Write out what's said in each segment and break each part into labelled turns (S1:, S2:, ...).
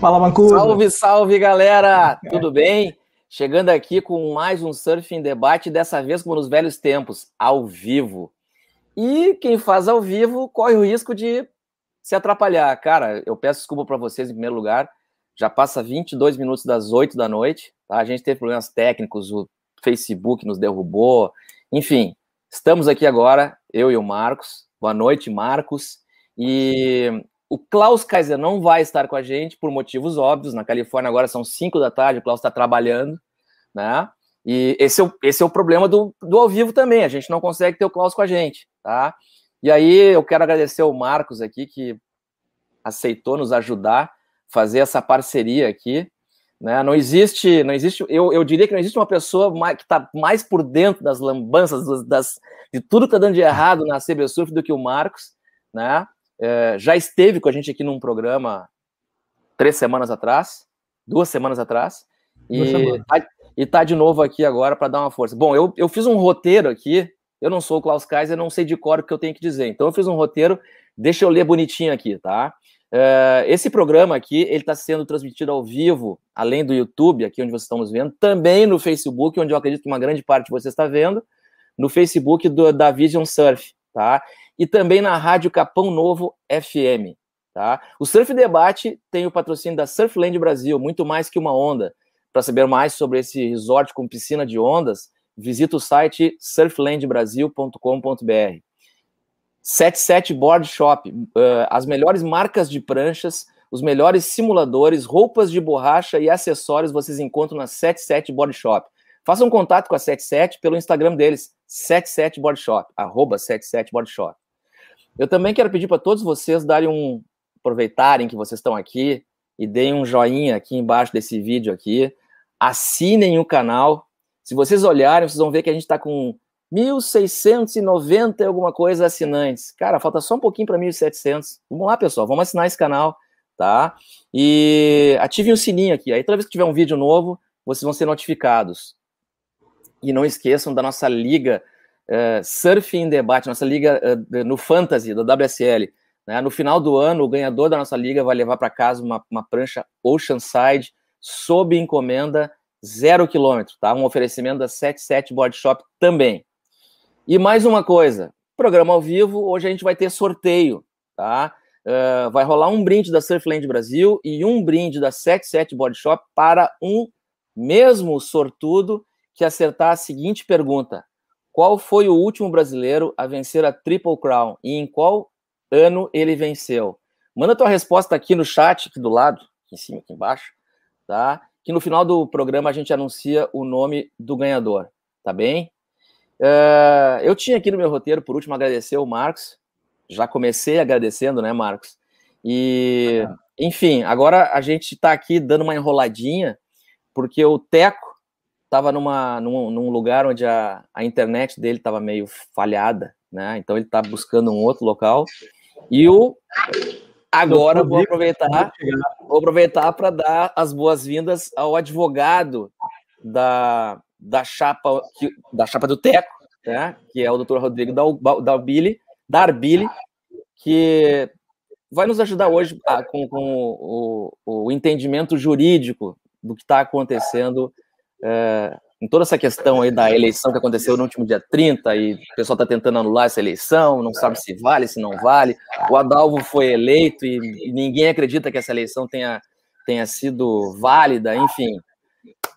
S1: Fala, Mancuso.
S2: Salve, salve, galera! Tudo bem? Chegando aqui com mais um Surfing Debate, dessa vez como nos velhos tempos, ao vivo. E quem faz ao vivo corre o risco de se atrapalhar. Cara, eu peço desculpa para vocês em primeiro lugar. Já passa 22 minutos das 8 da noite. Tá? A gente teve problemas técnicos, o Facebook nos derrubou. Enfim, estamos aqui agora, eu e o Marcos. Boa noite, Marcos. E o Klaus Kaiser não vai estar com a gente por motivos óbvios. Na Califórnia agora são 5 da tarde, o Klaus está trabalhando, né? E esse é o, esse é o problema do, do ao vivo também. A gente não consegue ter o Klaus com a gente, tá? E aí eu quero agradecer o Marcos aqui que aceitou nos ajudar fazer essa parceria aqui. Né? Não existe, não existe. Eu, eu diria que não existe uma pessoa mais, que está mais por dentro das lambanças, das, de tudo que está dando de errado na CB Surf do que o Marcos, né? É, já esteve com a gente aqui num programa três semanas atrás, duas semanas atrás, e tá, e tá de novo aqui agora para dar uma força. Bom, eu, eu fiz um roteiro aqui, eu não sou o Klaus Kaiser, não sei de cor o que eu tenho que dizer, então eu fiz um roteiro, deixa eu ler bonitinho aqui, tá? Uh, esse programa aqui, ele está sendo transmitido ao vivo, além do YouTube, aqui onde vocês estão nos vendo, também no Facebook, onde eu acredito que uma grande parte de vocês está vendo, no Facebook do, da Vision Surf, tá? E também na Rádio Capão Novo FM, tá? O Surf Debate tem o patrocínio da Surfland Brasil, muito mais que uma onda. Para saber mais sobre esse resort com piscina de ondas, visita o site surflandbrasil.com.br. 77 Board Shop, uh, as melhores marcas de pranchas, os melhores simuladores, roupas de borracha e acessórios vocês encontram na 77 Board Shop. Façam um contato com a 77 pelo Instagram deles, 77 Board Shop, arroba 77 Board Shop. Eu também quero pedir para todos vocês darem um aproveitarem que vocês estão aqui e deem um joinha aqui embaixo desse vídeo aqui. Assinem o canal. Se vocês olharem, vocês vão ver que a gente está com 1.690 e alguma coisa assinantes. Cara, falta só um pouquinho para 1.700. Vamos lá, pessoal, vamos assinar esse canal, tá? E ativem o sininho aqui. Aí toda vez que tiver um vídeo novo, vocês vão ser notificados. E não esqueçam da nossa liga Surfing Debate, nossa liga uh, no Fantasy, da WSL. Né? No final do ano, o ganhador da nossa liga vai levar para casa uma, uma prancha Oceanside sob encomenda zero quilômetro, tá? Um oferecimento da 77 Board Shop também. E mais uma coisa, programa ao vivo, hoje a gente vai ter sorteio, tá? Uh, vai rolar um brinde da Surfland Brasil e um brinde da 77 Body Shop para um mesmo sortudo que acertar a seguinte pergunta: Qual foi o último brasileiro a vencer a Triple Crown e em qual ano ele venceu? Manda tua resposta aqui no chat, aqui do lado, aqui em cima, aqui embaixo, tá? Que no final do programa a gente anuncia o nome do ganhador, tá bem? Uh, eu tinha aqui no meu roteiro, por último, agradecer o Marcos. Já comecei agradecendo, né, Marcos? E, enfim, agora a gente está aqui dando uma enroladinha, porque o Teco estava numa, num, num, lugar onde a, a internet dele estava meio falhada, né? Então ele está buscando um outro local. E o agora vou aproveitar, vou aproveitar para dar as boas-vindas ao advogado da da chapa, da chapa do Teco, né, que é o doutor Rodrigo Darbili, Darbili, que vai nos ajudar hoje a, com, com o, o, entendimento jurídico do que está acontecendo é, em toda essa questão aí da eleição que aconteceu no último dia 30 e o pessoal está tentando anular essa eleição, não sabe se vale, se não vale. O Adalvo foi eleito e, ninguém acredita que essa eleição tenha, tenha sido válida, enfim.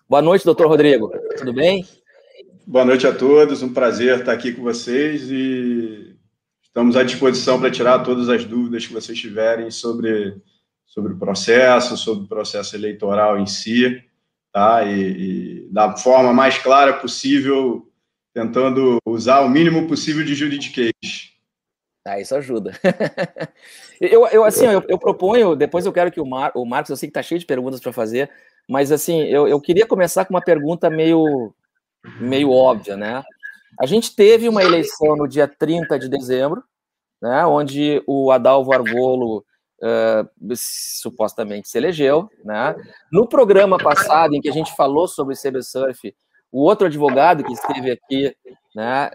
S2: Boa noite, doutor Rodrigo. Tudo bem?
S3: Boa noite a todos. Um prazer estar aqui com vocês e estamos à disposição para tirar todas as dúvidas que vocês tiverem sobre, sobre o processo, sobre o processo eleitoral em si, tá? E, e da forma mais clara possível, tentando usar o mínimo possível de juridiquês.
S2: Ah, isso ajuda. eu, eu, assim, eu, eu, proponho, depois eu quero que o, Mar, o Marcos, eu sei que está cheio de perguntas para fazer, mas assim, eu, eu queria começar com uma pergunta meio, meio óbvia, né? A gente teve uma eleição no dia 30 de dezembro, né, onde o Adalvo Argolo supostamente se elegeu. Né? No programa passado, em que a gente falou sobre o CB Surf, o outro advogado que esteve aqui, né,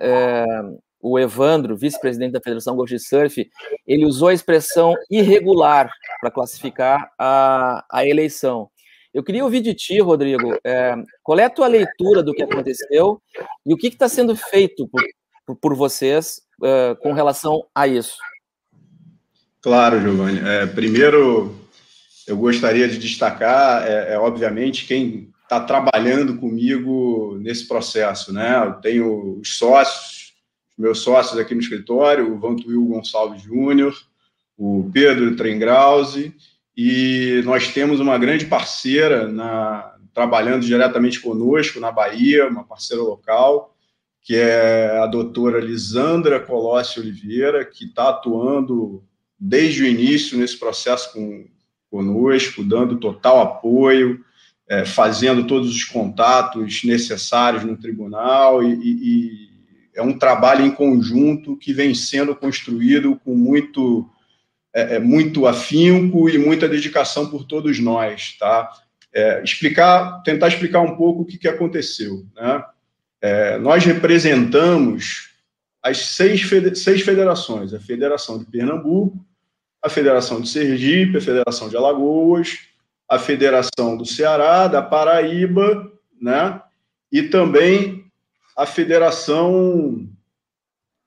S2: o Evandro, vice-presidente da Federação Golf Surf, ele usou a expressão irregular para classificar a, a eleição. Eu queria ouvir de ti, Rodrigo, é, qual é a tua leitura do que aconteceu e o que está sendo feito por, por, por vocês é, com relação a isso?
S3: Claro, Giovanni. É, primeiro, eu gostaria de destacar, é, é obviamente, quem está trabalhando comigo nesse processo, né? Eu tenho os sócios, meus sócios aqui no escritório, o Vantuil Gonçalves Júnior, o Pedro Trengrause, e nós temos uma grande parceira na, trabalhando diretamente conosco na Bahia, uma parceira local, que é a doutora Lisandra Colossi Oliveira, que está atuando desde o início nesse processo com, conosco, dando total apoio, é, fazendo todos os contatos necessários no tribunal e, e, é um trabalho em conjunto que vem sendo construído com muito é, é, muito afinco e muita dedicação por todos nós, tá? É, explicar, tentar explicar um pouco o que, que aconteceu, né? É, nós representamos as seis, seis federações, a Federação de Pernambuco, a Federação de Sergipe, a Federação de Alagoas, a Federação do Ceará, da Paraíba, né? E também a Federação.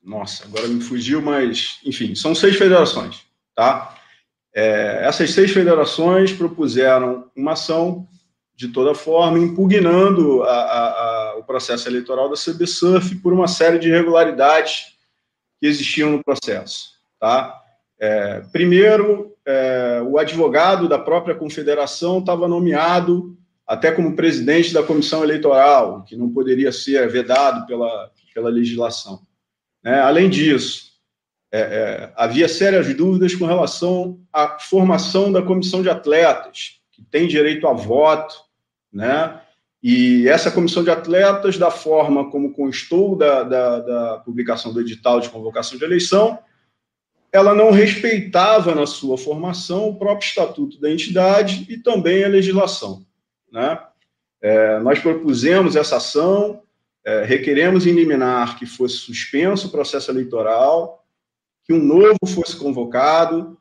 S3: Nossa, agora me fugiu, mas enfim, são seis federações, tá? É, essas seis federações propuseram uma ação de toda forma, impugnando a, a, a, o processo eleitoral da CBSurf por uma série de irregularidades que existiam no processo, tá? É, primeiro, é, o advogado da própria confederação estava nomeado até como presidente da comissão eleitoral, que não poderia ser vedado pela, pela legislação. É, além disso, é, é, havia sérias dúvidas com relação à formação da comissão de atletas, que tem direito a voto, né? E essa comissão de atletas, da forma como constou da, da, da publicação do edital de convocação de eleição, ela não respeitava na sua formação o próprio estatuto da entidade e também a legislação. Né? É, nós propusemos essa ação, é, requeremos em liminar que fosse suspenso o processo eleitoral, que um novo fosse convocado,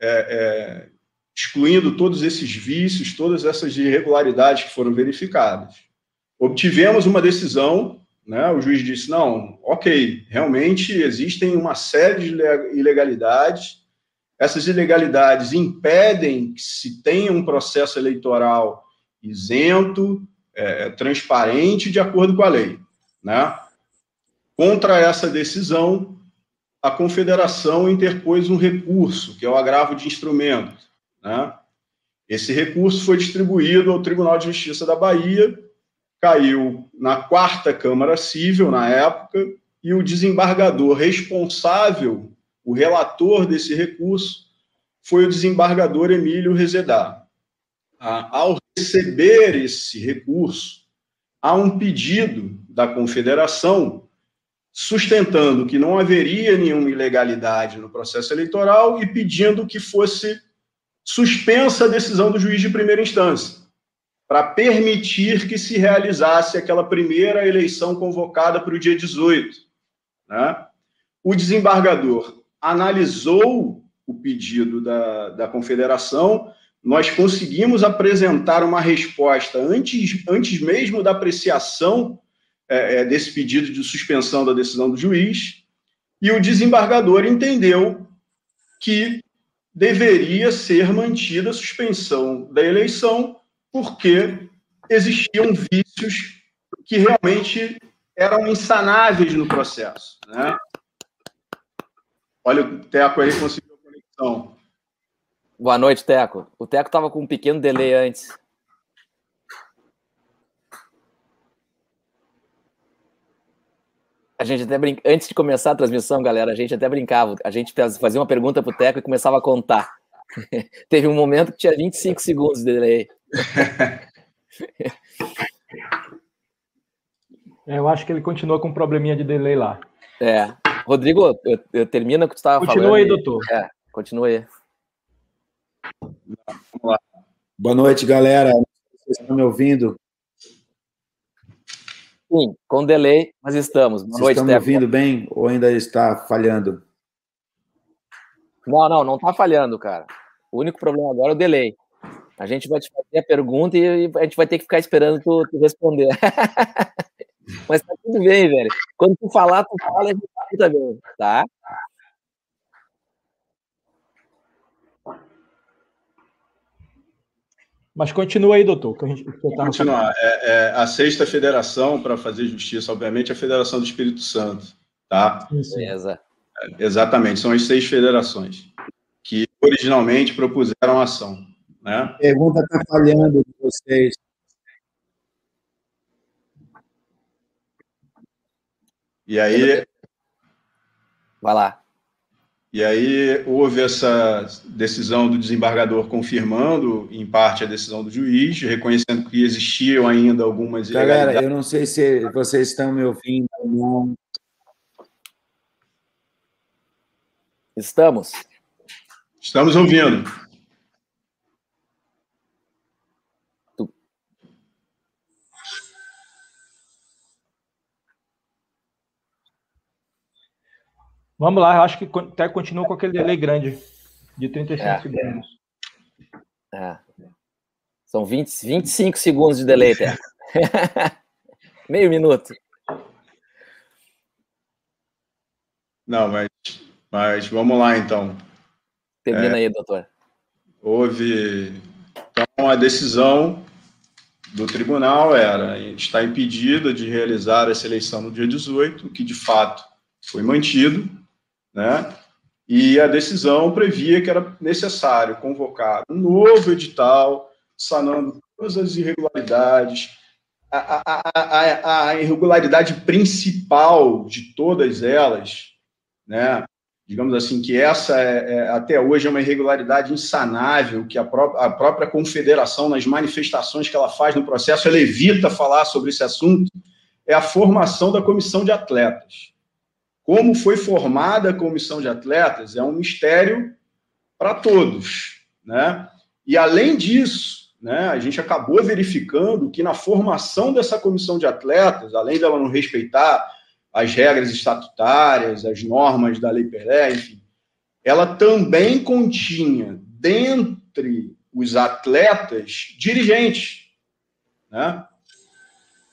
S3: é, é excluindo todos esses vícios, todas essas irregularidades que foram verificadas. Obtivemos uma decisão né, o juiz disse: não, ok, realmente existem uma série de ilegalidades, essas ilegalidades impedem que se tenha um processo eleitoral isento, é, transparente, de acordo com a lei. Né? Contra essa decisão, a confederação interpôs um recurso, que é o agravo de instrumento. Né? Esse recurso foi distribuído ao Tribunal de Justiça da Bahia caiu na quarta Câmara Civil, na época, e o desembargador responsável, o relator desse recurso, foi o desembargador Emílio Rezedá. Ao receber esse recurso, há um pedido da Confederação sustentando que não haveria nenhuma ilegalidade no processo eleitoral e pedindo que fosse suspensa a decisão do juiz de primeira instância para permitir que se realizasse aquela primeira eleição convocada para o dia 18. Né? O desembargador analisou o pedido da, da confederação, nós conseguimos apresentar uma resposta antes, antes mesmo da apreciação é, é desse pedido de suspensão da decisão do juiz, e o desembargador entendeu que deveria ser mantida a suspensão da eleição porque existiam vícios que realmente eram insanáveis no processo. Né? Olha, o Teco aí conseguiu a conexão.
S2: Boa noite, Teco. O Teco estava com um pequeno delay antes. A gente até brinca... Antes de começar a transmissão, galera, a gente até brincava. A gente fazia uma pergunta para o Teco e começava a contar. Teve um momento que tinha 25 segundos de delay.
S1: É, eu acho que ele continua com um probleminha de delay lá.
S2: É. Rodrigo, eu, eu termino o que tu estava falando.
S1: Continua aí, doutor.
S2: É, continua aí.
S4: Boa noite, galera. Vocês estão me ouvindo?
S2: Sim, com delay, mas estamos.
S4: Boa Vocês noite, estão me ouvindo bem ou ainda está falhando?
S2: Não, não, não está falhando, cara. O único problema agora é o delay. A gente vai te fazer a pergunta e a gente vai ter que ficar esperando tu, tu responder. Mas tá tudo bem, velho. Quando tu falar, tu fala e a gente tá bem, tá?
S1: Mas continua aí, doutor. Que a gente,
S3: que continuar. É, é, a sexta federação, para fazer justiça, obviamente, é a Federação do Espírito Santo. Tá?
S2: Beleza.
S3: É, exatamente, são as seis federações que originalmente propuseram a ação. Né? A
S4: pergunta está falhando de vocês.
S3: E aí.
S2: Vai lá.
S3: E aí houve essa decisão do desembargador confirmando, em parte, a decisão do juiz, reconhecendo que existiam ainda algumas
S4: Galera, eu não sei se vocês estão me ouvindo ou não.
S2: Estamos.
S3: Estamos ouvindo.
S1: Vamos lá, eu acho que até continua com aquele delay grande, de 35 é, segundos.
S2: É. São 20, 25 segundos de delay, até. Meio minuto.
S3: Não, mas, mas vamos lá, então.
S2: Termina é, aí, doutor.
S3: Houve. Então, a decisão do tribunal era está impedida de realizar essa eleição no dia 18, que de fato foi mantido, né? E a decisão previa que era necessário convocar um novo edital, sanando todas as irregularidades. A, a, a, a irregularidade principal de todas elas, né? digamos assim, que essa é, é, até hoje é uma irregularidade insanável, que a, pró a própria confederação, nas manifestações que ela faz no processo, ela evita falar sobre esse assunto, é a formação da comissão de atletas. Como foi formada a comissão de atletas é um mistério para todos, né? E além disso, né, a gente acabou verificando que na formação dessa comissão de atletas, além dela não respeitar as regras estatutárias, as normas da Lei Pelé, enfim, ela também continha dentre os atletas dirigentes, né?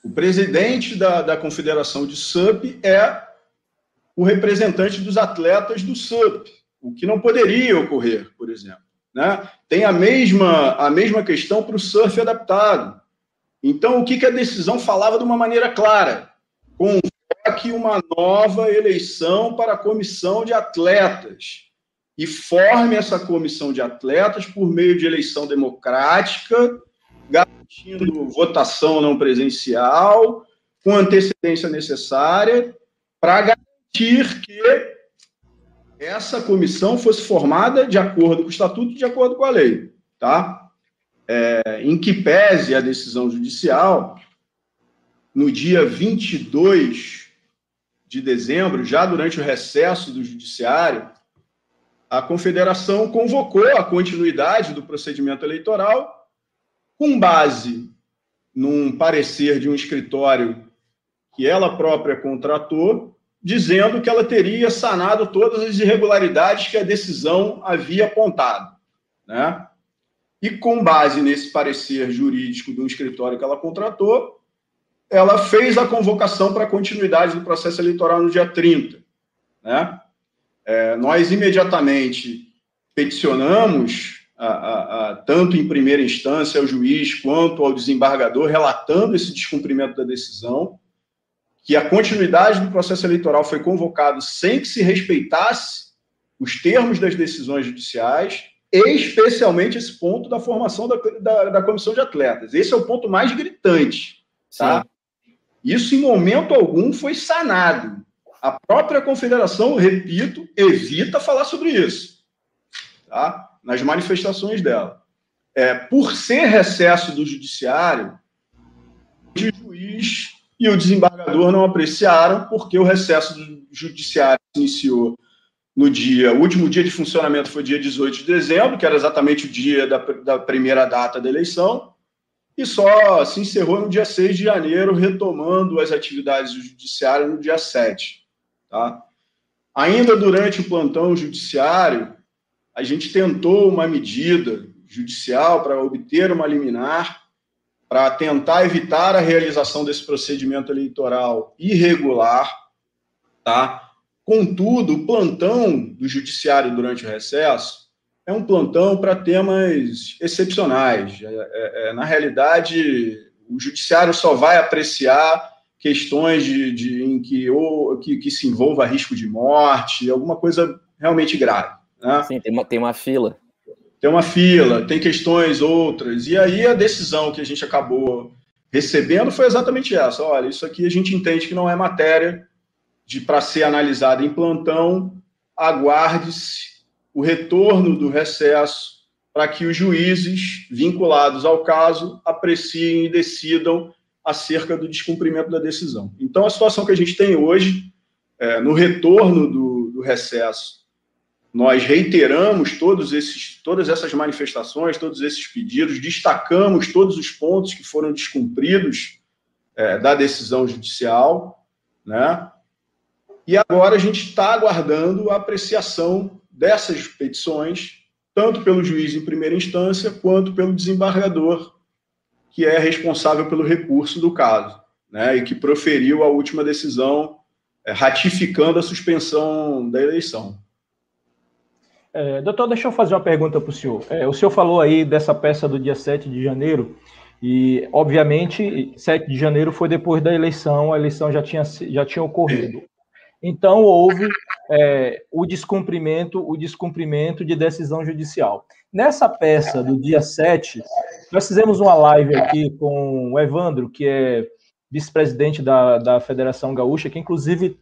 S3: O presidente da, da Confederação de SUP é o representante dos atletas do SUP, o que não poderia ocorrer, por exemplo. Né? Tem a mesma, a mesma questão para o surf adaptado. Então, o que, que a decisão falava de uma maneira clara? Convoque uma nova eleição para a comissão de atletas e forme essa comissão de atletas por meio de eleição democrática, garantindo votação não presencial, com antecedência necessária, para permitir que essa comissão fosse formada de acordo com o estatuto e de acordo com a lei, tá? É, em que pese a decisão judicial, no dia 22 de dezembro, já durante o recesso do judiciário, a confederação convocou a continuidade do procedimento eleitoral com base num parecer de um escritório que ela própria contratou dizendo que ela teria sanado todas as irregularidades que a decisão havia apontado. Né? E com base nesse parecer jurídico do escritório que ela contratou, ela fez a convocação para a continuidade do processo eleitoral no dia 30. Né? É, nós imediatamente peticionamos, a, a, a, tanto em primeira instância ao juiz quanto ao desembargador, relatando esse descumprimento da decisão que a continuidade do processo eleitoral foi convocado sem que se respeitasse os termos das decisões judiciais, especialmente esse ponto da formação da, da, da comissão de atletas. Esse é o ponto mais gritante. Tá? Isso, em momento algum, foi sanado. A própria confederação, repito, evita falar sobre isso tá? nas manifestações dela. É, por ser recesso do judiciário, o juiz e o desembargador não apreciaram, porque o recesso do judiciário iniciou no dia, o último dia de funcionamento foi dia 18 de dezembro, que era exatamente o dia da, da primeira data da eleição, e só se encerrou no dia 6 de janeiro, retomando as atividades do judiciário no dia 7. Tá? Ainda durante o plantão judiciário, a gente tentou uma medida judicial para obter uma liminar, para tentar evitar a realização desse procedimento eleitoral irregular, tá? Contudo, o plantão do judiciário durante o recesso é um plantão para temas excepcionais. É, é, é, na realidade, o judiciário só vai apreciar questões de, de em que, ou, que, que se envolva risco de morte, alguma coisa realmente grave. Né?
S2: Sim, tem uma, tem uma fila.
S3: Tem uma fila, tem questões outras. E aí a decisão que a gente acabou recebendo foi exatamente essa. Olha, isso aqui a gente entende que não é matéria de para ser analisada em plantão, aguarde-se o retorno do recesso para que os juízes vinculados ao caso apreciem e decidam acerca do descumprimento da decisão. Então, a situação que a gente tem hoje, é, no retorno do, do, recesso, nós reiteramos todos esses, todas essas manifestações, todos esses pedidos, destacamos todos os pontos que foram descumpridos é, da decisão judicial, né? E agora a gente está aguardando a apreciação dessas petições, tanto pelo juiz em primeira instância, quanto pelo desembargador, que é responsável pelo recurso do caso, né, e que proferiu a última decisão é, ratificando a suspensão da eleição.
S1: É, doutor, deixa eu fazer uma pergunta para o senhor. É, o senhor falou aí dessa peça do dia 7 de janeiro, e, obviamente, 7 de janeiro foi depois da eleição, a eleição já tinha, já tinha ocorrido. Então houve é, o descumprimento, o descumprimento de decisão judicial. Nessa peça do dia 7, nós fizemos uma live aqui com o Evandro, que é vice-presidente da, da Federação Gaúcha, que inclusive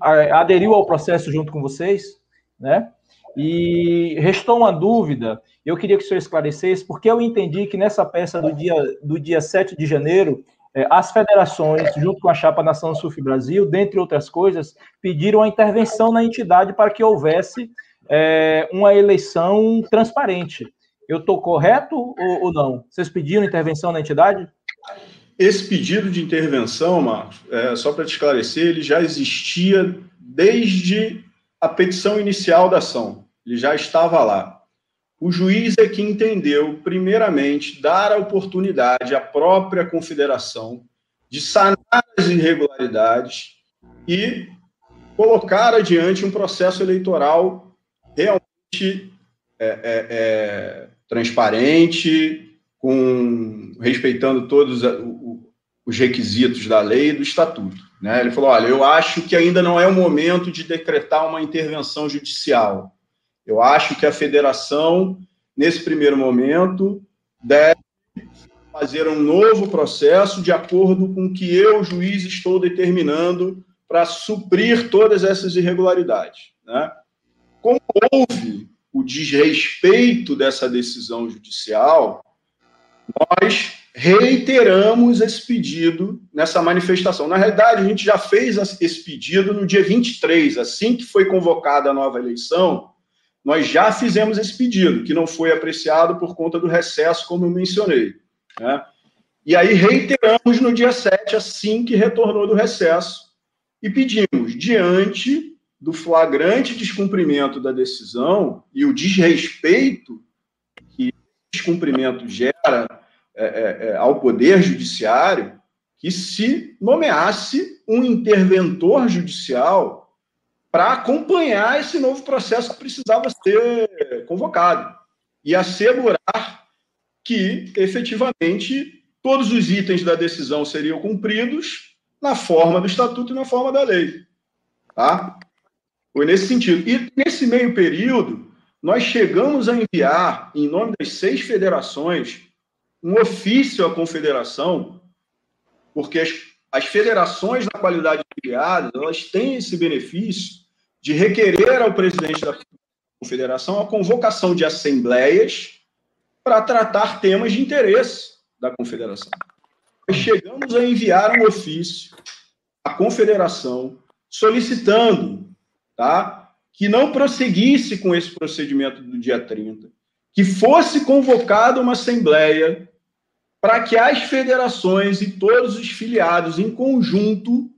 S1: aderiu ao processo junto com vocês, né? E restou uma dúvida, eu queria que o senhor esclarecesse, porque eu entendi que nessa peça do dia, do dia 7 de janeiro, é, as federações, junto com a Chapa Nação Surf Brasil, dentre outras coisas, pediram a intervenção na entidade para que houvesse é, uma eleição transparente. Eu estou correto ou, ou, não? Vocês pediram intervenção na entidade?
S3: Esse pedido de intervenção, Marcos, é, só para te esclarecer, ele já existia desde a petição inicial da ação. Ele já estava lá. O juiz é que entendeu, primeiramente, dar a oportunidade à própria confederação de sanar as irregularidades e colocar adiante um processo eleitoral realmente é, é, é, transparente, com respeitando todos os requisitos da lei e do estatuto. Né? Ele falou: olha, eu acho que ainda não é o momento de decretar uma intervenção judicial. Eu acho que a federação, nesse primeiro momento, deve fazer um novo processo de acordo com o que eu, juiz, estou determinando para suprir todas essas irregularidades. Né? Como houve o desrespeito dessa decisão judicial, nós reiteramos esse pedido nessa manifestação. Na realidade, a gente já fez esse pedido no dia 23, assim que foi convocada a nova eleição, nós já fizemos esse pedido, que não foi apreciado por conta do recesso, como eu mencionei. Né? E aí reiteramos no dia 7, assim que retornou do recesso, e pedimos, diante do flagrante descumprimento da decisão e o desrespeito que o descumprimento gera é, é, é, ao Poder Judiciário, que se nomeasse um interventor judicial para acompanhar esse novo processo que precisava ser convocado e assegurar que, efetivamente, todos os itens da decisão seriam cumpridos na forma do estatuto e na forma da lei. Tá? Foi nesse sentido. E nesse meio período, nós chegamos a enviar, em nome das seis federações, um ofício à confederação, porque as, as federações da qualidade de filiadas, elas têm esse benefício de requerer ao presidente da confederação a convocação de assembleias para tratar temas de interesse da confederação. Nós chegamos a enviar um ofício à confederação solicitando tá, que não prosseguisse com esse procedimento do dia 30, que fosse convocada uma assembleia para que as federações e todos os filiados em conjunto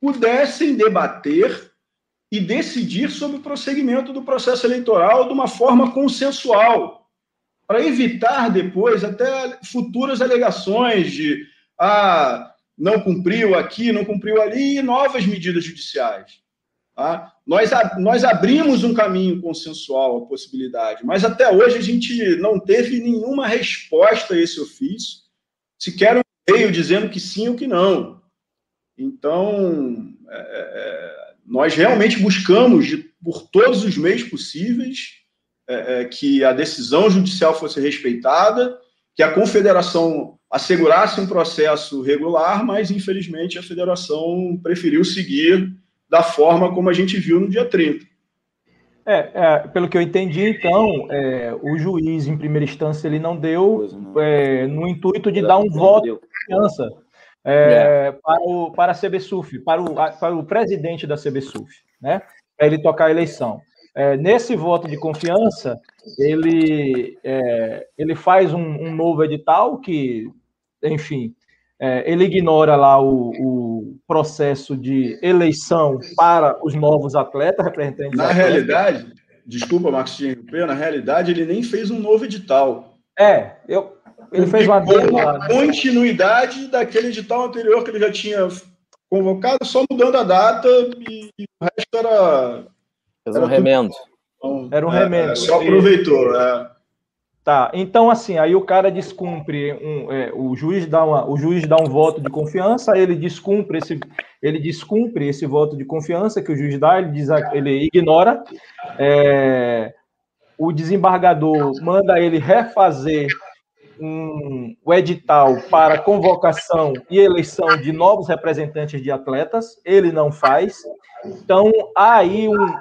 S3: pudessem debater e decidir sobre o prosseguimento do processo eleitoral de uma forma consensual, para evitar depois até futuras alegações de ah, não cumpriu aqui, não cumpriu ali, e novas medidas judiciais. Tá? Nós, nós abrimos um caminho consensual à possibilidade, mas até hoje a gente não teve nenhuma resposta a esse ofício, sequer um e-mail dizendo que sim ou que não. Então, é, é, nós realmente buscamos, de, por todos os meios possíveis, é, é, que a decisão judicial fosse respeitada, que a confederação assegurasse um processo regular, mas infelizmente a federação preferiu seguir da forma como a gente viu no dia 30.
S1: É, é, pelo que eu entendi, então, é, o juiz, em primeira instância, ele não deu é, no intuito de dar um voto de confiança é, é. para, o, para a CBSUF, para o, para o presidente da CBSUF, né? Para ele tocar a eleição. É, nesse voto de confiança, ele, ele faz um, um novo edital que, enfim, é, ele ignora lá o, o, processo de eleição para os novos atletas, representantes.
S3: Na
S1: atletas.
S3: realidade, desculpa, Marcos na realidade, ele nem fez um novo edital.
S1: É, eu, ele fez uma,
S3: uma né? continuidade daquele edital anterior que ele já tinha convocado, só mudando a data e, e o resto era.
S2: Fez um remendo.
S1: Tudo... Era um é, remendo.
S3: Só aproveitou, é.
S1: Tá, então assim, aí o cara descumpre, um, é, o, juiz dá uma, o juiz dá um voto de confiança, ele descumpre esse, ele descumpre esse voto de confiança que o juiz dá, ele, diz, ele ignora, é, o desembargador manda ele refazer um, o edital para convocação e eleição de novos representantes de atletas, ele não faz, então há aí um,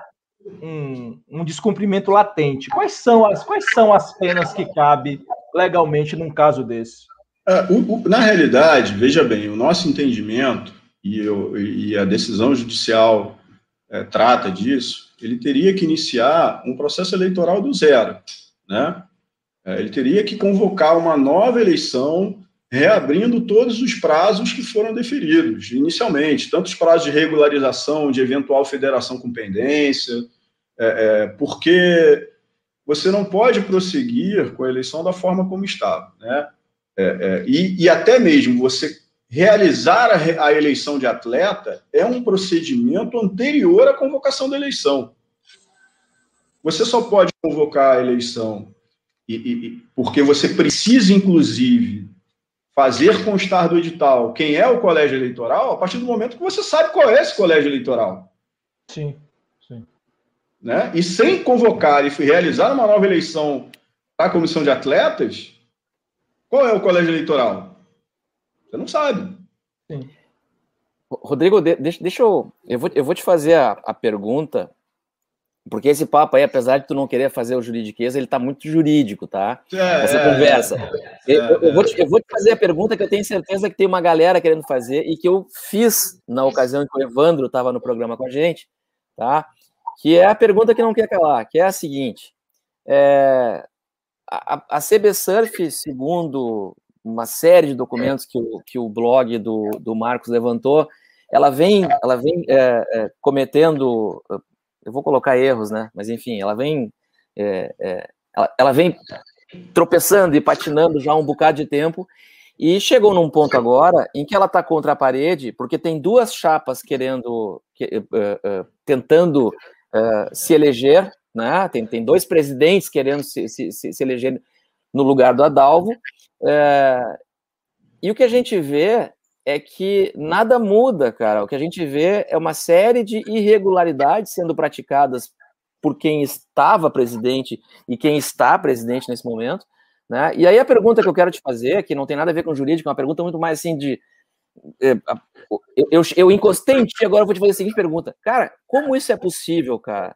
S1: um, um descumprimento latente. Quais são, as, quais são as penas que cabe legalmente num caso desse?
S3: É, o, o, na realidade, veja bem, o nosso entendimento e, e a decisão judicial é, trata disso, ele teria que iniciar um processo eleitoral do zero, né? É, ele teria que convocar uma nova eleição, reabrindo todos os prazos que foram deferidos inicialmente, tanto os prazos de regularização de eventual federação com pendência, é, é, porque você não pode prosseguir com a eleição da forma como estava, né? É, é e, e, até mesmo você realizar a, a, eleição de atleta é um procedimento anterior à convocação da eleição. Você só pode convocar a eleição e, e, porque você precisa, inclusive, fazer constar do edital quem é o colégio eleitoral a partir do momento que você sabe qual é esse colégio eleitoral.
S1: Sim
S3: né? e sem convocar e realizar uma nova eleição para a comissão de atletas, qual é o colégio eleitoral? Você não sabe. Sim.
S2: Rodrigo, deixa, deixa eu, eu vou, eu vou te fazer a, a pergunta, porque esse papo aí, apesar de tu não querer fazer o juridiqueza, ele está muito jurídico, tá? É, Essa é, conversa. É, eu, eu, vou te, eu vou te fazer a pergunta que eu tenho certeza que tem uma galera querendo fazer e que eu fiz na ocasião que o Evandro estava no programa com a gente, tá? Que é a pergunta que não quer calar, que é a seguinte: é, a, a CB Surf, segundo uma série de documentos que o, que o blog do, do Marcos levantou, ela vem, ela vem é, é, cometendo, eu vou colocar erros, né? Mas enfim, ela vem, é, é, ela, ela vem tropeçando e patinando já um bocado de tempo e chegou num ponto agora em que ela está contra a parede, porque tem duas chapas querendo, que, uh, uh, tentando uh, se eleger, né? Tem, tem dois presidentes querendo se, se, se eleger no lugar do Adalvo. Uh, e o que a gente vê é que nada muda, cara. O que a gente vê é uma série de irregularidades sendo praticadas por quem estava presidente e quem está presidente nesse momento. Né? E aí a pergunta que eu quero te fazer, que não tem nada a ver com jurídico, é uma pergunta muito mais assim de eu, eu, eu, encostei em ti, agora eu vou te fazer a seguinte pergunta. Cara, como isso é possível, cara?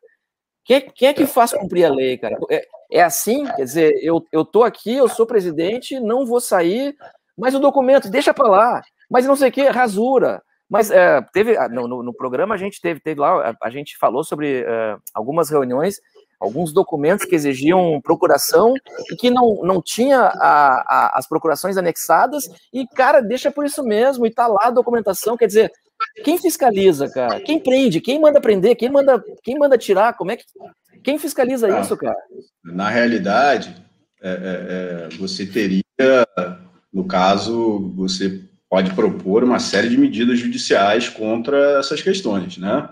S2: Quem, quem é que faz cumprir a lei, cara? É, é, assim? Quer dizer, eu, eu tô aqui, eu sou presidente, não vou sair, mas o documento, deixa para lá. Mas não sei o que, rasura. Mas é, teve, ah, no, no, programa a gente teve, teve lá, a, a gente falou sobre uh, algumas reuniões alguns documentos que exigiam procuração e que não, não tinha a, a, as procurações anexadas e, cara, deixa por isso mesmo e tá lá a documentação, quer dizer, quem fiscaliza, cara? Quem prende? Quem manda prender? Quem manda, quem manda tirar? Como é que quem fiscaliza ah, isso, cara?
S3: Na realidade, é, é, é, você teria, no caso, você pode propor uma série de medidas judiciais contra essas questões, né?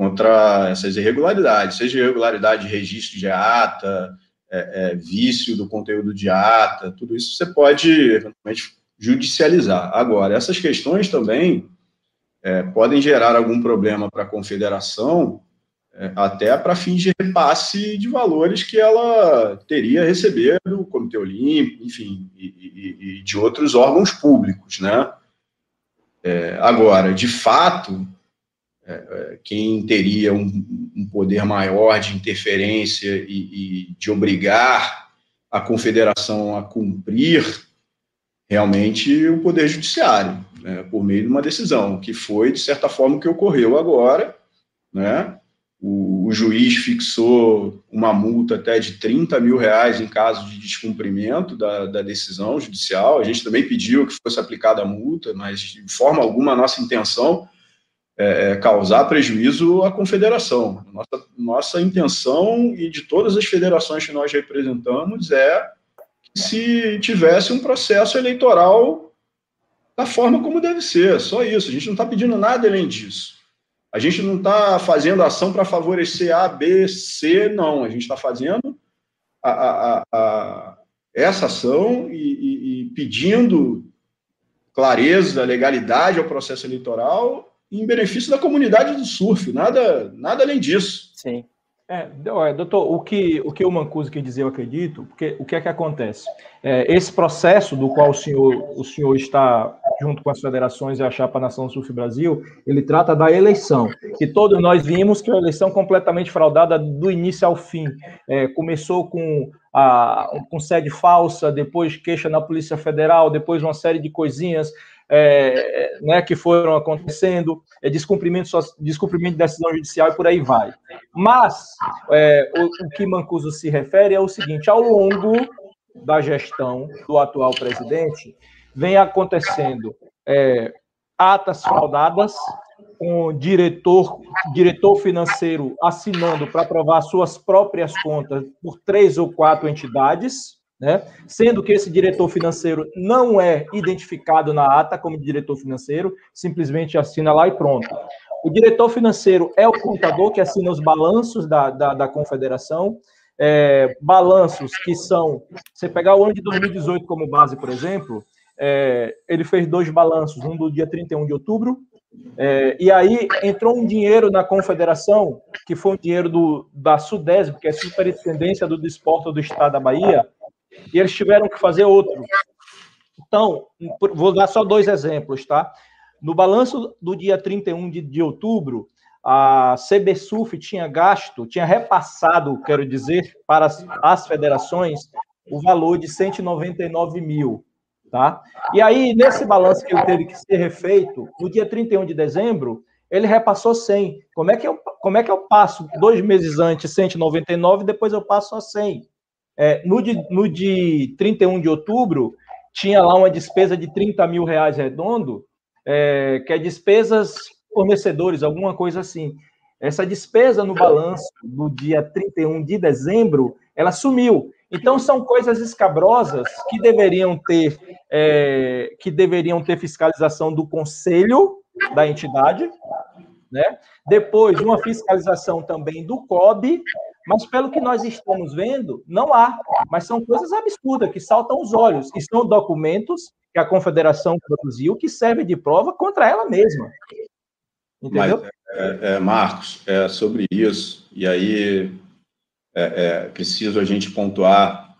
S3: Contra essas irregularidades, seja irregularidade de registro de ata, é, é, vício do conteúdo de ata, tudo isso você pode eventualmente judicializar. Agora, essas questões também é, podem gerar algum problema para a confederação, é, até para fins de repasse de valores que ela teria a receber do Comitê Olímpico, enfim, e, e, e de outros órgãos públicos, né? É, agora, de fato, quem teria um, um, poder maior de interferência e, e de obrigar a confederação a cumprir realmente o poder judiciário, né, por meio de uma decisão, que foi, de certa forma, o que ocorreu agora, né, o, o, juiz fixou uma multa até de 30 mil reais em caso de descumprimento da, da, decisão judicial. A gente também pediu que fosse aplicada a multa, mas de forma alguma a nossa intenção é, é causar prejuízo à confederação. Nossa, nossa intenção e de todas as federações que nós representamos é que se tivesse um processo eleitoral da forma como deve ser, só isso. A gente não está pedindo nada além disso. A gente não está fazendo ação para favorecer A, B, C, não. A gente está fazendo a, a, a, essa ação e, e, e, pedindo clareza, legalidade ao processo eleitoral em benefício da comunidade do surf, nada, nada além disso.
S1: Sim. É, doutor, o que o que o Mancuso quer dizer, eu acredito, porque o que é que acontece? É, esse processo do qual o senhor o senhor está junto com as federações e a chapa Nação Surf Brasil, ele trata da eleição, que todos nós vimos que é uma eleição completamente fraudada do início ao fim. É, começou com a, com sede falsa, depois queixa na Polícia Federal, depois uma série de coisinhas é, né, que foram acontecendo, é, descumprimento, descumprimento de decisão judicial e por aí vai. Mas é, o, o, que Mancuso se refere é o seguinte: ao longo da gestão do atual presidente, vem acontecendo é, atas fraudadas, com diretor, diretor financeiro assinando para aprovar suas próprias contas por três ou quatro entidades, né? sendo que esse diretor financeiro não é identificado na ata como diretor financeiro, simplesmente assina lá e pronto. O diretor financeiro é o contador que assina os balanços da, da, da confederação, é, balanços que são, você pegar o ano de 2018 como base, por exemplo, é, ele fez dois balanços, um do dia 31 de outubro, é, e aí entrou um dinheiro na confederação, que foi um dinheiro do, da SUDESB, que é a Superintendência do Desporto do Estado da Bahia, e eles tiveram que fazer outro. Então, vou dar só dois exemplos, tá? No balanço do dia 31 de, de outubro, a CBSUF tinha gasto, tinha repassado, quero dizer, para as, as federações o valor de 199 mil, tá? E aí, nesse balanço que ele teve que ser refeito, no dia 31 de dezembro, ele repassou 100. Como é que eu, como é que eu passo dois meses antes 199 e depois eu passo a 100? É, no, de, no de 31 de outubro, tinha lá uma despesa de 30 mil reais redondo, é, que é despesas fornecedores, alguma coisa assim. Essa despesa no balanço do dia 31 de dezembro, ela sumiu. Então são coisas escabrosas que deveriam ter é, que deveriam ter fiscalização do conselho da entidade, né? Depois uma fiscalização também do COB mas pelo que nós estamos vendo, não há. Mas são coisas absurdas que saltam os olhos. E são documentos que a confederação produziu que servem de prova contra ela mesma.
S3: Entendeu? Mas, é, é, Marcos, é sobre isso. E aí é, é preciso a gente pontuar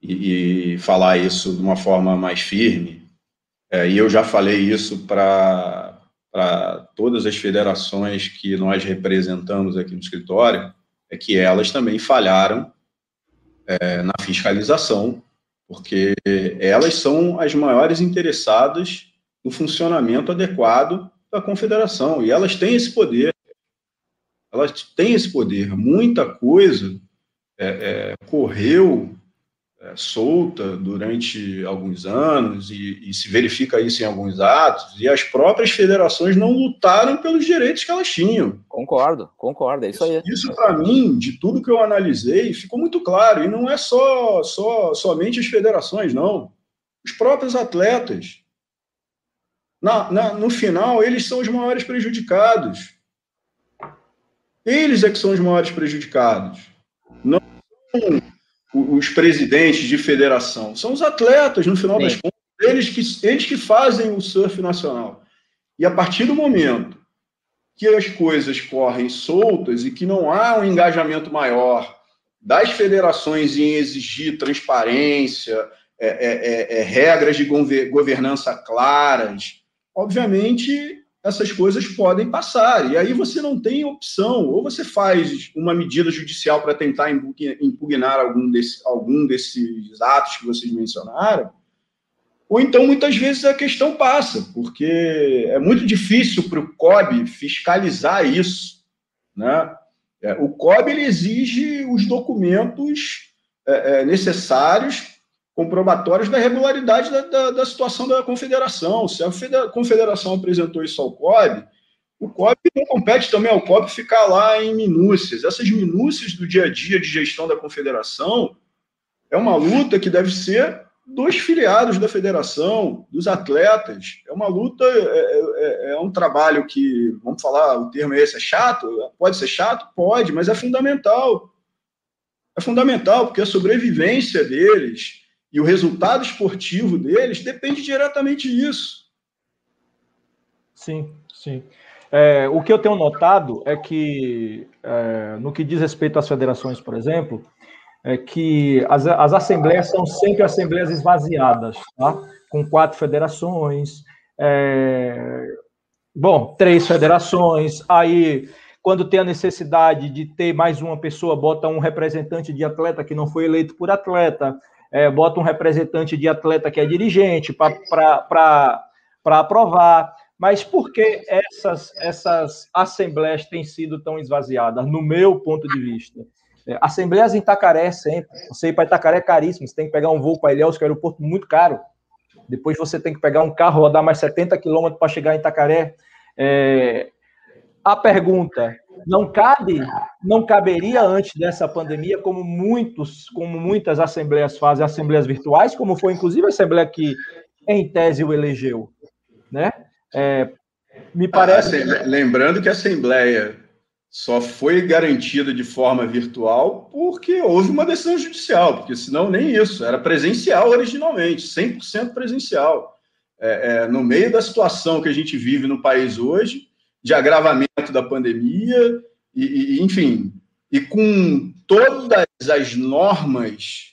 S3: e, e, falar isso de uma forma mais firme. É, e eu já falei isso para todas as federações que nós representamos aqui no escritório é que elas também falharam é, na fiscalização, porque elas são as maiores interessadas no funcionamento adequado da confederação, e elas têm esse poder. ela tem esse poder. Muita coisa é, é, correu é, solta durante alguns anos e, e, se verifica isso em alguns atos, e as próprias federações não lutaram pelos direitos que elas tinham.
S2: Concordo, concordo, é isso aí.
S3: Isso, isso para mim, de tudo que eu analisei, ficou muito claro, e não é só, só somente as federações, não. Os próprios atletas. Na, na, no final, eles são os maiores prejudicados. Eles é que são os maiores prejudicados. Não os presidentes de federação, são os atletas, no final Sim. das contas, eles que, eles que fazem o surf nacional. E a partir do momento que as coisas correm soltas e que não há um engajamento maior das federações em exigir transparência, é, é, é, é regras de governança claras, obviamente essas coisas podem passar. E aí você não tem opção. Ou você faz uma medida judicial para tentar impugnar algum, desse, algum desses atos que vocês mencionaram, ou então muitas vezes a questão passa, porque é muito difícil para o COB fiscalizar isso. Né? É, o COB exige os documentos é, é, necessários comprobatórios da regularidade da, da, da, situação da confederação. Se a confederação apresentou isso ao COB, o COB não compete também ao COB ficar lá em minúcias. Essas minúcias do dia a dia de gestão da confederação é uma luta que deve ser dos filiados da federação, dos atletas. É uma luta, é, é, é, é um trabalho que, vamos falar, o termo é esse, é chato? Pode ser chato? Pode, mas é fundamental. É fundamental, porque a sobrevivência deles, e o resultado esportivo deles depende diretamente disso.
S1: Sim, sim. É, o que eu tenho notado é que, é, no que diz respeito às federações, por exemplo, é que as, as assembleias são sempre assembleias esvaziadas, tá? com quatro federações, é, bom, três federações, aí quando tem a necessidade de ter mais uma pessoa, bota um representante de atleta que não foi eleito por atleta, é, bota um representante de atleta que é dirigente para aprovar. Mas por que essas, essas assembleias têm sido tão esvaziadas, no meu ponto de vista? É, assembleias em Itacaré sempre. Você ir para Itacaré é caríssimo, você tem que pegar um voo para Ilhéus, que é um aeroporto muito caro. Depois você tem que pegar um carro, rodar mais 70 quilômetros para chegar em Itacaré. É... A pergunta não cabe, não caberia antes dessa pandemia, como muitos, como muitas assembleias fazem, assembleias virtuais, como foi inclusive a assembleia que em tese o elegeu, né? É, me parece.
S3: Lembrando que a assembleia só foi garantida de forma virtual porque houve uma decisão judicial, porque senão nem isso, era presencial originalmente, 100% presencial. É, é, no meio da situação que a gente vive no país hoje, de agravamento da pandemia, e, e enfim, e com todas as normas,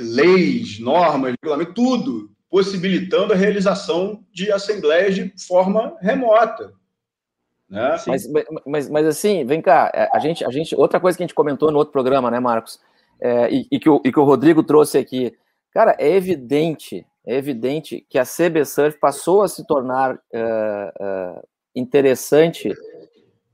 S3: leis, normas, regulamento, tudo possibilitando a realização de assembleias de forma remota.
S2: Né? Mas, mas, mas assim, vem cá, é, a gente, a gente, outra coisa que a gente comentou no outro programa, né, Marcos, é, e, e, que o, e que o Rodrigo trouxe aqui, cara, é evidente, é evidente que a CB Surf passou a se tornar uh, uh, interessante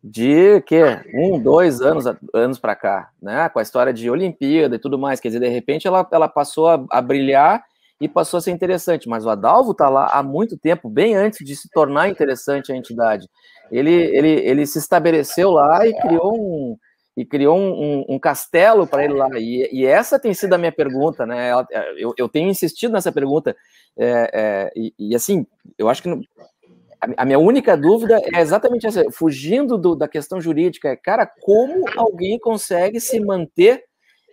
S2: de que um, dois anos, anos para cá, né? Com a história de Olimpíada e tudo mais. Quer dizer, de repente ela, ela passou a, a brilhar e passou a ser interessante. Mas o Adalvo está lá há muito tempo, bem antes de se tornar interessante a entidade. Ele, ele, ele se estabeleceu lá e criou um, e criou um, um, um castelo para ele lá. E, e, essa tem sido a minha pergunta, né? Eu, eu tenho insistido nessa pergunta. É, é, e, e, assim, eu acho que a minha única dúvida é exatamente essa, fugindo do, da questão jurídica, é, cara, como alguém consegue se manter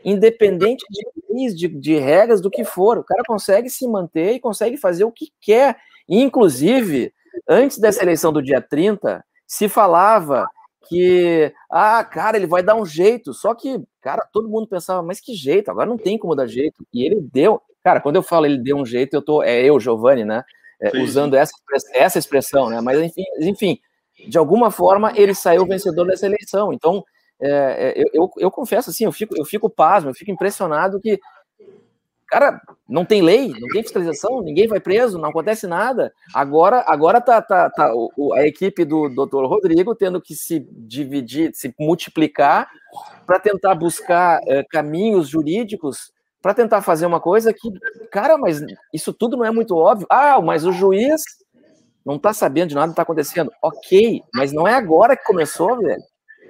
S2: independente de, de, de regras, do que for, o cara consegue se manter e consegue fazer o que quer, inclusive, antes dessa eleição do dia 30, se falava que, ah, cara, ele vai dar um jeito, só que, cara, todo mundo pensava, mas que jeito, agora não tem como dar jeito, e ele deu, cara, quando eu falo ele deu um jeito, eu tô, é eu, Giovanni, né, é, usando essa, essa expressão, né? Mas enfim, enfim, de alguma forma ele saiu vencedor dessa eleição. Então, é, é eu, eu, eu, confesso assim, eu fico, eu fico pasmo, eu fico impressionado que, Cara, não tem lei, não tem fiscalização, ninguém vai preso, não acontece nada. Agora, agora tá, tá, tá o, a equipe do doutor Rodrigo tendo que se dividir, se multiplicar para tentar buscar é, caminhos jurídicos para tentar fazer uma coisa que, cara, mas isso tudo não é muito óbvio. Ah, mas o juiz não está sabendo de nada que está acontecendo. Ok, mas não é agora que começou, velho.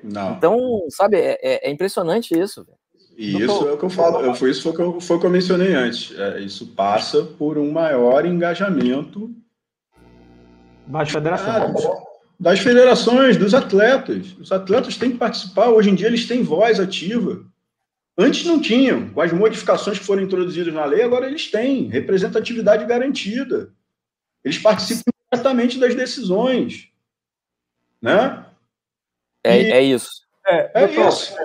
S2: Não. Então, sabe, é, é, é impressionante isso, velho.
S3: E isso é o que eu falo, eu, foi isso foi o que eu, foi que eu mencionei antes. É, isso passa por um maior engajamento
S1: das federações.
S3: É, das federações, dos atletas. Os atletas têm que participar, hoje em dia eles têm voz ativa. Antes não tinham, com as modificações que foram introduzidas na lei, agora eles têm representatividade garantida. Eles participam diretamente das decisões. Né?
S2: É, e, é isso.
S1: É, é isso.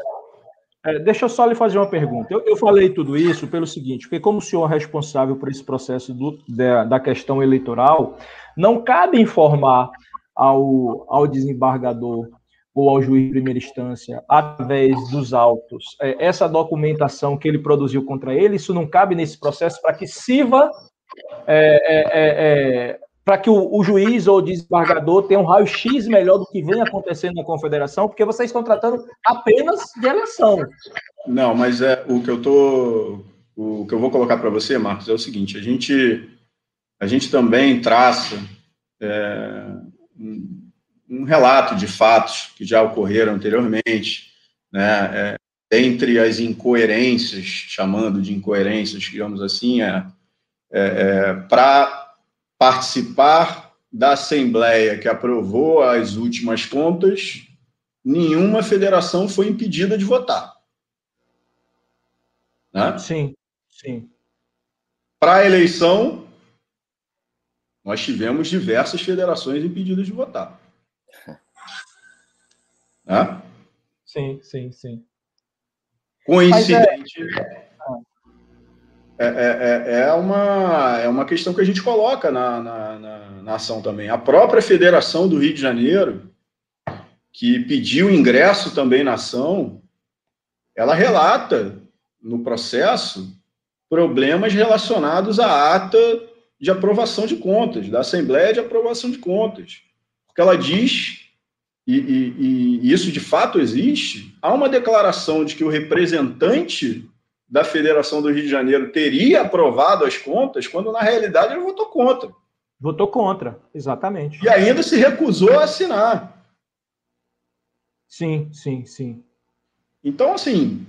S1: É, deixa eu só lhe fazer uma pergunta. Eu, eu, falei tudo isso pelo seguinte, porque como o senhor é responsável por esse processo do, da, da, questão eleitoral, não cabe informar ao, ao desembargador ou ao juiz de primeira instância, através dos autos, é, essa documentação que ele produziu contra ele, isso não cabe nesse processo para que sirva é, é, é, é para que o, o, juiz ou o desembargador tenha um raio-x melhor do que vem acontecendo na confederação, porque vocês estão tratando apenas de eleição.
S3: Não, mas é o que eu tô, o que eu vou colocar para você, Marcos, é o seguinte: a gente, a gente também traça é, um, relato de fatos que já ocorreram anteriormente, né? É, entre as incoerências, chamando de incoerências, digamos assim, é, é, é para participar da Assembleia que aprovou as últimas contas, nenhuma federação foi impedida de votar. Né?
S1: Sim, sim.
S3: Para a eleição, nós tivemos diversas federações impedidas de votar. Né?
S1: Sim, sim, sim.
S3: Coincidente. É... É, é, é, é, uma, é uma questão que a gente coloca na, na, na, na, ação também. A própria Federação do Rio de Janeiro, que pediu ingresso também na ação, ela relata no processo problemas relacionados à ata de aprovação de contas, da Assembleia de Aprovação de Contas. Porque ela diz, e, e, e isso de fato existe, há uma declaração de que o representante da Federação do Rio de Janeiro teria aprovado as contas, quando na realidade ele votou contra.
S1: Votou contra, exatamente.
S3: E ainda se recusou a assinar.
S1: Sim, sim, sim.
S3: Então, assim,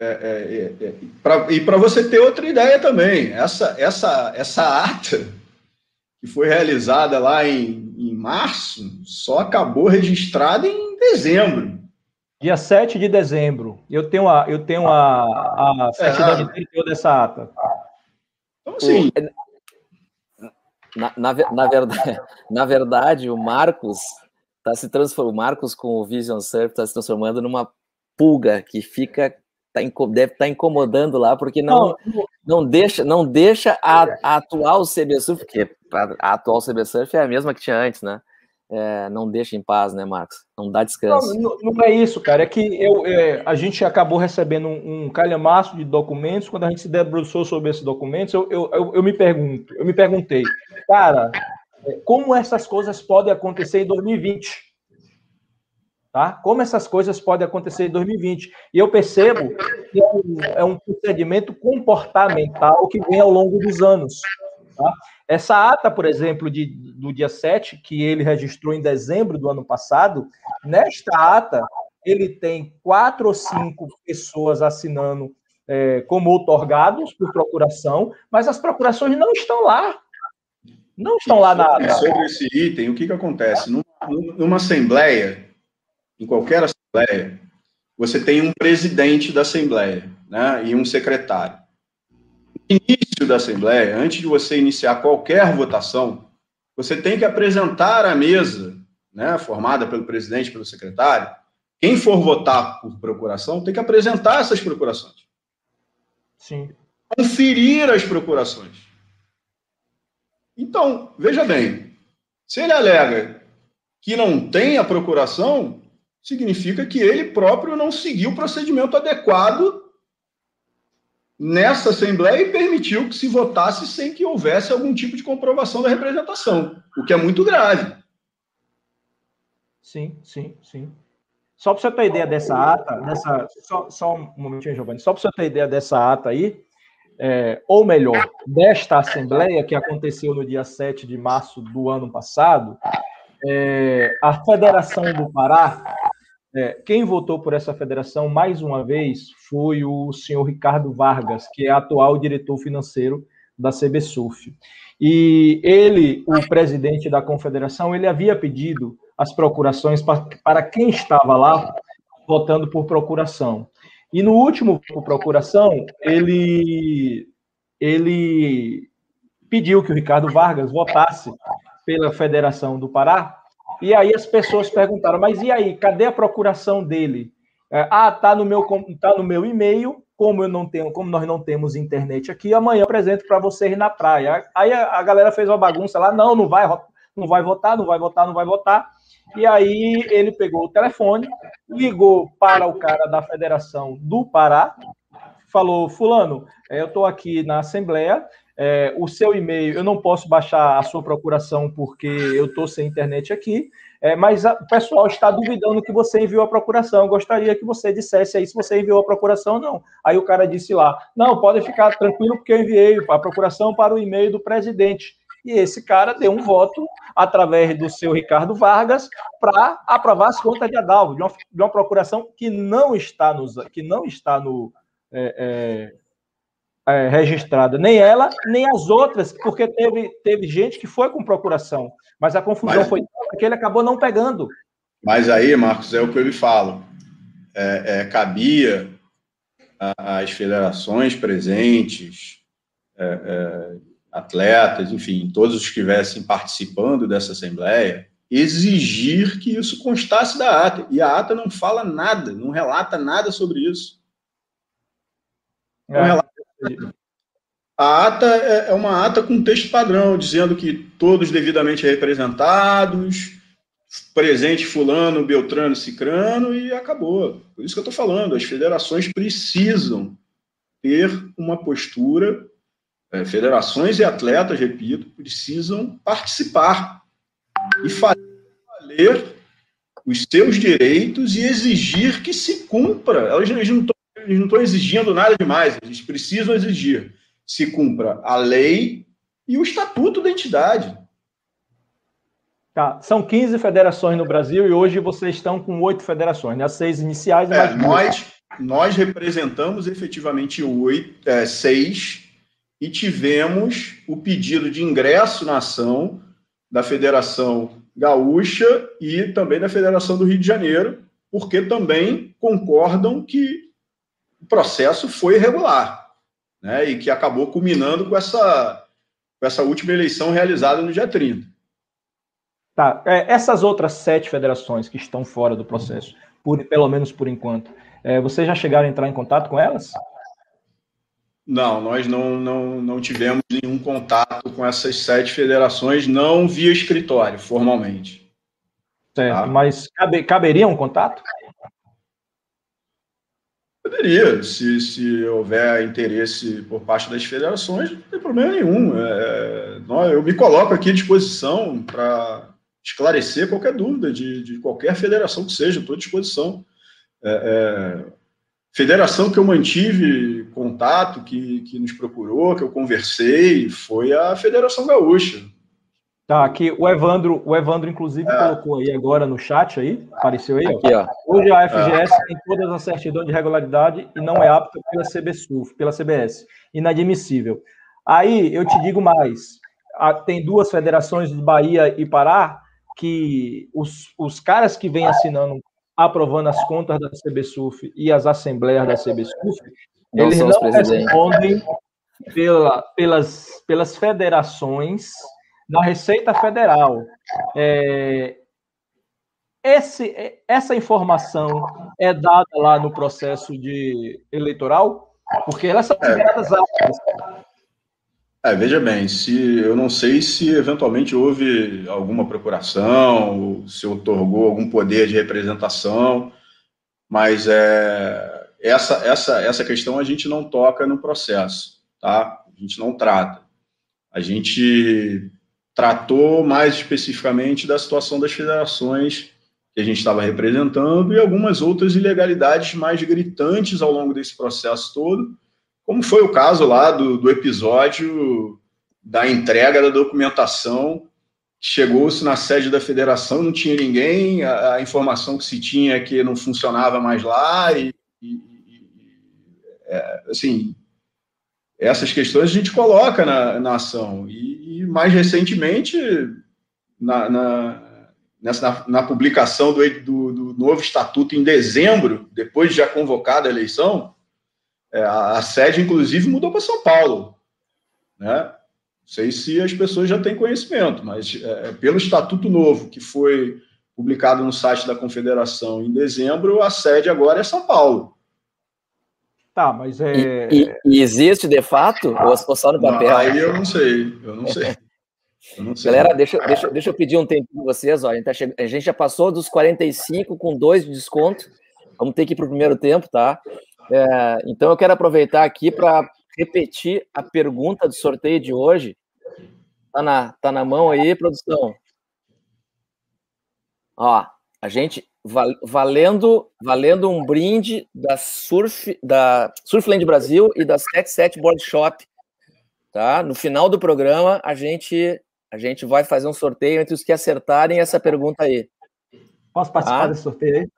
S3: é, é, é, é pra, e para você ter outra ideia também, essa, essa, essa ata que foi realizada lá em, em março só acabou registrada em dezembro.
S1: Dia 7 de dezembro. Eu tenho a, eu tenho a, a certidão de dessa ata.
S2: Então, assim. Na, na, na, verdade, na verdade, o Marcos está se transformando. O Marcos com o Vision Surf está se transformando numa pulga que fica. Tá, deve estar tá incomodando lá, porque não, não, não deixa, não deixa a, a atual CB porque a atual CB Surf é a mesma que tinha antes, né? é, não deixa em paz, né, Marcos? Não dá descanso.
S1: Não, não é isso, cara. É que eu, é, a gente acabou recebendo um, um calhamaço de documentos. Quando a gente se debruçou sobre esses documentos, eu, eu, eu, eu me pergunto, eu me perguntei, cara, é, como essas coisas podem acontecer em 2020? Tá? Como essas coisas podem acontecer em 2020? E eu percebo que é um, é um procedimento comportamental que vem ao longo dos anos. Tá? Essa ata, por exemplo, de, do dia 7, que ele registrou em dezembro do ano passado, nesta ata, ele tem quatro ou cinco pessoas assinando é, como otorgados por procuração, mas as procurações não estão lá. Não estão lá na ata.
S3: Sobre esse item, o que, que acontece? Numa, numa assembleia, em qualquer assembleia, você tem um presidente da assembleia né, e um secretário início da Assembleia, antes de você iniciar qualquer votação, você tem que apresentar a mesa, né, formada pelo presidente, pelo secretário. Quem for votar por procuração tem que apresentar essas procurações.
S1: Sim.
S3: Conferir as procurações. Então, veja bem, se ele alega que não tem a procuração, significa que ele próprio não seguiu o procedimento adequado nessa Assembleia e permitiu que se votasse sem que houvesse algum tipo de comprovação da representação, o que é muito grave.
S1: Sim, sim, sim. Só para você ter ideia dessa ata, dessa, só, só um momentinho, Giovanni, só para você ter ideia dessa ata aí, é, ou melhor, desta Assembleia que aconteceu no dia 7 de março do ano passado, é, a Federação do Pará, é, quem votou por essa federação, mais uma vez, foi o senhor Ricardo Vargas, que é atual diretor financeiro da CBSUF. E ele, o presidente da confederação, ele havia pedido as procurações para quem estava lá votando por procuração. E no último por procuração, ele, ele pediu que o Ricardo Vargas votasse pela Federação do Pará. E aí as pessoas perguntaram: mas e aí, cadê a procuração dele? É, ah, tá no meu tá no meu e-mail. Como eu não tenho, como nós não temos internet aqui, amanhã eu apresento para vocês na praia. Aí a, galera fez uma bagunça lá, não, não vai, não vai votar, não vai votar, não vai votar. E aí ele pegou o telefone, ligou para o cara da Federação do Pará, falou: Fulano, é, eu estou aqui na Assembleia, é, o seu e-mail, eu não posso baixar a sua procuração porque eu estou sem internet aqui, é, mas a, o pessoal está duvidando que você enviou a procuração. Eu gostaria que você dissesse aí se você enviou a procuração ou não. Aí o cara disse lá: Não, pode ficar tranquilo porque eu enviei a procuração para o e-mail do presidente. E esse cara deu um voto através do seu Ricardo Vargas para aprovar as contas de Adalvo, de uma, de uma procuração que não está, nos, que não está no. É, é, registrada, nem ela, nem as outras, porque teve, teve gente que foi com procuração, mas a confusão mas, foi que ele acabou não pegando.
S3: Mas aí, Marcos, é o que eu lhe falo. É, é, cabia às federações presentes, é, é, atletas, enfim, todos os que estivessem participando dessa assembleia, exigir que isso constasse da ata. E a ata não fala nada, não relata nada sobre isso. Não é. relata. A ata é, é uma ata com texto padrão, dizendo que todos devidamente representados, presente fulano, beltrano, cicrano, e acabou. Por isso que eu estou falando, as federações precisam ter uma postura é, federações e atletas, repito, precisam participar e fazer valer os seus direitos e exigir que se cumpra. Eles não estão exigindo nada demais, eles precisam exigir se cumpra a lei e o estatuto da entidade.
S1: Tá. São 15 federações no Brasil e hoje vocês estão com oito federações, né? As seis iniciais.
S3: É, nós, nós representamos efetivamente oito, é, seis e tivemos o pedido de ingresso na ação da Federação Gaúcha e também da Federação do Rio de Janeiro, porque também concordam que o processo foi irregular, né, e que acabou culminando com essa, com essa última eleição realizada no dia 30.
S1: Tá, é, essas outras sete federações que estão fora do processo, por, pelo menos por enquanto, é, vocês já chegaram a entrar em contato com elas?
S3: Não, nós não, não, não tivemos nenhum contato com essas sete federações, não via escritório, formalmente.
S1: Certo, tá? mas cabe, caberia um contato?
S3: Poderia, se, se houver interesse por parte das federações, não tem problema nenhum. É, eu me coloco aqui à disposição para esclarecer qualquer dúvida de, de qualquer federação que seja, estou à disposição. É, é, Federação que eu mantive contato, que, que nos procurou, que eu conversei, foi a Federação Gaúcha.
S1: Tá, aqui o Evandro, o Evandro inclusive é. colocou aí agora no chat aí, apareceu aí,
S2: aqui, ó.
S1: Hoje a FGS é. tem todas as certidões de regularidade e não é apta pela CBSUF, pela CBS. Inadmissível. Aí eu te digo mais, tem duas federações de Bahia e Pará que os, os caras que vêm assinando aprovando as contas da CBSUF e as assembleias da CBSUF, não eles não respondem pela, pelas, pelas federações da Receita Federal. É, esse, essa informação é dada lá no processo de eleitoral? Porque elas são consideradas é.
S3: É, veja bem, se eu não sei se eventualmente houve alguma procuração, se otorgou algum poder de representação, mas é, essa, essa, essa questão a gente não toca no processo, tá? A gente não trata. A gente tratou mais especificamente da situação das federações que a gente estava representando e algumas outras ilegalidades mais gritantes ao longo desse processo todo, como foi o caso lá do, do episódio da entrega da documentação. Chegou-se na sede da federação, não tinha ninguém, a, a, informação que se tinha é que não funcionava mais lá, e, e, e é, assim, essas questões a gente coloca na, na ação. E, mais recentemente, na, na, nessa, na, na publicação do, do, do, novo estatuto em dezembro, depois de já convocada a eleição, é, a, a, sede, inclusive, mudou para São Paulo. Né? Não sei se as pessoas já têm conhecimento, mas é, é, pelo estatuto novo que foi publicado no site da Confederação em dezembro, a sede agora é São Paulo.
S2: Tá, mas é. E, e, e existe de fato? ou só no papel?
S3: Aí eu não sei, eu não sei.
S2: Eu não sei. Galera, deixa, deixa, deixa eu pedir um tempo para vocês. Ó. A, gente tá che... a gente já passou dos 45 com dois de desconto. Vamos ter que ir para o primeiro tempo, tá? É, então eu quero aproveitar aqui para repetir a pergunta do sorteio de hoje. Tá na, tá na mão aí, produção. Ó, a gente valendo, valendo um brinde da Surf, da Surfland Brasil e da 77 Board Shop. Tá? No final do programa, a gente a gente vai fazer um sorteio entre os que acertarem essa pergunta aí.
S1: Posso participar tá? desse sorteio aí?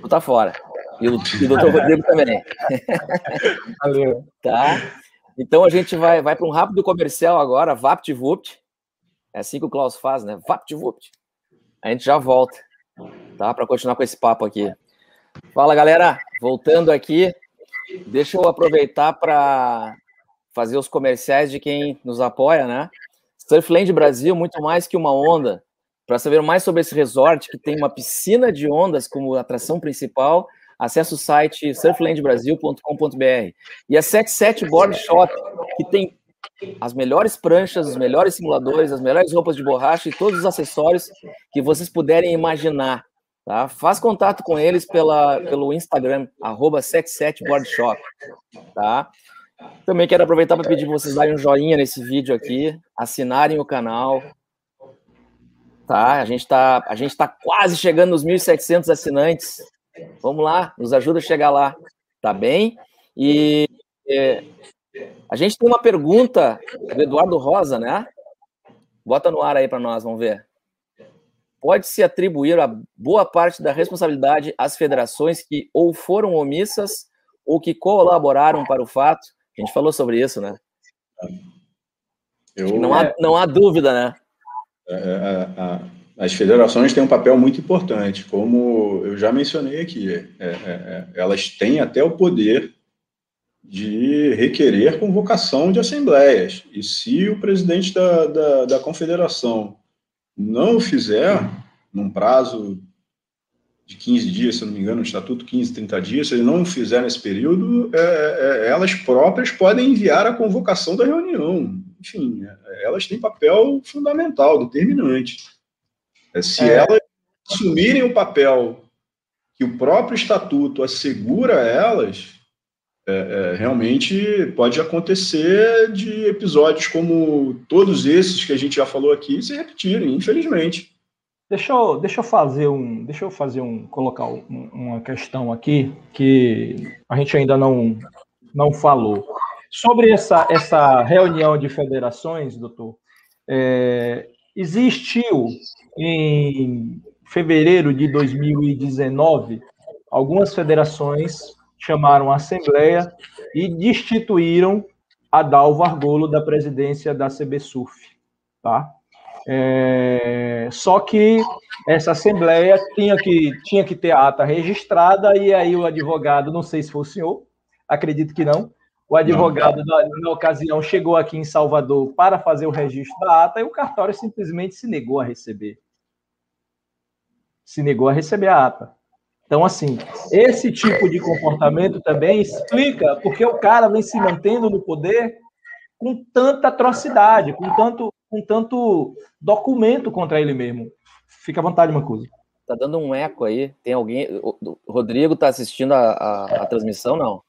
S2: Tu tá fora. E o, e o doutor Rodrigo também. Valeu. Tá? Então a gente vai, vai para um rápido comercial agora, VaptVupt. É assim que o Klaus faz, né? VaptVupt. A gente já volta tá? Para continuar com esse papo aqui. Fala, galera. Voltando aqui, deixa eu aproveitar para fazer os comerciais de quem nos apoia, né? Surfland Brasil, muito mais que uma onda. Para saber mais sobre esse resort, que tem uma piscina de ondas como atração principal, acesse o site surflandbrasil.com.br. E a 77 Board Shop, que tem as melhores pranchas, os melhores simuladores, as melhores roupas de borracha e todos os acessórios que vocês puderem imaginar. Tá? Faz contato com eles pela, pelo Instagram, arroba 77boardshop. Tá? Também quero aproveitar para pedir para vocês darem um joinha nesse vídeo aqui, assinarem o canal. Tá? A gente está tá quase chegando nos 1.700 assinantes. Vamos lá, nos ajuda a chegar lá, tá bem? E é, a gente tem uma pergunta do Eduardo Rosa, né? Bota no ar aí para nós, vamos ver. Pode-se atribuir a boa parte da responsabilidade às federações que ou foram omissas ou que colaboraram para o fato? A gente falou sobre isso, né? Eu, não, há, não há dúvida, né?
S3: É, é, a, as federações têm um papel muito importante, como eu já mencionei aqui. É, é, é elas têm até o poder de requerer convocação de assembleias. E se o presidente da, da, da confederação não o fizer, num prazo de 15 dias, se não me engano, no estatuto 15, 30 dias, se ele não fizer nesse período, é, é, elas próprias podem enviar a convocação da reunião. Enfim, é, elas têm papel fundamental, determinante. É, se é. elas assumirem o papel que o próprio estatuto assegura a elas, é, é, realmente pode acontecer de episódios como todos esses que a gente já falou aqui se repetirem, infelizmente.
S1: Deixa eu, deixa eu fazer um, deixa eu fazer um, colocar um, uma questão aqui que a gente ainda não não falou sobre essa essa reunião de federações, doutor. É, existiu em fevereiro de 2019 algumas federações chamaram a Assembleia e destituíram a Dalva Argolo da presidência da CB Surf, tá? É, só que essa assembleia tinha que, tinha que ter a ata registrada, e aí o advogado, não sei se foi o senhor, acredito que não, o advogado, na, na, ocasião, chegou aqui em Salvador para fazer o registro da ata e o cartório simplesmente se negou a receber. Se negou a receber a ata. Então, assim, esse tipo de comportamento também explica porque o cara vem se mantendo no poder com tanta atrocidade, com tanto, com tanto documento contra ele mesmo. Fica à vontade, Mancuso.
S2: tá dando um eco aí. Tem alguém. O Rodrigo tá assistindo a, a, a transmissão, não?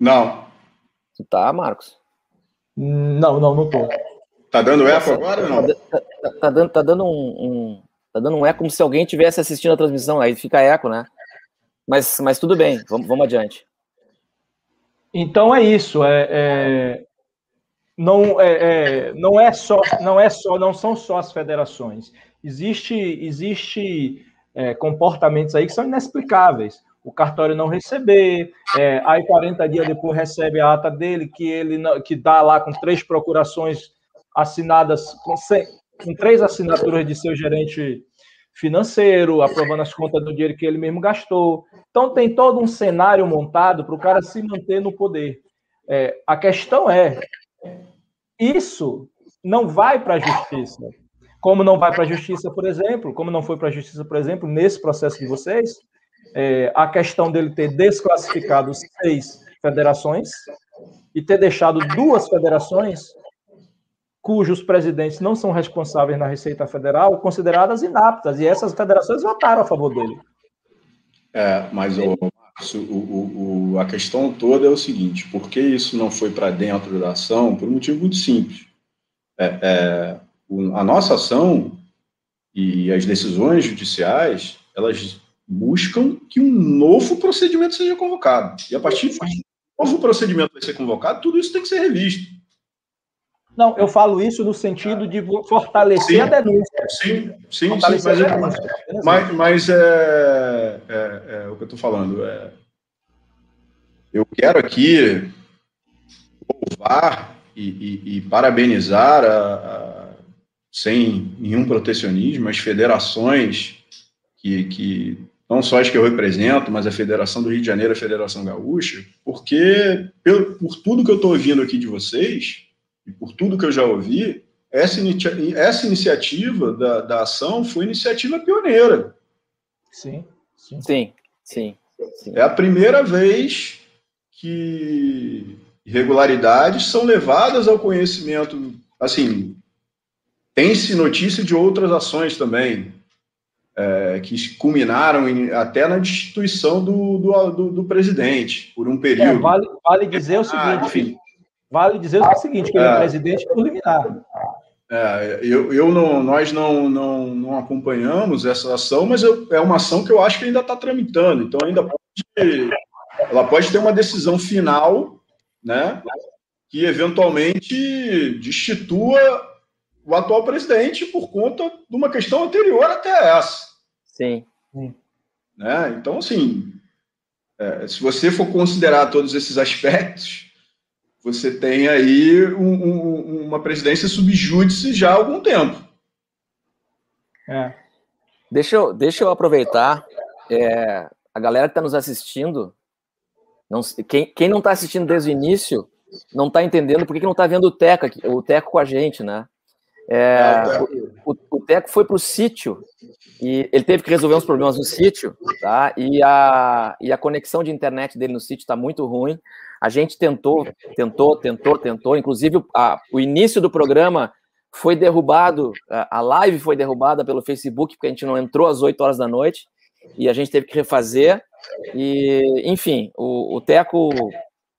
S3: Não.
S2: Tu tá, Marcos?
S1: Não, não, não tô.
S3: Tá dando eco agora ou não?
S2: Tá, tá, tá dando, tá dando um, um, Tá dando um eco como se alguém estivesse assistindo a transmissão, aí fica eco, né? Mas, mas tudo bem, vamos, vamos adiante.
S1: Então é isso. É, é não, é, é, não é só, não é só, não são só as federações. Existe, existe é, comportamentos aí que são inexplicáveis. O cartório não receber, é, aí 40 dias depois recebe a ata dele que ele que dá lá com três procurações assinadas com, com três assinaturas de seu gerente financeiro, aprovando as contas do dinheiro que ele mesmo gastou. Então tem todo um cenário montado para o cara se manter no poder. É, a questão é, isso não vai para a justiça. Como não vai para a justiça, por exemplo, como não foi para a justiça, por exemplo, nesse processo de vocês, é, a questão dele ter desclassificado seis federações e ter deixado duas federações cujos presidentes não são responsáveis na Receita Federal, consideradas inaptas, e essas federações votaram a favor dele.
S3: É, mas o, o, o, a questão toda é o seguinte: por que isso não foi para dentro da ação? Por um motivo muito simples. É, é, a nossa ação e as decisões judiciais, elas buscam que um novo procedimento seja convocado. E a partir do novo procedimento vai ser convocado, tudo isso tem que ser revisto.
S1: Não, eu falo isso no sentido de fortalecer sim, a denúncia.
S3: Sim, sim, fortalecer sim mas, é, mas, mas é, é, é, o que eu estou falando. É, eu quero aqui louvar e, e, e parabenizar, a, a, sem nenhum protecionismo, as federações que, que não só as que eu represento, mas a Federação do Rio de Janeiro, a Federação Gaúcha, porque por, por tudo que eu estou ouvindo aqui de vocês, e por tudo que eu já ouvi, essa, inicia essa iniciativa da, da ação foi iniciativa pioneira.
S2: Sim, sim. Sim, sim,
S3: sim. É a primeira vez que irregularidades são levadas ao conhecimento. Assim, tem-se notícia de outras ações também, é, que culminaram em, até na destituição do, do, do, do, presidente por um período. É,
S1: vale, vale dizer o ah, seguinte, ah, enfim, Vale dizer o seguinte, que ele é, é presidente por liminar.
S3: É, eu, eu não, nós não, não, não acompanhamos essa ação, mas eu, é uma ação que eu acho que ainda está tramitando, então ainda pode, ela pode ter uma decisão final, né, que eventualmente destitua o atual presidente por conta de uma questão anterior até essa.
S2: Sim.
S3: Né? Então, assim, é, se você for considerar todos esses aspectos, você tem aí um, um, uma presidência subjúdice já há algum tempo.
S2: É. Deixa, eu, deixa eu aproveitar. É, a galera que está nos assistindo, não, quem, quem não está assistindo desde o início, não está entendendo por que, que não está vendo o Teco, aqui, o Teco com a gente, né? É, é o, o, o, Teco foi para o sítio e ele teve que resolver uns problemas no sítio, tá? E a, e a conexão de internet dele no sítio está muito ruim. A gente tentou, tentou, tentou, tentou. Inclusive, a, o início do programa foi derrubado, a, live foi derrubada pelo Facebook, porque a gente não entrou às 8 horas da noite, e a gente teve que refazer. E, enfim, o, o Teco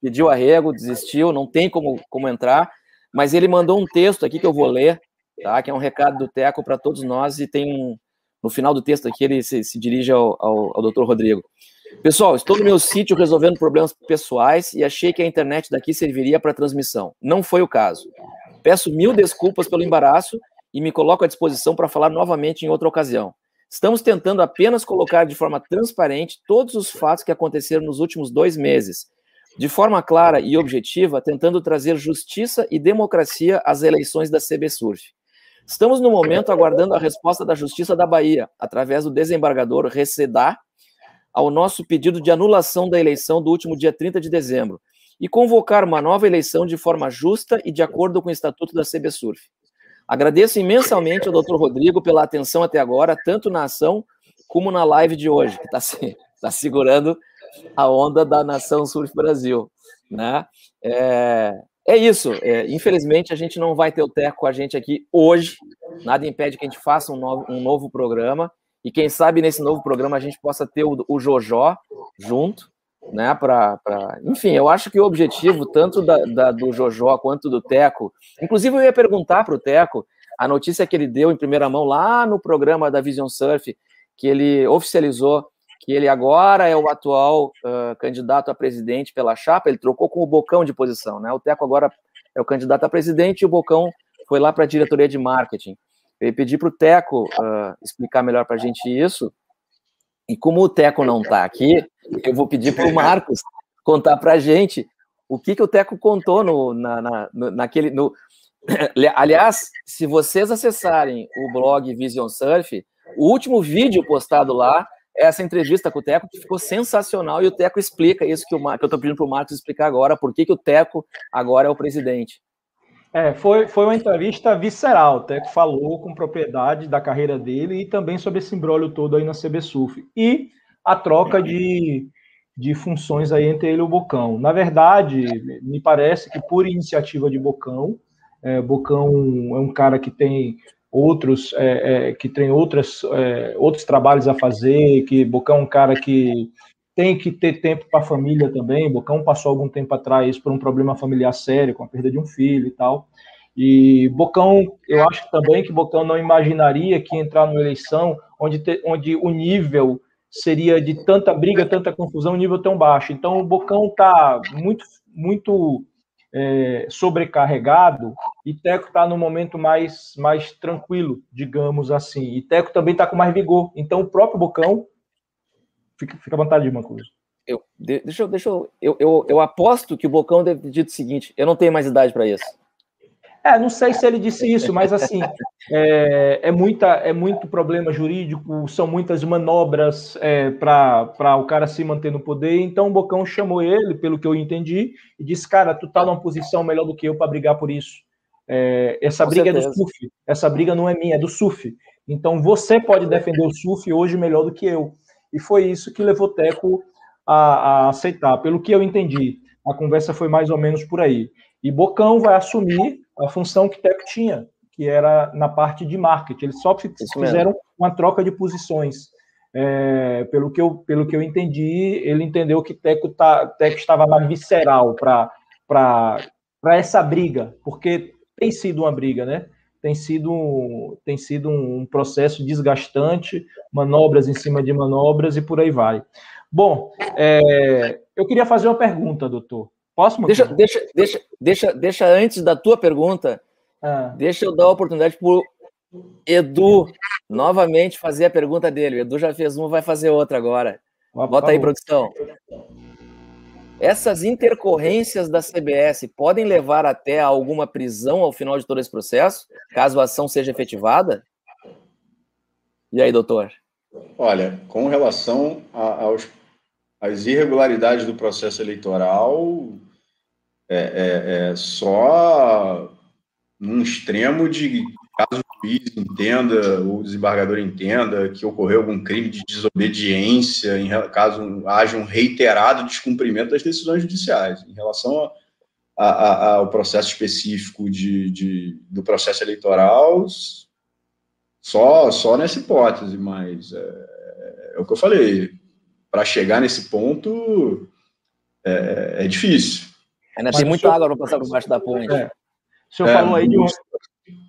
S2: pediu arrego, desistiu, não tem como, como entrar, mas ele mandou um texto aqui que eu vou ler, tá? que é um recado do Teco para todos nós, e tem um. No final do texto aqui, ele se, se dirige ao, ao, ao doutor Rodrigo. Pessoal, estou no meu sítio resolvendo problemas pessoais e achei que a internet daqui serviria para transmissão. Não foi o caso. Peço mil desculpas pelo embaraço e me coloco à disposição para falar novamente em outra ocasião. Estamos tentando apenas colocar de forma transparente todos os fatos que aconteceram nos últimos dois meses, de forma clara e objetiva, tentando trazer justiça e democracia às eleições da CBSURF. Estamos no momento aguardando a resposta da Justiça da Bahia, através do desembargador Recedá, ao nosso pedido de anulação da eleição do último dia 30 de dezembro e convocar uma nova eleição de forma justa e de acordo com o estatuto da CBSURF. Agradeço imensamente ao Dr. Rodrigo pela atenção até agora, tanto na ação como na live de hoje, que está tá segurando a onda da Nação Surf Brasil. Né? É, é isso. É, infelizmente, a gente não vai ter o Teco com a gente aqui hoje. Nada impede que a gente faça um novo, um novo programa. E quem sabe nesse novo programa a gente possa ter o, o Jojó junto, né? Para, enfim, eu acho que o objetivo tanto da, da, do Jojó quanto do Teco, inclusive eu ia perguntar para o Teco a notícia que ele deu em primeira mão lá no programa da Vision Surf, que ele oficializou que ele agora é o atual uh, candidato a presidente pela chapa, ele trocou com o Bocão de posição, né? O Teco agora é o candidato a presidente e o Bocão foi lá para a diretoria de marketing. Eu pedi para o Teco uh, explicar melhor para a gente isso. E como o Teco não está aqui, eu vou pedir para o Marcos contar para a gente o que, que o Teco contou no, na, na, naquele. No... Aliás, se vocês acessarem o blog Vision Surf, o último vídeo postado lá é essa entrevista com o Teco, que ficou sensacional, e o Teco explica isso que, o, que eu estou pedindo para o Marcos explicar agora, por que, que o Teco agora é o presidente.
S1: É, foi, foi uma entrevista visceral. O Teco falou com propriedade da carreira dele e também sobre esse embrólio todo aí na CBSUF. E a troca de, de funções aí entre ele e o Bocão. Na verdade, me parece que por iniciativa de Bocão, é, Bocão é um cara que tem outros é, é, que tem outras, é, outros trabalhos a fazer, que Bocão é um cara que tem que ter tempo para a família também. Bocão passou algum tempo atrás por um problema familiar sério, com a perda de um filho e tal. E Bocão, eu acho também que Bocão não imaginaria que entrar numa eleição onde, te, onde o nível seria de tanta briga, tanta confusão, um nível tão baixo. Então, o Bocão está muito, muito é, sobrecarregado e Teco está no momento mais, mais tranquilo, digamos assim. E Teco também está com mais vigor. Então, o próprio Bocão Fica, fica à vontade, Mancuso.
S2: Eu, deixa eu, deixa eu, eu, eu, eu aposto que o Bocão deve ter dito o seguinte: eu não tenho mais idade para isso.
S1: É, não sei se ele disse isso, mas assim, é, é, muita, é muito problema jurídico, são muitas manobras é, para o cara se manter no poder. Então o Bocão chamou ele, pelo que eu entendi, e disse: Cara, tu tá numa posição melhor do que eu para brigar por isso. É, essa Com briga certeza. é do SUF, essa briga não é minha, é do SUF. Então você pode defender o SUF hoje melhor do que eu. E foi isso que levou Teco a, a aceitar. Pelo que eu entendi, a conversa foi mais ou menos por aí. E Bocão vai assumir a função que Teco tinha, que era na parte de marketing. Eles só fizeram uma troca de posições. É, pelo, que eu, pelo que eu entendi, ele entendeu que Teco, tá, Teco estava mais visceral para essa briga, porque tem sido uma briga, né? Tem sido, tem sido um processo desgastante, manobras em cima de manobras e por aí vai. Bom, é, eu queria fazer uma pergunta, doutor. Posso?
S2: Deixa, deixa, deixa, deixa, deixa antes da tua pergunta, ah. deixa eu dar a oportunidade para o Edu novamente fazer a pergunta dele. O Edu já fez uma, vai fazer outra agora. Bota aí, produção. Essas intercorrências da CBS podem levar até alguma prisão ao final de todo esse processo, caso a ação seja efetivada? E aí, doutor?
S3: Olha, com relação a, às irregularidades do processo eleitoral, é, é, é só num extremo de caso o juiz entenda, o desembargador entenda que ocorreu algum crime de desobediência, em caso haja um reiterado descumprimento das decisões judiciais. Em relação a, a, a, ao processo específico de, de, do processo eleitoral, só, só nessa hipótese, mas é, é o que eu falei. Para chegar nesse ponto é, é difícil.
S2: Ainda tem muita água para passar por baixo da ponte. É.
S1: O senhor falou aí de um,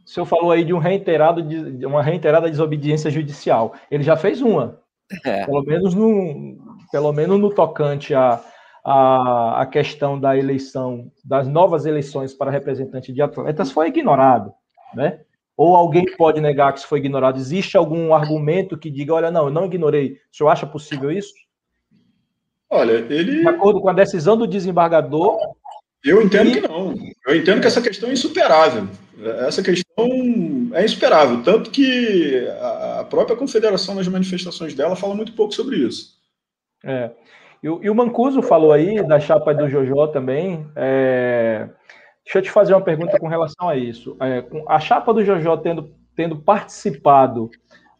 S1: o senhor falou aí de, um reiterado, de uma reiterada desobediência judicial. Ele já fez uma. É. Pelo, menos no, pelo menos no tocante à a, a, questão da eleição, das novas eleições para representante de atletas, foi ignorado. Né? Ou alguém pode negar que isso foi ignorado? Existe algum argumento que diga, olha, não, eu não ignorei. O senhor acha possível isso?
S3: Olha, ele.
S1: De acordo com a decisão do desembargador.
S3: Eu entendo e... que não. Eu entendo que essa questão é insuperável. Essa questão é insuperável, tanto que a própria confederação nas manifestações dela fala muito pouco sobre isso.
S1: É. E, o, Mancuso falou aí da chapa do Jojo também. É... Deixa eu te fazer uma pergunta com relação a isso. É, a chapa do Jojo tendo, tendo participado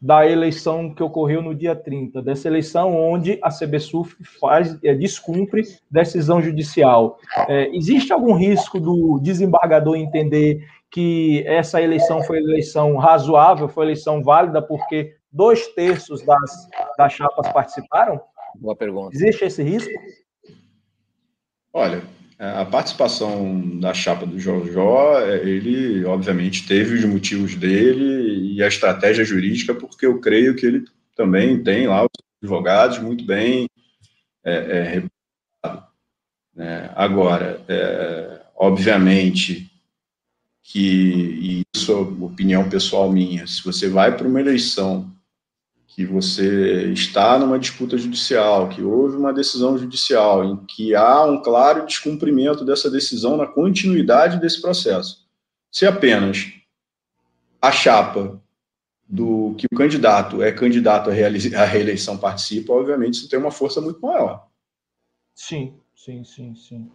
S1: da eleição que ocorreu no dia 30, dessa eleição onde a CBSUF faz, é, descumpre decisão judicial. É, existe algum risco do desembargador entender que essa eleição foi eleição razoável, foi eleição válida, porque dois terços das, das chapas participaram?
S2: Boa pergunta.
S1: Existe esse risco?
S3: Olha, a participação da chapa do Jorjó, ele obviamente teve os motivos dele e a estratégia jurídica, porque eu creio que ele também tem lá os advogados muito bem é, é, né? Agora, é, obviamente que, e isso é opinião pessoal minha, se você vai para uma eleição que você está numa disputa judicial, que houve uma decisão judicial em que há um claro descumprimento dessa decisão na continuidade desse processo. Se apenas a chapa do que o candidato é candidato à reeleição participa, obviamente isso tem uma força muito maior.
S1: Sim, sim, sim, sim.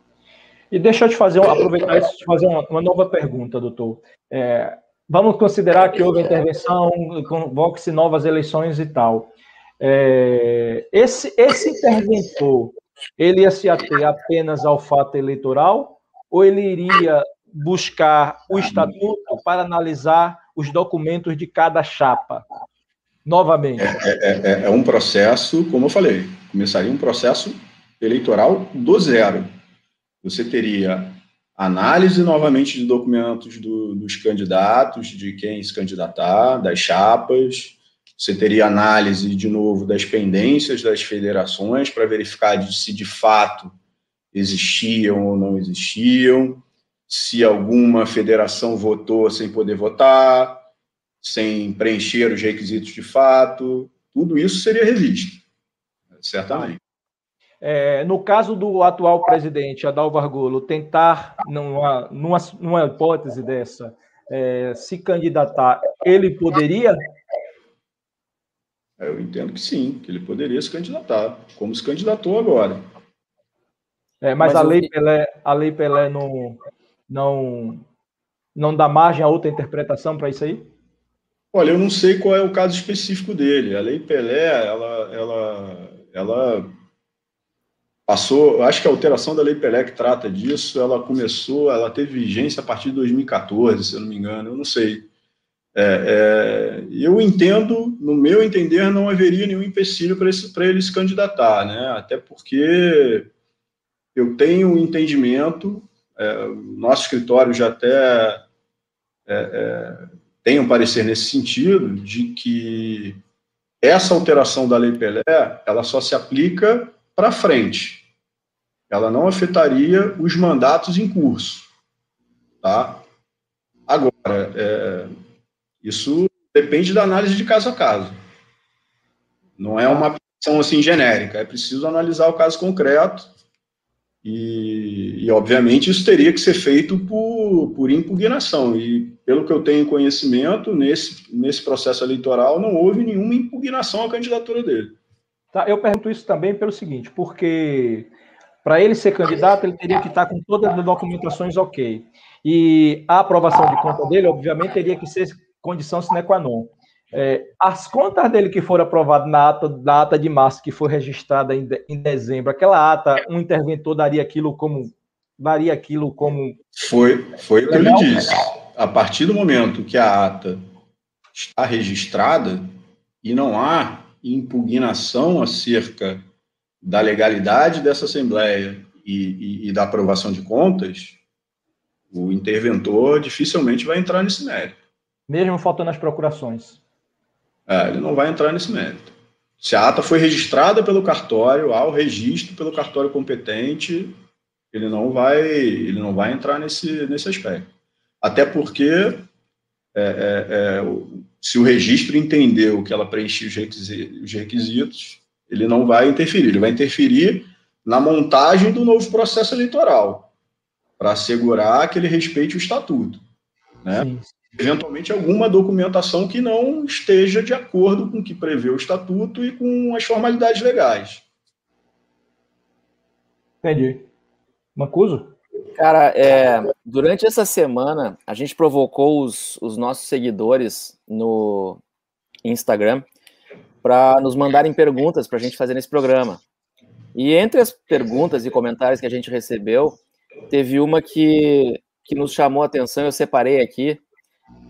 S1: E deixa eu te fazer, aproveitar isso te fazer uma, uma nova pergunta, doutor. É, vamos considerar que houve intervenção, convoque-se novas eleições e tal. É, esse, esse interventor, ele ia se ater apenas ao fato eleitoral ou ele iria buscar o estatuto para analisar os documentos de cada chapa? Novamente.
S3: É, é, é, é um processo, como eu falei, começaria um processo eleitoral do zero você teria análise novamente de documentos do, dos candidatos, de quem se candidatar, das chapas, você teria análise de novo das pendências das federações para verificar de, se de fato existiam ou não existiam, se alguma federação votou sem poder votar, sem preencher os requisitos de fato, tudo isso seria revisto, certamente.
S1: É, no caso do atual presidente, Adalvo Argolo, tentar, numa, numa, numa hipótese dessa, é, se candidatar, ele poderia?
S3: Eu entendo que sim, que ele poderia se candidatar, como se candidatou agora.
S1: É, mas, mas, a, lei Pelé, a Lei Pelé não, não, não dá margem a outra interpretação para isso aí?
S3: Olha, eu não sei qual é o caso específico dele. A Lei Pelé, ela, ela, ela passou, acho que a alteração da Lei Pelé que trata disso, ela começou, ela teve vigência a partir de 2014, se eu não me engano, eu não sei. É, é, eu entendo, no meu entender, não haveria nenhum empecilho para ele se candidatar, né? Até porque eu tenho um entendimento, é, nosso escritório já até é, é, tem um parecer nesse sentido, de que essa alteração da Lei Pelé, ela só se aplica para frente. Ela não afetaria os mandatos em curso. Tá? Agora, é, isso depende da análise de caso a caso. Não é uma aplicação assim genérica, é preciso analisar o caso concreto e, e, obviamente, isso teria que ser feito por, por impugnação. E, pelo que eu tenho conhecimento, nesse, nesse processo eleitoral não houve nenhuma impugnação à candidatura dele.
S1: Tá, eu pergunto isso também pelo seguinte, porque para ele ser candidato, ele teria que estar com todas as documentações ok. E a aprovação de conta dele, obviamente, teria que ser condição sine qua non. É, as contas dele que foram aprovadas na ata, na ata de março, que foi registrada em, de, em dezembro, aquela ata, um interventor daria aquilo como. daria aquilo como.
S3: Foi, foi o que ele disse. A partir do momento que a ata está registrada e não há impugnação acerca da legalidade dessa Assembleia e, e, e, da aprovação de contas, o interventor dificilmente vai entrar nesse mérito.
S1: Mesmo faltando as procurações.
S3: É, ele não vai entrar nesse mérito. Se a ata foi registrada pelo cartório, há o registro pelo cartório competente, ele não vai, ele não vai entrar nesse, nesse aspecto. Até porque é, é, é, se o registro entendeu que ela preencheu os requisitos, ele não vai interferir, ele vai interferir na montagem do novo processo eleitoral, para assegurar que ele respeite o estatuto. Né? Eventualmente, alguma documentação que não esteja de acordo com o que prevê o estatuto e com as formalidades legais.
S1: Entendi. Mancuso?
S2: Cara, é, durante essa semana, a gente provocou os, os nossos seguidores no Instagram para nos mandarem perguntas para a gente fazer nesse programa. E entre as perguntas e comentários que a gente recebeu, teve uma que, que nos chamou a atenção, eu separei aqui,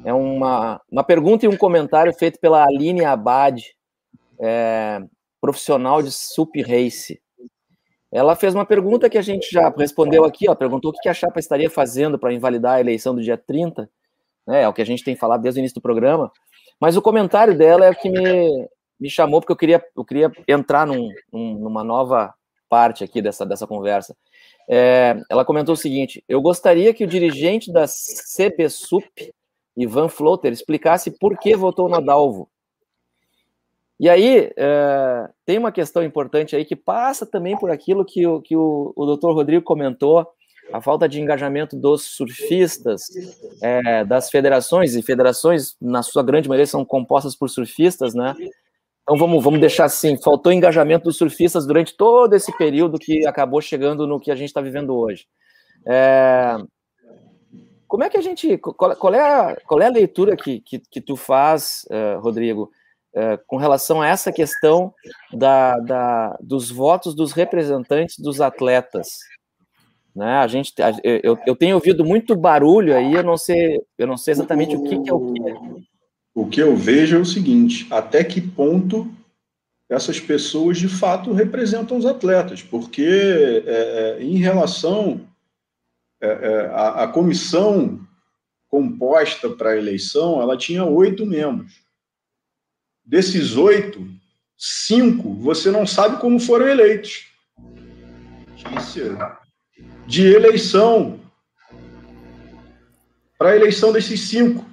S2: É uma, uma pergunta e um comentário feito pela Aline Abad, é, profissional de Sup Race. Ela fez uma pergunta que a gente já respondeu aqui, ó, perguntou o que a chapa estaria fazendo para invalidar a eleição do dia 30, né, é o que a gente tem falado desde o início do programa, mas o comentário dela é o que me, me chamou, porque eu queria, eu queria entrar num, num, numa nova parte aqui dessa, dessa conversa. É, ela comentou o seguinte: eu gostaria que o dirigente da CBSUP, Ivan Flotter, explicasse por que votou no Adalvo. E aí, é, tem uma questão importante aí que passa também por aquilo que o, que o, o doutor Rodrigo comentou, a falta de engajamento dos surfistas, é, das federações, e federações, na sua grande maioria, são compostas por surfistas, né? Então vamos, vamos deixar assim, faltou engajamento dos surfistas durante todo esse período que acabou chegando no que a gente está vivendo hoje. É, como é que a gente, qual, qual, é, a, qual é a leitura que, que, que tu faz, uh, Rodrigo, uh, com relação a essa questão da, da, dos votos dos representantes dos atletas? Né? A gente, eu, eu tenho ouvido muito barulho aí, eu não sei, eu não sei exatamente o que, que é o que
S3: o que eu vejo é o seguinte: até que ponto essas pessoas de fato representam os atletas? Porque é, é, em relação é, é a, a comissão composta para a eleição, ela tinha oito membros. Desses oito, cinco você não sabe como foram eleitos. De eleição para a eleição desses cinco.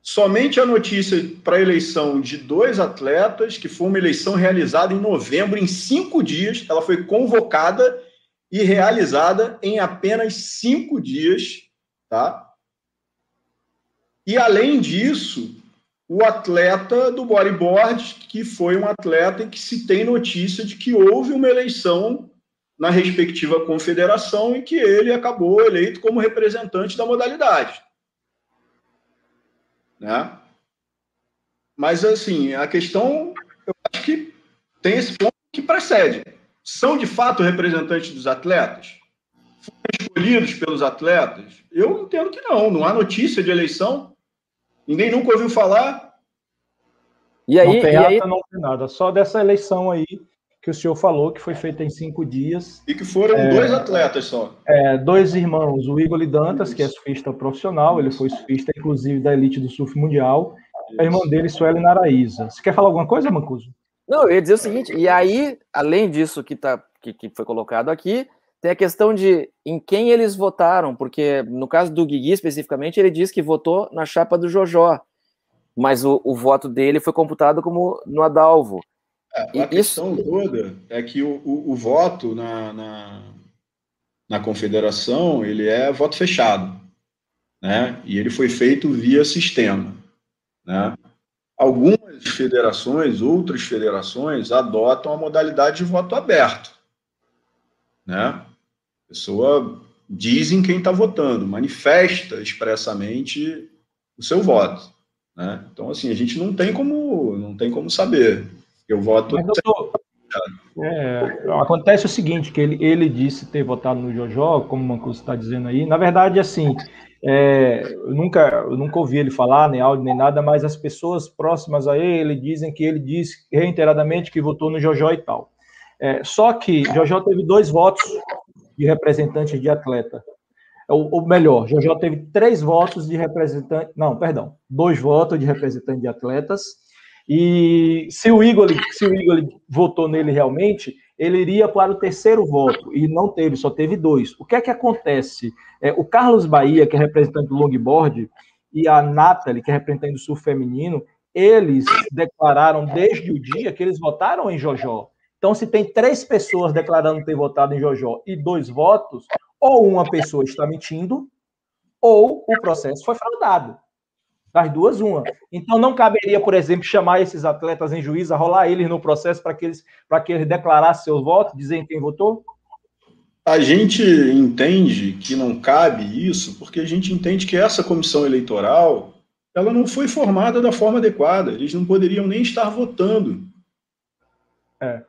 S3: Somente a notícia para a eleição de dois atletas, que foi uma eleição realizada em novembro, em cinco dias, ela foi convocada e realizada em apenas cinco dias, tá? E além disso, o atleta do bodyboard, que foi um atleta que se tem notícia de que houve uma eleição na respectiva confederação e que ele acabou eleito como representante da modalidade. Né? Mas, assim, a questão, eu acho que tem esse ponto que precede. São, de fato, representantes dos atletas? Foram escolhidos pelos atletas? Eu entendo que não. Não há notícia de eleição. Ninguém nunca ouviu falar.
S1: E aí, não tem, e aí... não tem nada. Só dessa eleição aí que o senhor falou, que foi feita em cinco dias.
S3: E que foram é, dois atletas só.
S1: É, dois irmãos, o Igor Dantas, que é surfista profissional, ele foi surfista, inclusive, da elite do surf mundial. A irmã dele, Sueli Naraíza. Você quer falar alguma coisa, Mancuso?
S2: Não, eu ia dizer o seguinte, e aí, além disso que, tá, que, que foi colocado aqui, tem a questão de em quem eles votaram, porque no caso do Guigui especificamente, ele diz que votou na chapa do Jojó, mas o, o voto dele foi computado como no Adalvo.
S3: É, a questão isso... toda é que o, o, o voto na, na, na, confederação ele é voto fechado, né? E ele foi feito via sistema, né? Algumas federações, outras federações adotam a modalidade de voto aberto, né? A pessoa dizem quem está votando, manifesta expressamente o seu voto, né? Então assim a gente não tem como não tem como saber eu voto. Tô...
S1: É, acontece o seguinte, que ele, ele disse ter votado no Jojó, como o Mancuso está dizendo aí. Na verdade, assim, é, eu, nunca, eu nunca ouvi ele falar, nem áudio, nem nada, mas as pessoas próximas a ele dizem que ele disse reiteradamente que votou no Jojó e tal. É, só que Jojó teve dois votos de representante de atleta. Ou, ou melhor, Jojó teve três votos de representante. Não, perdão, dois votos de representante de atletas e se o Igor, se o Igor votou nele realmente, ele iria para o terceiro voto e não teve, só teve dois. O que é que acontece? É, o Carlos Bahia, que é representante do longboard, e a Nathalie, que é representante do sul feminino, eles declararam desde o dia que eles votaram em Jojó. Então, se tem três pessoas declarando ter votado em Jojó e dois votos, ou uma pessoa está mentindo, ou o processo foi fraudado. Das duas, uma. Então não caberia, por exemplo, chamar esses atletas em juízo, rolar eles no processo para que eles, para que eles declarassem seus votos, dizerem quem votou?
S3: A gente entende que não cabe isso, porque a gente entende que essa comissão eleitoral ela não foi formada da forma adequada. Eles não poderiam nem estar votando.
S1: É.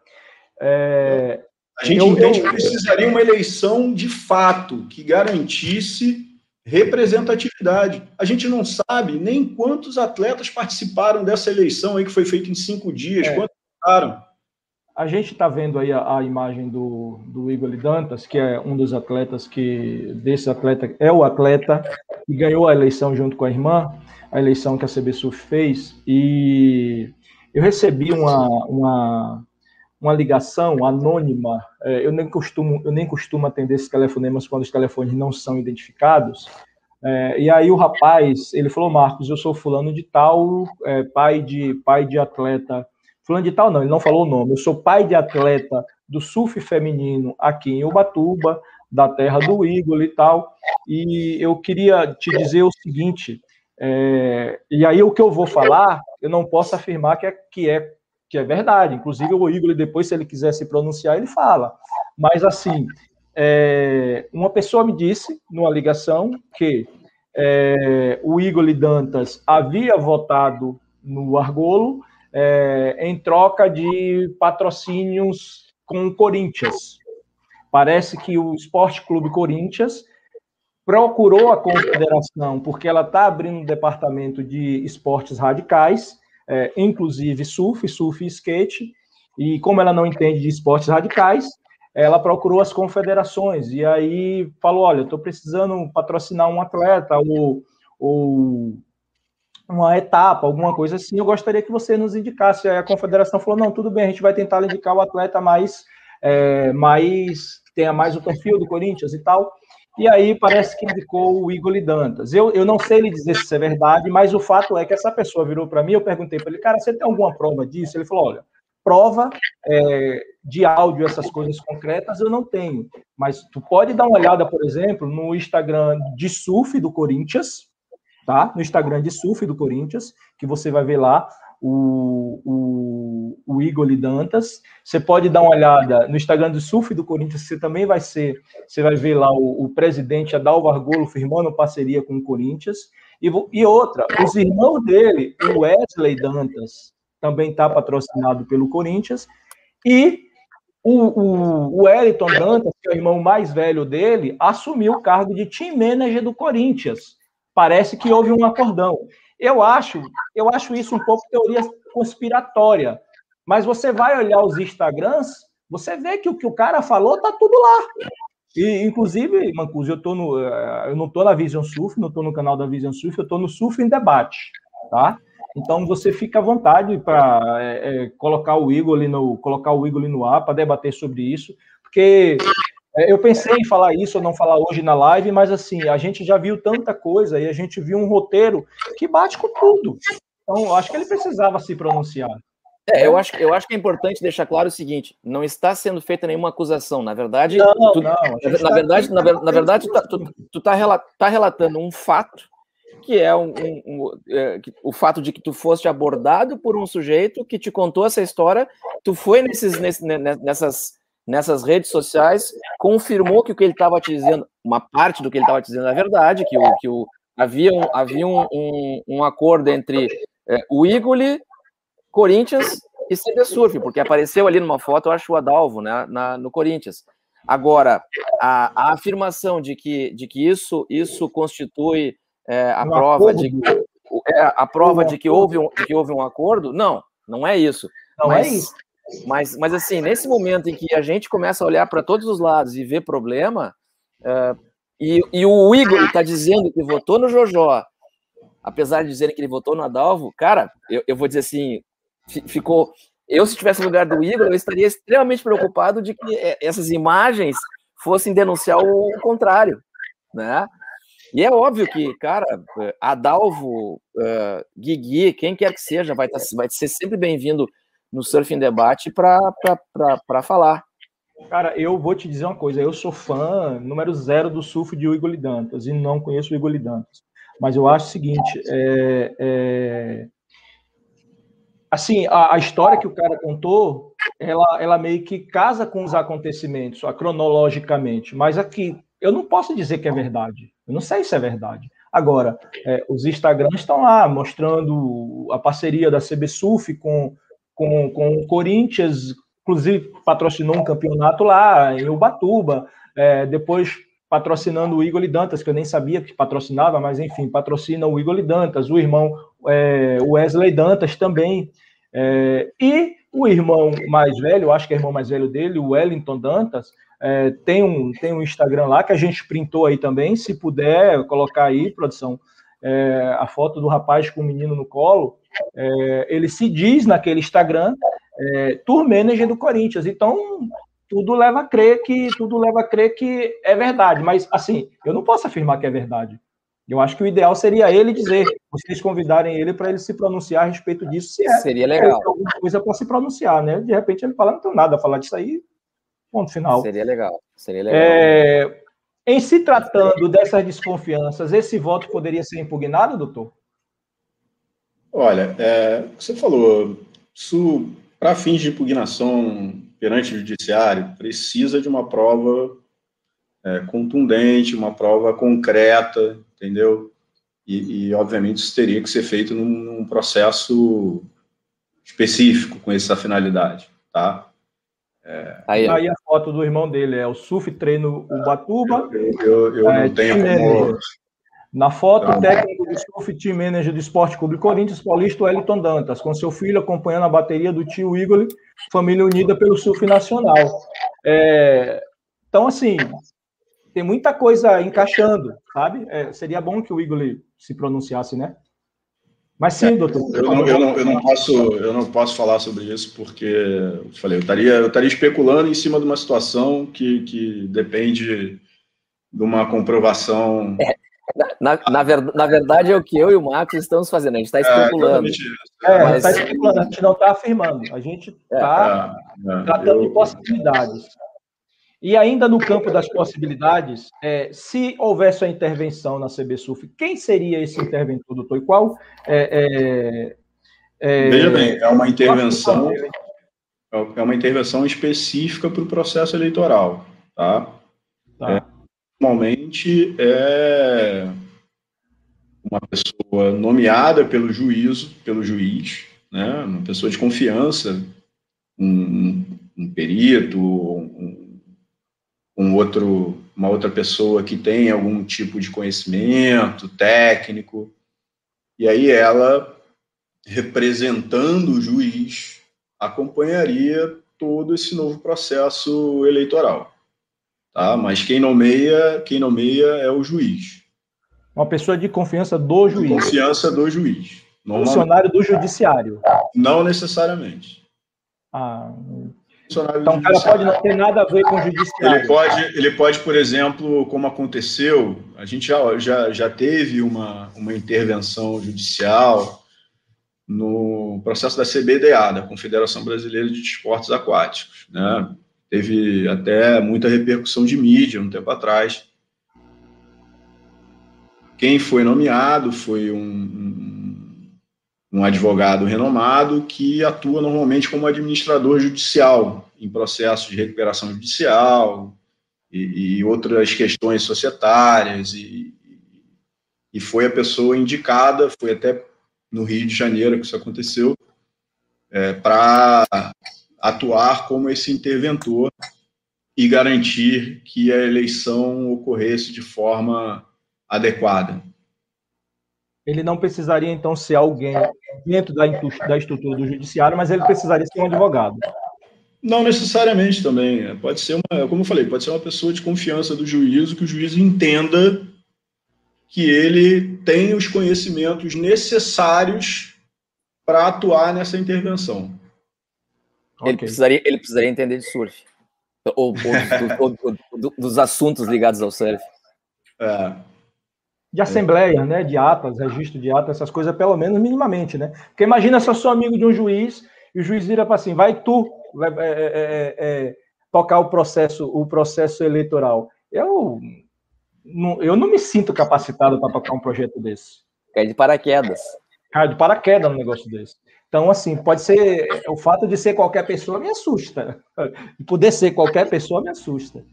S1: É...
S3: A gente eu, entende eu... que precisaria uma eleição de fato que garantisse representatividade. A gente não sabe nem quantos atletas participaram dessa eleição aí que foi feita em cinco dias, é. quantos votaram.
S1: A gente está vendo aí a, a, imagem do, do Igor Dantas, que é um dos atletas que, desse atleta, é o atleta que ganhou a eleição junto com a irmã, a eleição que a CBSUF fez, e eu recebi uma, uma, uma ligação anônima, é, eu nem costumo eu nem costumo atender esses telefonemas quando os telefones não são identificados. É, e aí o rapaz, ele falou, Marcos, eu sou fulano de tal, é, pai de pai de atleta, fulano de tal não, ele não falou o nome, eu sou pai de atleta do surf feminino aqui em Ubatuba, da terra do Igor e tal, e eu queria te dizer o seguinte, é, e aí o que eu vou falar, eu não posso afirmar que é, que é que é verdade. Inclusive, o Igor, depois, se ele quiser se pronunciar, ele fala. Mas, assim, é, uma pessoa me disse, numa ligação, que é, o Igor Dantas havia votado no Argolo é, em troca de patrocínios com o Corinthians. Parece que o Esporte Clube Corinthians procurou a confederação, porque ela está abrindo um departamento de esportes radicais, é, inclusive surf, surf e skate, e como ela não entende de esportes radicais, ela procurou as confederações, e aí falou, olha, estou precisando patrocinar um atleta, ou, ou uma etapa, alguma coisa assim, eu gostaria que você nos indicasse. Aí a confederação falou, não, tudo bem, a gente vai tentar indicar o atleta mais, é, mais tenha mais o perfil do Corinthians e tal. E aí parece que indicou o Igor Dantas. Eu, eu não sei lhe dizer se isso é verdade, mas o fato é que essa pessoa virou para mim, eu perguntei para ele, cara, você tem alguma prova disso? Ele falou, olha, prova é, de áudio, essas coisas concretas, eu não tenho. Mas tu pode dar uma olhada, por exemplo, no Instagram de surf do Corinthians, tá? No Instagram de surf do Corinthians, que você vai ver lá o, o, o Igor Dantas. Você pode dar uma olhada no Instagram do Surf do Corinthians, você também vai ser, você vai ver lá o, o presidente Adalvo Argolo firmando parceria com o Corinthians. E, e outra, os irmãos dele, o Wesley Dantas, também está patrocinado pelo Corinthians. E o, o, o Dantas, que é o irmão mais velho dele, assumiu o cargo de team manager do Corinthians. Parece que houve um acordão. Eu acho, eu acho isso um pouco teoria conspiratória. Mas você vai olhar os Instagrams, você vê que o que o cara falou tá tudo lá. E, inclusive, Mancuso, eu, tô no, eh, eu não estou na Vision Surf, não estou no canal da Vision Surf, eu estou no Surf em Debate, tá? Então você fica à vontade para é, eh, é, colocar o Igor no colocar o Igor no ar para debater sobre isso, porque é, eu pensei em falar isso ou não falar hoje na live, mas assim, a gente já viu tanta coisa e a gente viu um roteiro que bate com tudo. Então, acho que ele precisava se pronunciar.
S2: É, eu acho, eu acho que é importante deixar claro o seguinte: não está sendo feita nenhuma acusação. Na verdade, não, tu, não, na, tá verdade, na, na, verdade, tu, tá, tu, tá, tá relatando um fato que é, um, um, um é, o fato de que tu foste abordado por um sujeito que te contou essa história, tu foi nesses, nesses, nessas nessas redes sociais, confirmou que o que ele estava te dizendo, uma parte do que ele estava te dizendo é verdade, que, o, que o, havia, um, havia um, um, um acordo entre é, o Igoli, Corinthians e CB Surf, porque apareceu ali numa foto, eu acho, o Adalvo, né, na, no Corinthians. Agora, a, a, afirmação de que, de que isso, isso constitui é, a prova de é, a prova de que houve um, de que houve um acordo, não, não é isso.
S1: Não
S2: mas,
S1: é isso.
S2: Mas, mas assim, nesse momento em que a gente começa a olhar para todos os lados e ver problema, uh, e, e, o Igor está dizendo que votou no Jojó, apesar de dizerem que ele votou no Adalvo, cara, eu, eu vou dizer assim, ficou. Eu, se estivesse no lugar do Igor, eu estaria extremamente preocupado de que eh, essas imagens fossem denunciar o contrário, né? E é óbvio que, cara, Adalvo, uh, Guigui, quem quer que seja, vai, tá, vai ser sempre bem-vindo no Surfing Debate para falar.
S1: Cara, eu vou te dizer uma coisa, eu sou fã número zero do surf de Igor Dantas e não conheço o Igor Dantas. Mas eu acho o seguinte, é, é... assim, a, a, história que o cara contou, ela, ela meio que casa com os acontecimentos, a, cronologicamente. Mas aqui, eu não posso dizer que é verdade. Eu não sei se é verdade. Agora, é, os Instagrams estão lá mostrando a parceria da CB Surf com com, com o Corinthians, inclusive patrocinou um campeonato lá em Ubatuba. É, depois patrocinando o Igor Dantas, que eu nem sabia que patrocinava, mas enfim, patrocina o Igor Dantas, o irmão é, Wesley Dantas também. É, e o irmão mais velho, acho que é o irmão mais velho dele, o Wellington Dantas, é, tem, um, tem um Instagram lá que a gente printou aí também. Se puder colocar aí, produção, é, a foto do rapaz com o menino no colo. É, ele se diz naquele Instagram é, tour manager do Corinthians. Então, tudo leva a crer que tudo leva a crer que é verdade. Mas assim, eu não posso afirmar que é verdade. Eu acho que o ideal seria ele dizer, vocês convidarem ele para ele se pronunciar a respeito disso, se é,
S2: seria legal.
S1: É alguma coisa para se pronunciar, né? De repente ele fala, não tem nada a falar disso aí, ponto final.
S2: Seria legal, seria legal.
S1: É, em se tratando dessas desconfianças, esse voto poderia ser impugnado, doutor?
S3: Olha, é, você falou, para fins de impugnação perante o judiciário, precisa de uma prova é, contundente, uma prova concreta, entendeu? E, e, obviamente, isso teria que ser feito num, num, processo específico com essa finalidade, tá?
S1: É... Aí, aí, a foto do irmão dele é o Suf Treino Ubatuba.
S3: Eu, eu, eu é, não tenho como...
S1: Na foto, o técnico do Surf Team Manager do Esporte Clube Corinthians, Paulista Wellington Dantas, com seu filho acompanhando a bateria do tio Igor, família unida pelo surf nacional. É, então, assim, tem muita coisa encaixando, sabe? É, seria bom que o Igor se pronunciasse, né? Mas sim, é, doutor.
S3: Eu não, eu, não, eu, não posso, eu não posso falar sobre isso porque eu falei, eu estaria, eu estaria especulando em cima de uma situação que, que depende de uma comprovação.
S2: É, na, na, ver, na, verdade, é o que eu e o Marcos estamos fazendo, a gente está é, especulando.
S1: É, mas... está especulando, a gente não está afirmando, a gente está é, tratando eu... de possibilidades. E ainda no campo das possibilidades, é, se houvesse a intervenção na CBSUF, quem seria esse interventor, doutor? E qual? É,
S3: é, é Veja bem, é uma intervenção, é uma intervenção específica para o processo eleitoral, tá? tá. É, normalmente é uma pessoa nomeada pelo juízo, pelo juiz, né? Uma pessoa de confiança, um, um perito, um um outro, uma outra pessoa que tem algum tipo de conhecimento técnico, e aí ela, representando o juiz, acompanharia todo esse novo processo eleitoral. Tá? Mas quem nomeia, quem nomeia é o juiz.
S1: Uma pessoa de confiança do juiz.
S3: Confiança do juiz.
S1: Funcionário do judiciário.
S3: Não necessariamente.
S1: Ah, então o cara pode não ter nada a ver com o judiciário.
S3: Ele pode, ele pode, por exemplo, como aconteceu, a gente já, já, já teve uma, uma intervenção judicial no processo da CBDA, da Confederação Brasileira de Esportes Aquáticos. Né? Teve até muita repercussão de mídia um tempo atrás. Quem foi nomeado foi um, um advogado renomado que atua normalmente como administrador judicial em processos de recuperação judicial e, e outras questões societárias. E, e foi a pessoa indicada, foi até no Rio de Janeiro que isso aconteceu, é, para atuar como esse interventor e garantir que a eleição ocorresse de forma adequada.
S1: Ele não precisaria, então, ser alguém dentro da, da estrutura do judiciário, mas ele precisaria ser um advogado.
S3: Não necessariamente também. Pode ser uma, como eu falei, pode ser uma pessoa de confiança do juízo, que o juízo entenda que ele tem os conhecimentos necessários para atuar nessa intervenção.
S2: Ele, okay. precisaria, ele precisaria entender de surf. Ou, ou, ou, ou dos assuntos ligados ao surf.
S1: É de assembleia, né, de atas, registro de atas, essas coisas, pelo menos minimamente, né? Porque imagina se eu sou amigo de um juiz e o juiz vira para assim, vai tu vai, é, é, é, é, tocar o processo, o processo eleitoral. Eu não, eu não me sinto capacitado para tocar um projeto desse.
S2: Cai de paraquedas.
S1: Cai de paraquedas no negócio desse. Então, assim, pode ser. O fato de ser qualquer pessoa me assusta. De poder ser qualquer pessoa me assusta.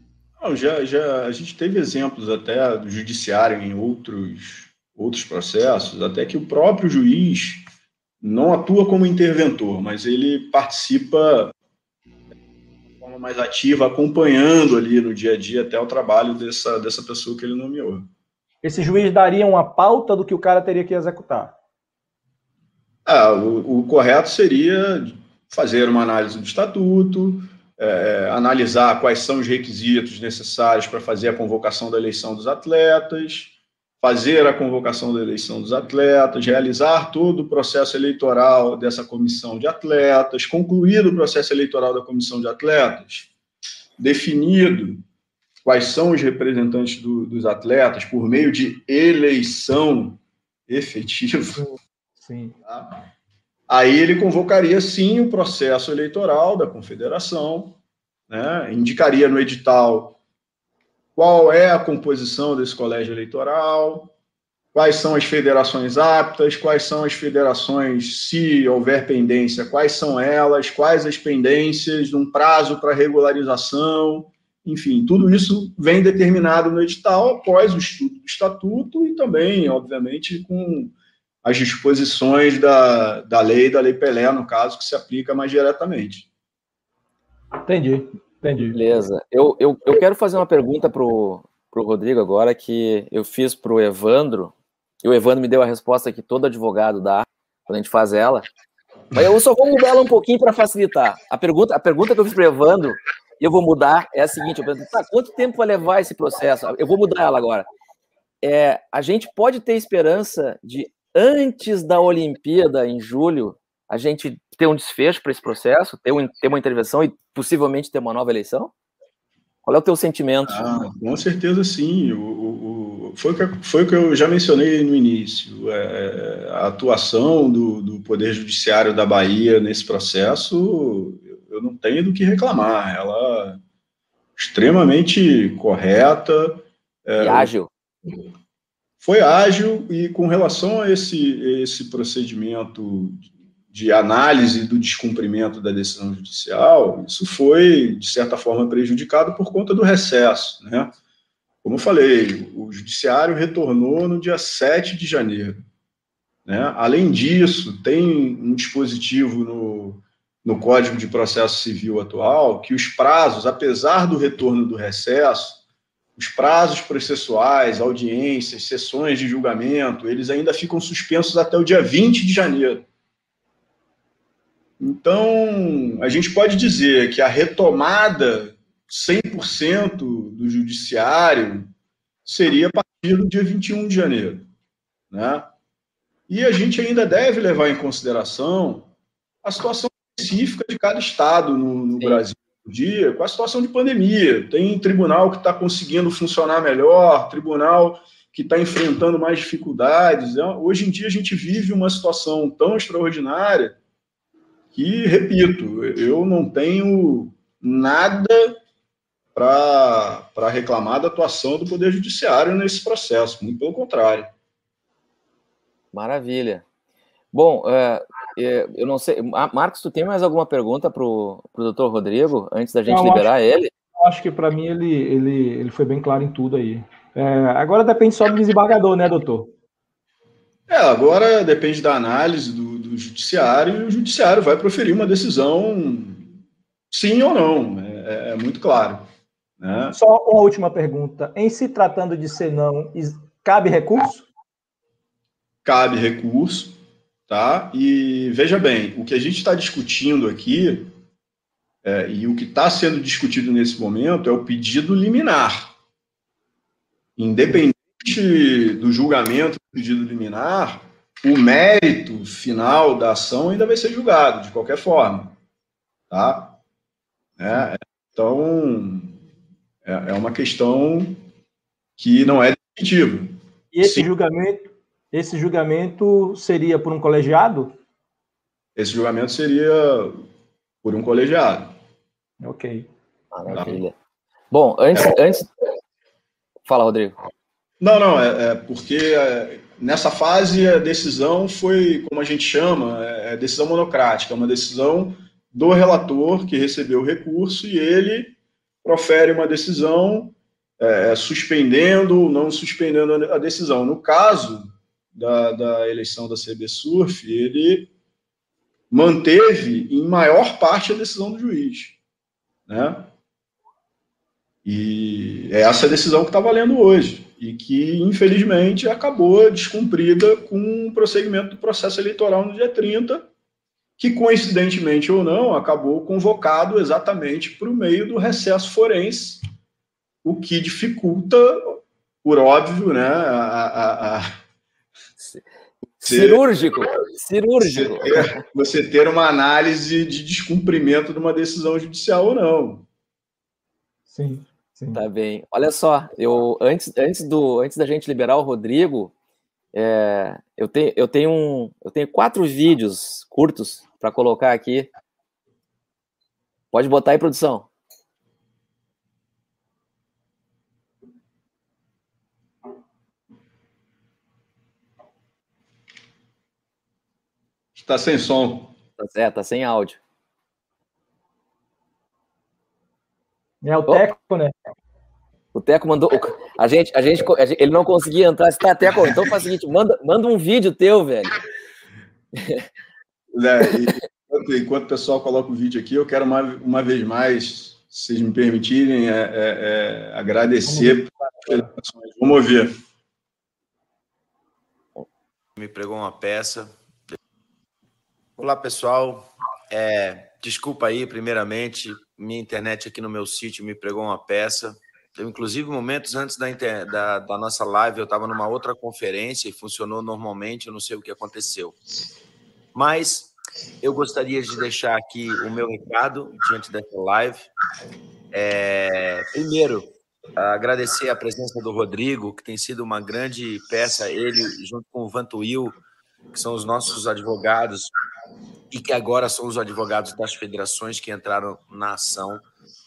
S3: Não, já, já, a gente teve exemplos até do judiciário em outros, outros processos, até que o próprio juiz não atua como interventor, mas ele participa forma mais ativa, acompanhando ali no dia a dia até o trabalho dessa, dessa pessoa que ele nomeou.
S1: Esse juiz daria uma pauta do que o cara teria que executar?
S3: Ah, o, o correto seria fazer uma análise do estatuto, é, analisar quais são os requisitos necessários para fazer a convocação da eleição dos atletas, fazer a convocação da eleição dos atletas, realizar todo o processo eleitoral dessa comissão de atletas, concluído o processo eleitoral da comissão de atletas, definido quais são os representantes do, dos atletas por meio de eleição efetiva. Sim. Tá? Aí ele convocaria sim o processo eleitoral da confederação, né? indicaria no edital qual é a composição desse colégio eleitoral, quais são as federações aptas, quais são as federações, se houver pendência, quais são elas, quais as pendências, um prazo para regularização, enfim, tudo isso vem determinado no edital após o estudo do estatuto e também, obviamente, com as disposições da, da lei, da Lei Pelé, no caso, que se aplica mais diretamente.
S1: Entendi. Entendi.
S2: Beleza. Eu, eu, eu quero fazer uma pergunta pro, pro Rodrigo agora, que eu fiz pro Evandro, e o Evandro me deu a resposta que todo advogado dá quando a gente faz ela. Mas eu só vou mudar ela um pouquinho para facilitar. A pergunta, a pergunta que eu fiz pro Evandro, e eu vou mudar, é a seguinte: eu pergunto, tá, quanto tempo vai levar esse processo? Eu vou mudar ela agora. É, a gente pode ter esperança de, antes da Olimpíada, em julho, a gente ter um desfecho para esse processo, ter, um, ter uma intervenção e possivelmente ter uma nova eleição? Qual é o teu sentimento?
S3: Ah, com certeza sim. O, o, o, foi, o que, foi o que eu já mencionei no início. É, a atuação do, do Poder Judiciário da Bahia nesse processo, eu não tenho do que reclamar. Ela é extremamente correta.
S2: É, e ágil.
S3: Foi ágil e com relação a esse, esse procedimento de análise do descumprimento da decisão judicial, isso foi, de certa forma, prejudicado por conta do recesso. Né? Como eu falei, o judiciário retornou no dia 7 de janeiro. Né? Além disso, tem um dispositivo no, no Código de Processo Civil atual que os prazos, apesar do retorno do recesso, os prazos processuais, audiências, sessões de julgamento, eles ainda ficam suspensos até o dia 20 de janeiro. Então, a gente pode dizer que a retomada 100% do judiciário seria a partir do dia 21 de janeiro. Né? E a gente ainda deve levar em consideração a situação específica de cada estado no, no Brasil dia, com a situação de pandemia. Tem tribunal que está conseguindo funcionar melhor, tribunal que está enfrentando mais dificuldades. Hoje em dia a gente vive uma situação tão extraordinária que, repito, eu não tenho nada para reclamar da atuação do Poder Judiciário nesse processo, muito pelo contrário.
S2: Maravilha. Bom, é, eu não sei, Marcos, tu tem mais alguma pergunta para o doutor Rodrigo, antes da gente não, liberar
S1: acho,
S2: ele?
S1: Acho que para mim ele, ele, ele foi bem claro em tudo aí. É, agora depende só do desembargador, né, doutor?
S3: É, agora depende da análise do, do judiciário e o judiciário vai proferir uma decisão sim ou não, é, é muito claro. Né?
S1: Só uma última pergunta. Em se tratando de ser não, cabe recurso?
S3: Cabe recurso, tá? E veja bem, o que a gente está discutindo aqui é, e o que está sendo discutido nesse momento é o pedido liminar. Independente do julgamento do pedido liminar, o mérito final da ação ainda vai ser julgado, de qualquer forma. Tá? É, então, é, é, uma questão que não é definitiva.
S1: E esse julgamento, esse julgamento seria por um colegiado?
S3: Esse julgamento seria por um colegiado.
S1: Ok.
S2: Maravilha. Bom, antes, antes. Fala, Rodrigo.
S3: Não, não, é, é porque é, nessa fase a decisão foi, como a gente chama, é, é decisão monocrática, é uma decisão do relator que recebeu o recurso e ele profere uma decisão é, é suspendendo ou não suspendendo a decisão. No caso da, da eleição da CB Surf, ele manteve em maior parte a decisão do juiz. né? E é essa decisão que está valendo hoje e que, infelizmente, acabou descumprida com o prosseguimento do processo eleitoral no dia 30, que, coincidentemente ou não, acabou convocado exatamente para o meio do recesso forense, o que dificulta, por óbvio, né, a, a, a
S2: cirúrgico, cirúrgico.
S3: Você ter, você ter uma análise de descumprimento de uma decisão judicial ou não.
S1: Sim. Sim.
S2: Tá bem. Olha só, eu antes, antes, do, antes da gente liberar o Rodrigo, é, eu, tenho, eu, tenho um, eu tenho quatro vídeos curtos para colocar aqui. Pode botar aí, produção.
S3: Está sem som.
S2: É, tá sem áudio.
S1: É o Teco, né?
S2: O Teco mandou. A gente, a gente, ele não conseguia entrar. Você tá, Teco? Então faz o seguinte: manda, manda um vídeo teu, velho.
S3: É, enquanto, enquanto, o pessoal coloca o vídeo aqui, eu quero uma, uma vez mais, se vocês me permitirem, é, é, é agradecer Vamos ouvir.
S5: Me pregou uma peça. Olá, pessoal. É, desculpa aí, primeiramente, minha internet aqui no meu sítio me pregou uma peça. Eu, inclusive, momentos antes da, da, da nossa live, eu estava numa outra conferência e funcionou normalmente, eu não sei o que aconteceu. Mas eu gostaria de deixar aqui o meu recado diante dessa live. É, primeiro, agradecer a presença do Rodrigo, que tem sido uma grande peça, ele junto com o Vantuil, que são os nossos advogados e que agora são os advogados das federações que entraram na ação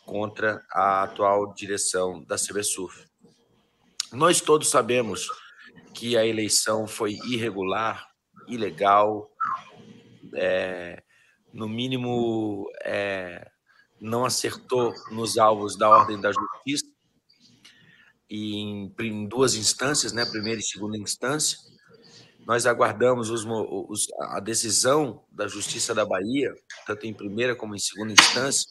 S5: contra a atual direção da CBSUF. Nós todos sabemos que a eleição foi irregular, ilegal, é, no mínimo é, não acertou nos alvos da ordem da justiça em, em duas instâncias, né, primeira e segunda instância, nós aguardamos os, os, a decisão da Justiça da Bahia, tanto em primeira como em segunda instância,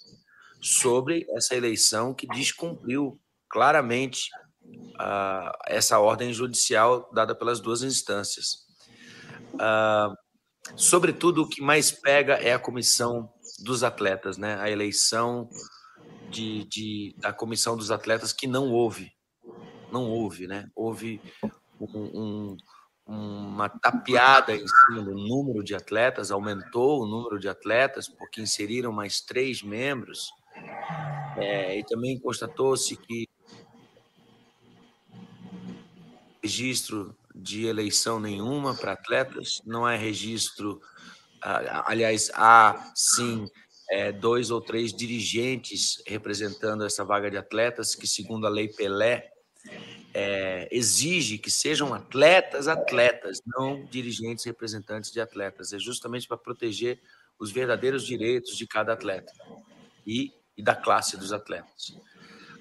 S5: sobre essa eleição que descumpriu claramente uh, essa ordem judicial dada pelas duas instâncias. Uh, sobretudo, o que mais pega é a comissão dos atletas, né? a eleição de, de, da comissão dos atletas que não houve. Não houve, né? Houve um, um uma tapeada em cima do número de atletas, aumentou o número de atletas, porque inseriram mais três membros, é, e também constatou-se que registro de eleição nenhuma para atletas, não é registro, aliás, há sim é, dois ou três dirigentes representando essa vaga de atletas, que segundo a lei Pelé, é, exige que sejam atletas, atletas, não dirigentes representantes de atletas. É justamente para proteger os verdadeiros direitos de cada atleta e, e da classe dos atletas.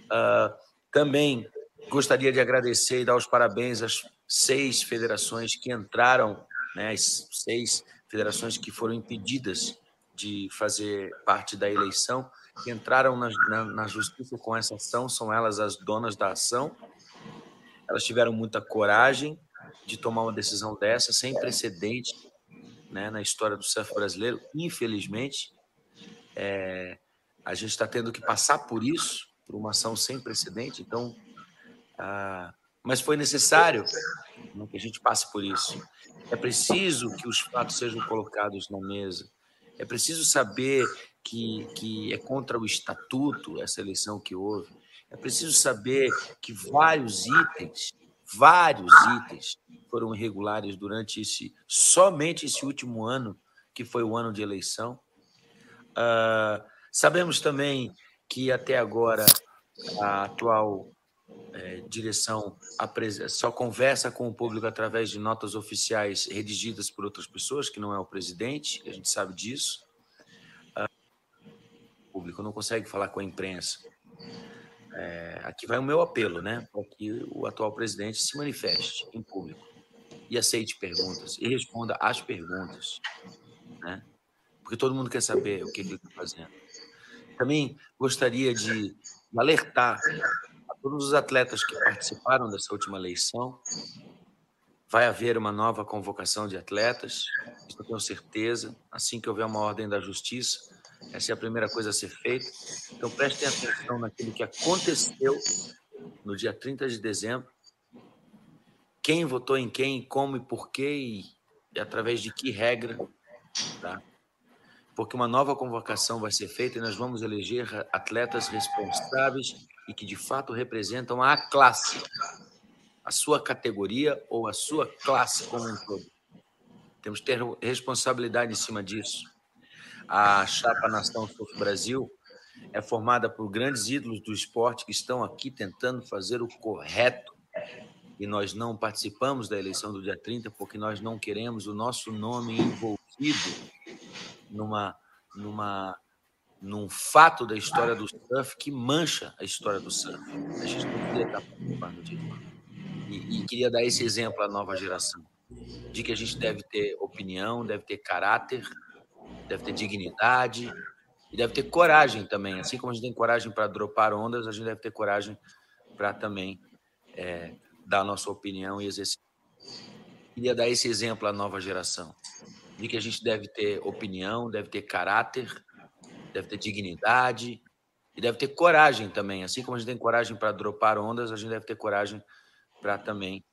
S5: Uh, também gostaria de agradecer e dar os parabéns às seis federações que entraram, né, as seis federações que foram impedidas de fazer parte da eleição, que entraram na, na, na justiça com essa ação, são elas as donas da ação elas tiveram muita coragem de tomar uma decisão dessa, sem precedente né, na história do surf brasileiro. Infelizmente, é, a gente está tendo que passar por isso, por uma ação sem precedente. Então, ah, mas foi necessário né, que a gente passe por isso. É preciso que os fatos sejam colocados na mesa. É preciso saber que, que é contra o estatuto essa eleição que houve. É preciso saber que vários itens, vários itens foram irregulares durante esse, somente esse último ano, que foi o ano de eleição. Uh, sabemos também que até agora a atual é, direção só conversa com o público através de notas oficiais redigidas por outras pessoas, que não é o presidente, a gente sabe disso. Uh, o público não consegue falar com a imprensa. É, aqui vai o meu apelo, né, para que o atual presidente se manifeste em público e aceite perguntas e responda às perguntas, né? Porque todo mundo quer saber o que ele está fazendo. Também gostaria de alertar a todos os atletas que participaram dessa última eleição. Vai haver uma nova convocação de atletas, isso eu tenho certeza. Assim que houver uma ordem da justiça, essa é a primeira coisa a ser feita. Então prestem atenção naquilo que aconteceu no dia 30 de dezembro. Quem votou em quem, como e por quê e, através de que regra, tá? porque uma nova convocação vai ser feita e nós vamos eleger atletas responsáveis e que de fato representam a classe, a sua categoria ou a sua classe como um todo. Temos que ter responsabilidade em cima disso. A chapa Nação Surf Brasil é formada por grandes ídolos do esporte que estão aqui tentando fazer o correto. E nós não participamos da eleição do dia 30 porque nós não queremos o nosso nome envolvido numa, numa, num fato da história do surf que mancha a história do surf. A gente não queria estar participando disso. E, e queria dar esse exemplo à nova geração, de que a gente deve ter opinião, deve ter caráter, deve ter dignidade e deve ter coragem também. Assim como a gente tem coragem para dropar ondas, a gente deve ter coragem para também é, dar nossa opinião e exercer. Queria dar esse exemplo à nova geração de que a gente deve ter opinião, deve ter caráter, deve ter dignidade e deve ter coragem também. Assim como a gente tem coragem para dropar ondas, a gente deve ter coragem para também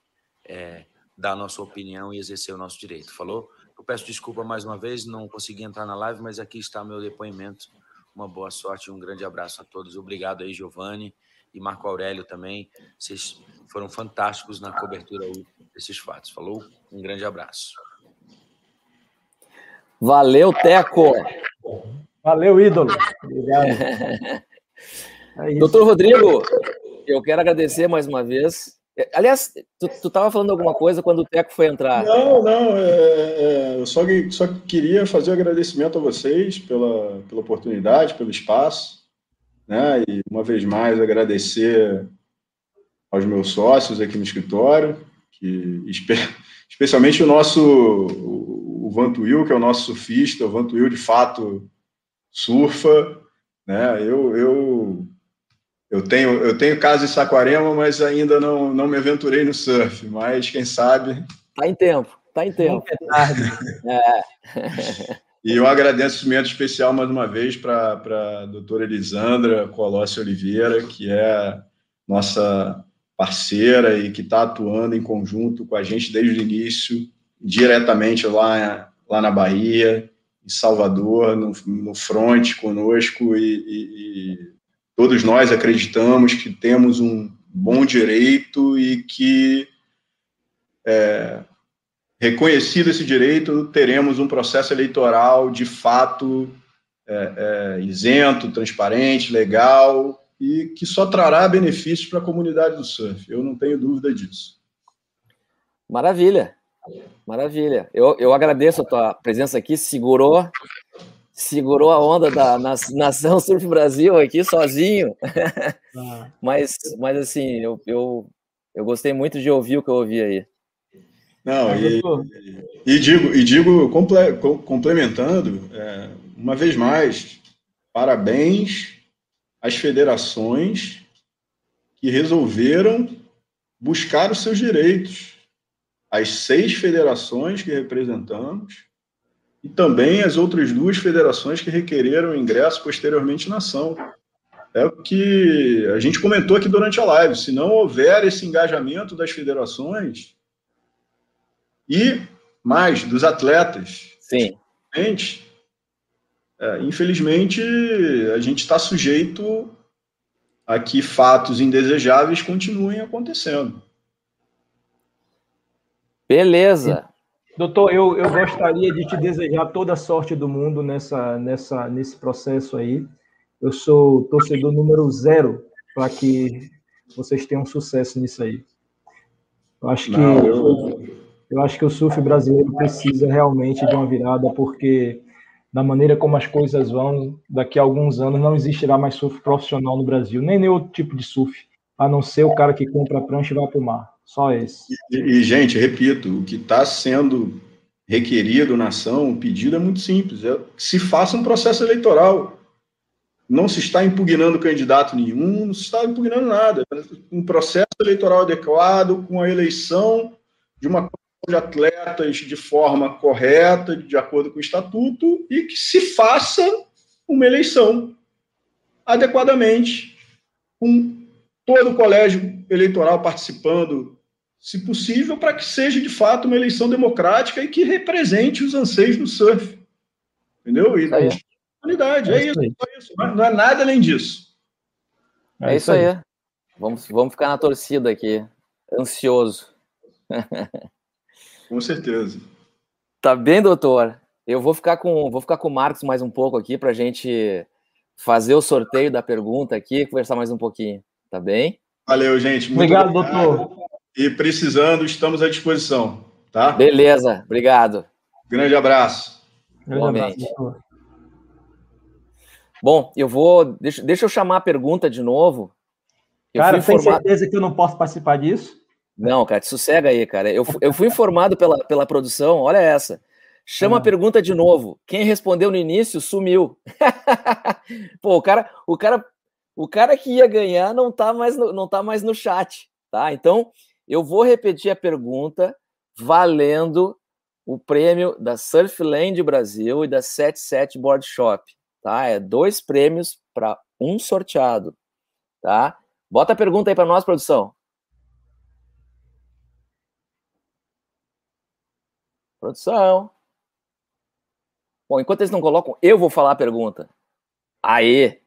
S5: é, dar nossa opinião e exercer o nosso direito. Falou? Eu peço desculpa mais uma vez, não consegui entrar na live, mas aqui está meu depoimento. Uma boa sorte e um grande abraço a todos. Obrigado aí, Giovanni e Marco Aurélio também. Vocês foram fantásticos na cobertura desses fatos. Falou? Um grande abraço.
S2: Valeu, Teco.
S1: Valeu, ídolo.
S2: Obrigado. É Doutor Rodrigo, eu quero agradecer mais uma vez. Aliás, tu estava falando alguma coisa quando o Teco foi entrar.
S3: Não, não, é, é, eu só, só queria fazer um agradecimento a vocês pela, pela oportunidade, pelo espaço, né? E uma vez mais agradecer aos meus sócios aqui no escritório, que especialmente o nosso Vantuil, que é o nosso surfista, o Vantuil de fato surfa, né? Eu, eu, eu tenho eu tenho casa em Saquarema, mas ainda não, não me aventurei no surf, mas quem sabe.
S2: Tá em tempo, tá em tempo. É tarde.
S3: é. E um agradecimento especial mais uma vez para a doutora Elisandra Colossi Oliveira, que é nossa parceira e que está atuando em conjunto com a gente desde o início diretamente lá, lá na Bahia, em Salvador, no, no front conosco, e, e, e todos nós acreditamos que temos um bom direito e que, é, reconhecido esse direito, teremos um processo eleitoral de fato é, é, isento, transparente, legal e que só trará benefícios para a comunidade do surf. Eu não tenho dúvida disso.
S2: Maravilha. Maravilha. Eu, eu agradeço a tua presença aqui, segurou segurou a onda da Nação Surf Brasil aqui sozinho. Ah. mas, mas assim, eu, eu, eu gostei muito de ouvir o que eu ouvi aí.
S3: Não, e, e digo, e digo comple, complementando, é, uma vez mais, parabéns às federações que resolveram buscar os seus direitos as seis federações que representamos e também as outras duas federações que requereram ingresso posteriormente na ação. É o que a gente comentou aqui durante a live. Se não houver esse engajamento das federações e mais dos atletas,
S2: Sim.
S3: É, infelizmente a gente está sujeito a que fatos indesejáveis continuem acontecendo.
S2: Beleza.
S1: Doutor, eu, eu gostaria de te desejar toda a sorte do mundo nessa, nessa, nesse processo aí. Eu sou torcedor número zero para que vocês tenham sucesso nisso aí. Eu acho que Não, eu... eu acho que o surf brasileiro precisa realmente de uma virada, porque da maneira como as coisas vão, daqui a alguns anos não existirá mais surf profissional no Brasil, nem nenhum tipo de surf, a não ser o cara que compra a prancha e vai para o mar. Só esse.
S3: E, e gente, repito, o que está sendo requerido na ação, o pedido é muito simples: é se faça um processo eleitoral. não se está impugnando candidato nenhum, não se está impugnando nada. Um processo eleitoral adequado, com a eleição de uma de atletas de forma correta, de acordo com o estatuto, e que se faça uma eleição adequadamente, com todo o colégio eleitoral participando, se possível, para que seja de fato uma eleição democrática e que represente os anseios do surf. Entendeu? E da unidade. É, é, isso, é isso. Não é nada além disso.
S2: É, é isso aí. aí. Vamos, vamos ficar na torcida aqui, ansioso.
S3: Com certeza.
S2: Tá bem, doutor? Eu vou ficar com, vou ficar com o Marcos mais um pouco aqui para a gente fazer o sorteio da pergunta aqui, conversar mais um pouquinho. Tá bem?
S3: Valeu, gente.
S1: Muito obrigado, obrigado, doutor.
S3: E precisando, estamos à disposição, tá?
S2: Beleza, obrigado.
S3: Grande abraço.
S2: Grande abraço, Bom, eu vou. Deixa, deixa eu chamar a pergunta de novo.
S1: Eu cara, tem certeza que eu não posso participar disso?
S2: Não, cara, te sossega aí, cara. Eu, eu fui informado pela, pela produção, olha essa. Chama a ah. pergunta de novo. Quem respondeu no início sumiu. Pô, o cara, o cara, o cara que ia ganhar não tá mais no, não tá mais no chat, tá? Então, eu vou repetir a pergunta valendo o prêmio da Surfland Brasil e da 77 Board Shop, tá? É dois prêmios para um sorteado, tá? Bota a pergunta aí para nós, produção. Produção. Bom, enquanto eles não colocam, eu vou falar a pergunta. Aê!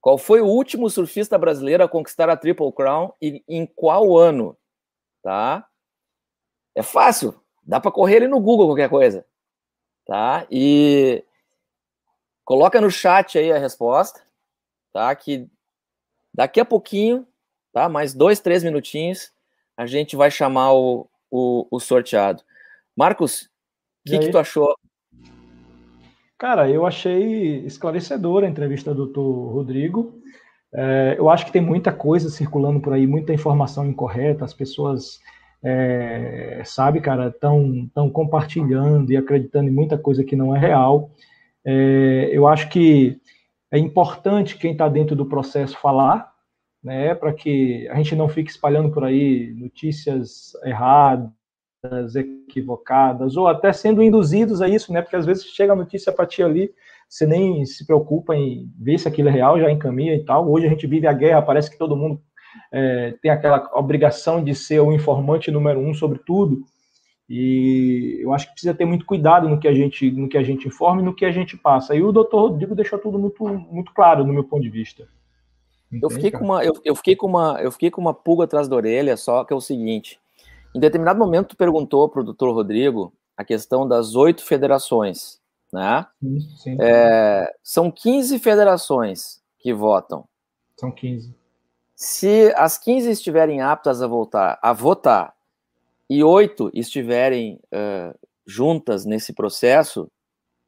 S2: Qual foi o último surfista brasileiro a conquistar a Triple Crown e em qual ano? Tá? É fácil. Dá para correr ali no Google qualquer coisa. Tá? E coloca no chat aí a resposta, tá? Que daqui a pouquinho, tá? Mais dois, três minutinhos, a gente vai chamar o, o, o sorteado. Marcos, o que, que tu achou?
S1: Cara, eu achei esclarecedora a entrevista do doutor Rodrigo. É, eu acho que tem muita coisa circulando por aí, muita informação incorreta, as pessoas, é, sabe, cara, estão tão compartilhando e acreditando em muita coisa que não é real. É, eu acho que é importante quem está dentro do processo falar, né, para que a gente não fique espalhando por aí notícias erradas, equivocadas, ou até sendo induzidos a isso, né? Porque às vezes chega a notícia para ti ali, você nem se preocupa em ver se aquilo é real, já encaminha e tal. Hoje a gente vive a guerra, parece que todo mundo é, tem aquela obrigação de ser o informante número um sobre tudo. E eu acho que precisa ter muito cuidado no que a gente, no que a gente informa e no que a gente passa. E o doutor Rodrigo deixou tudo muito, muito claro no meu ponto de vista.
S2: eu fiquei, com uma, eu, eu, fiquei com uma, eu fiquei com uma pulga atrás da orelha, só que é o seguinte: em determinado momento, tu perguntou para o doutor Rodrigo a questão das oito federações, né? Sim, sim. É, são 15 federações que votam.
S1: São 15.
S2: Se as 15 estiverem aptas a votar, a votar e oito estiverem uh, juntas nesse processo,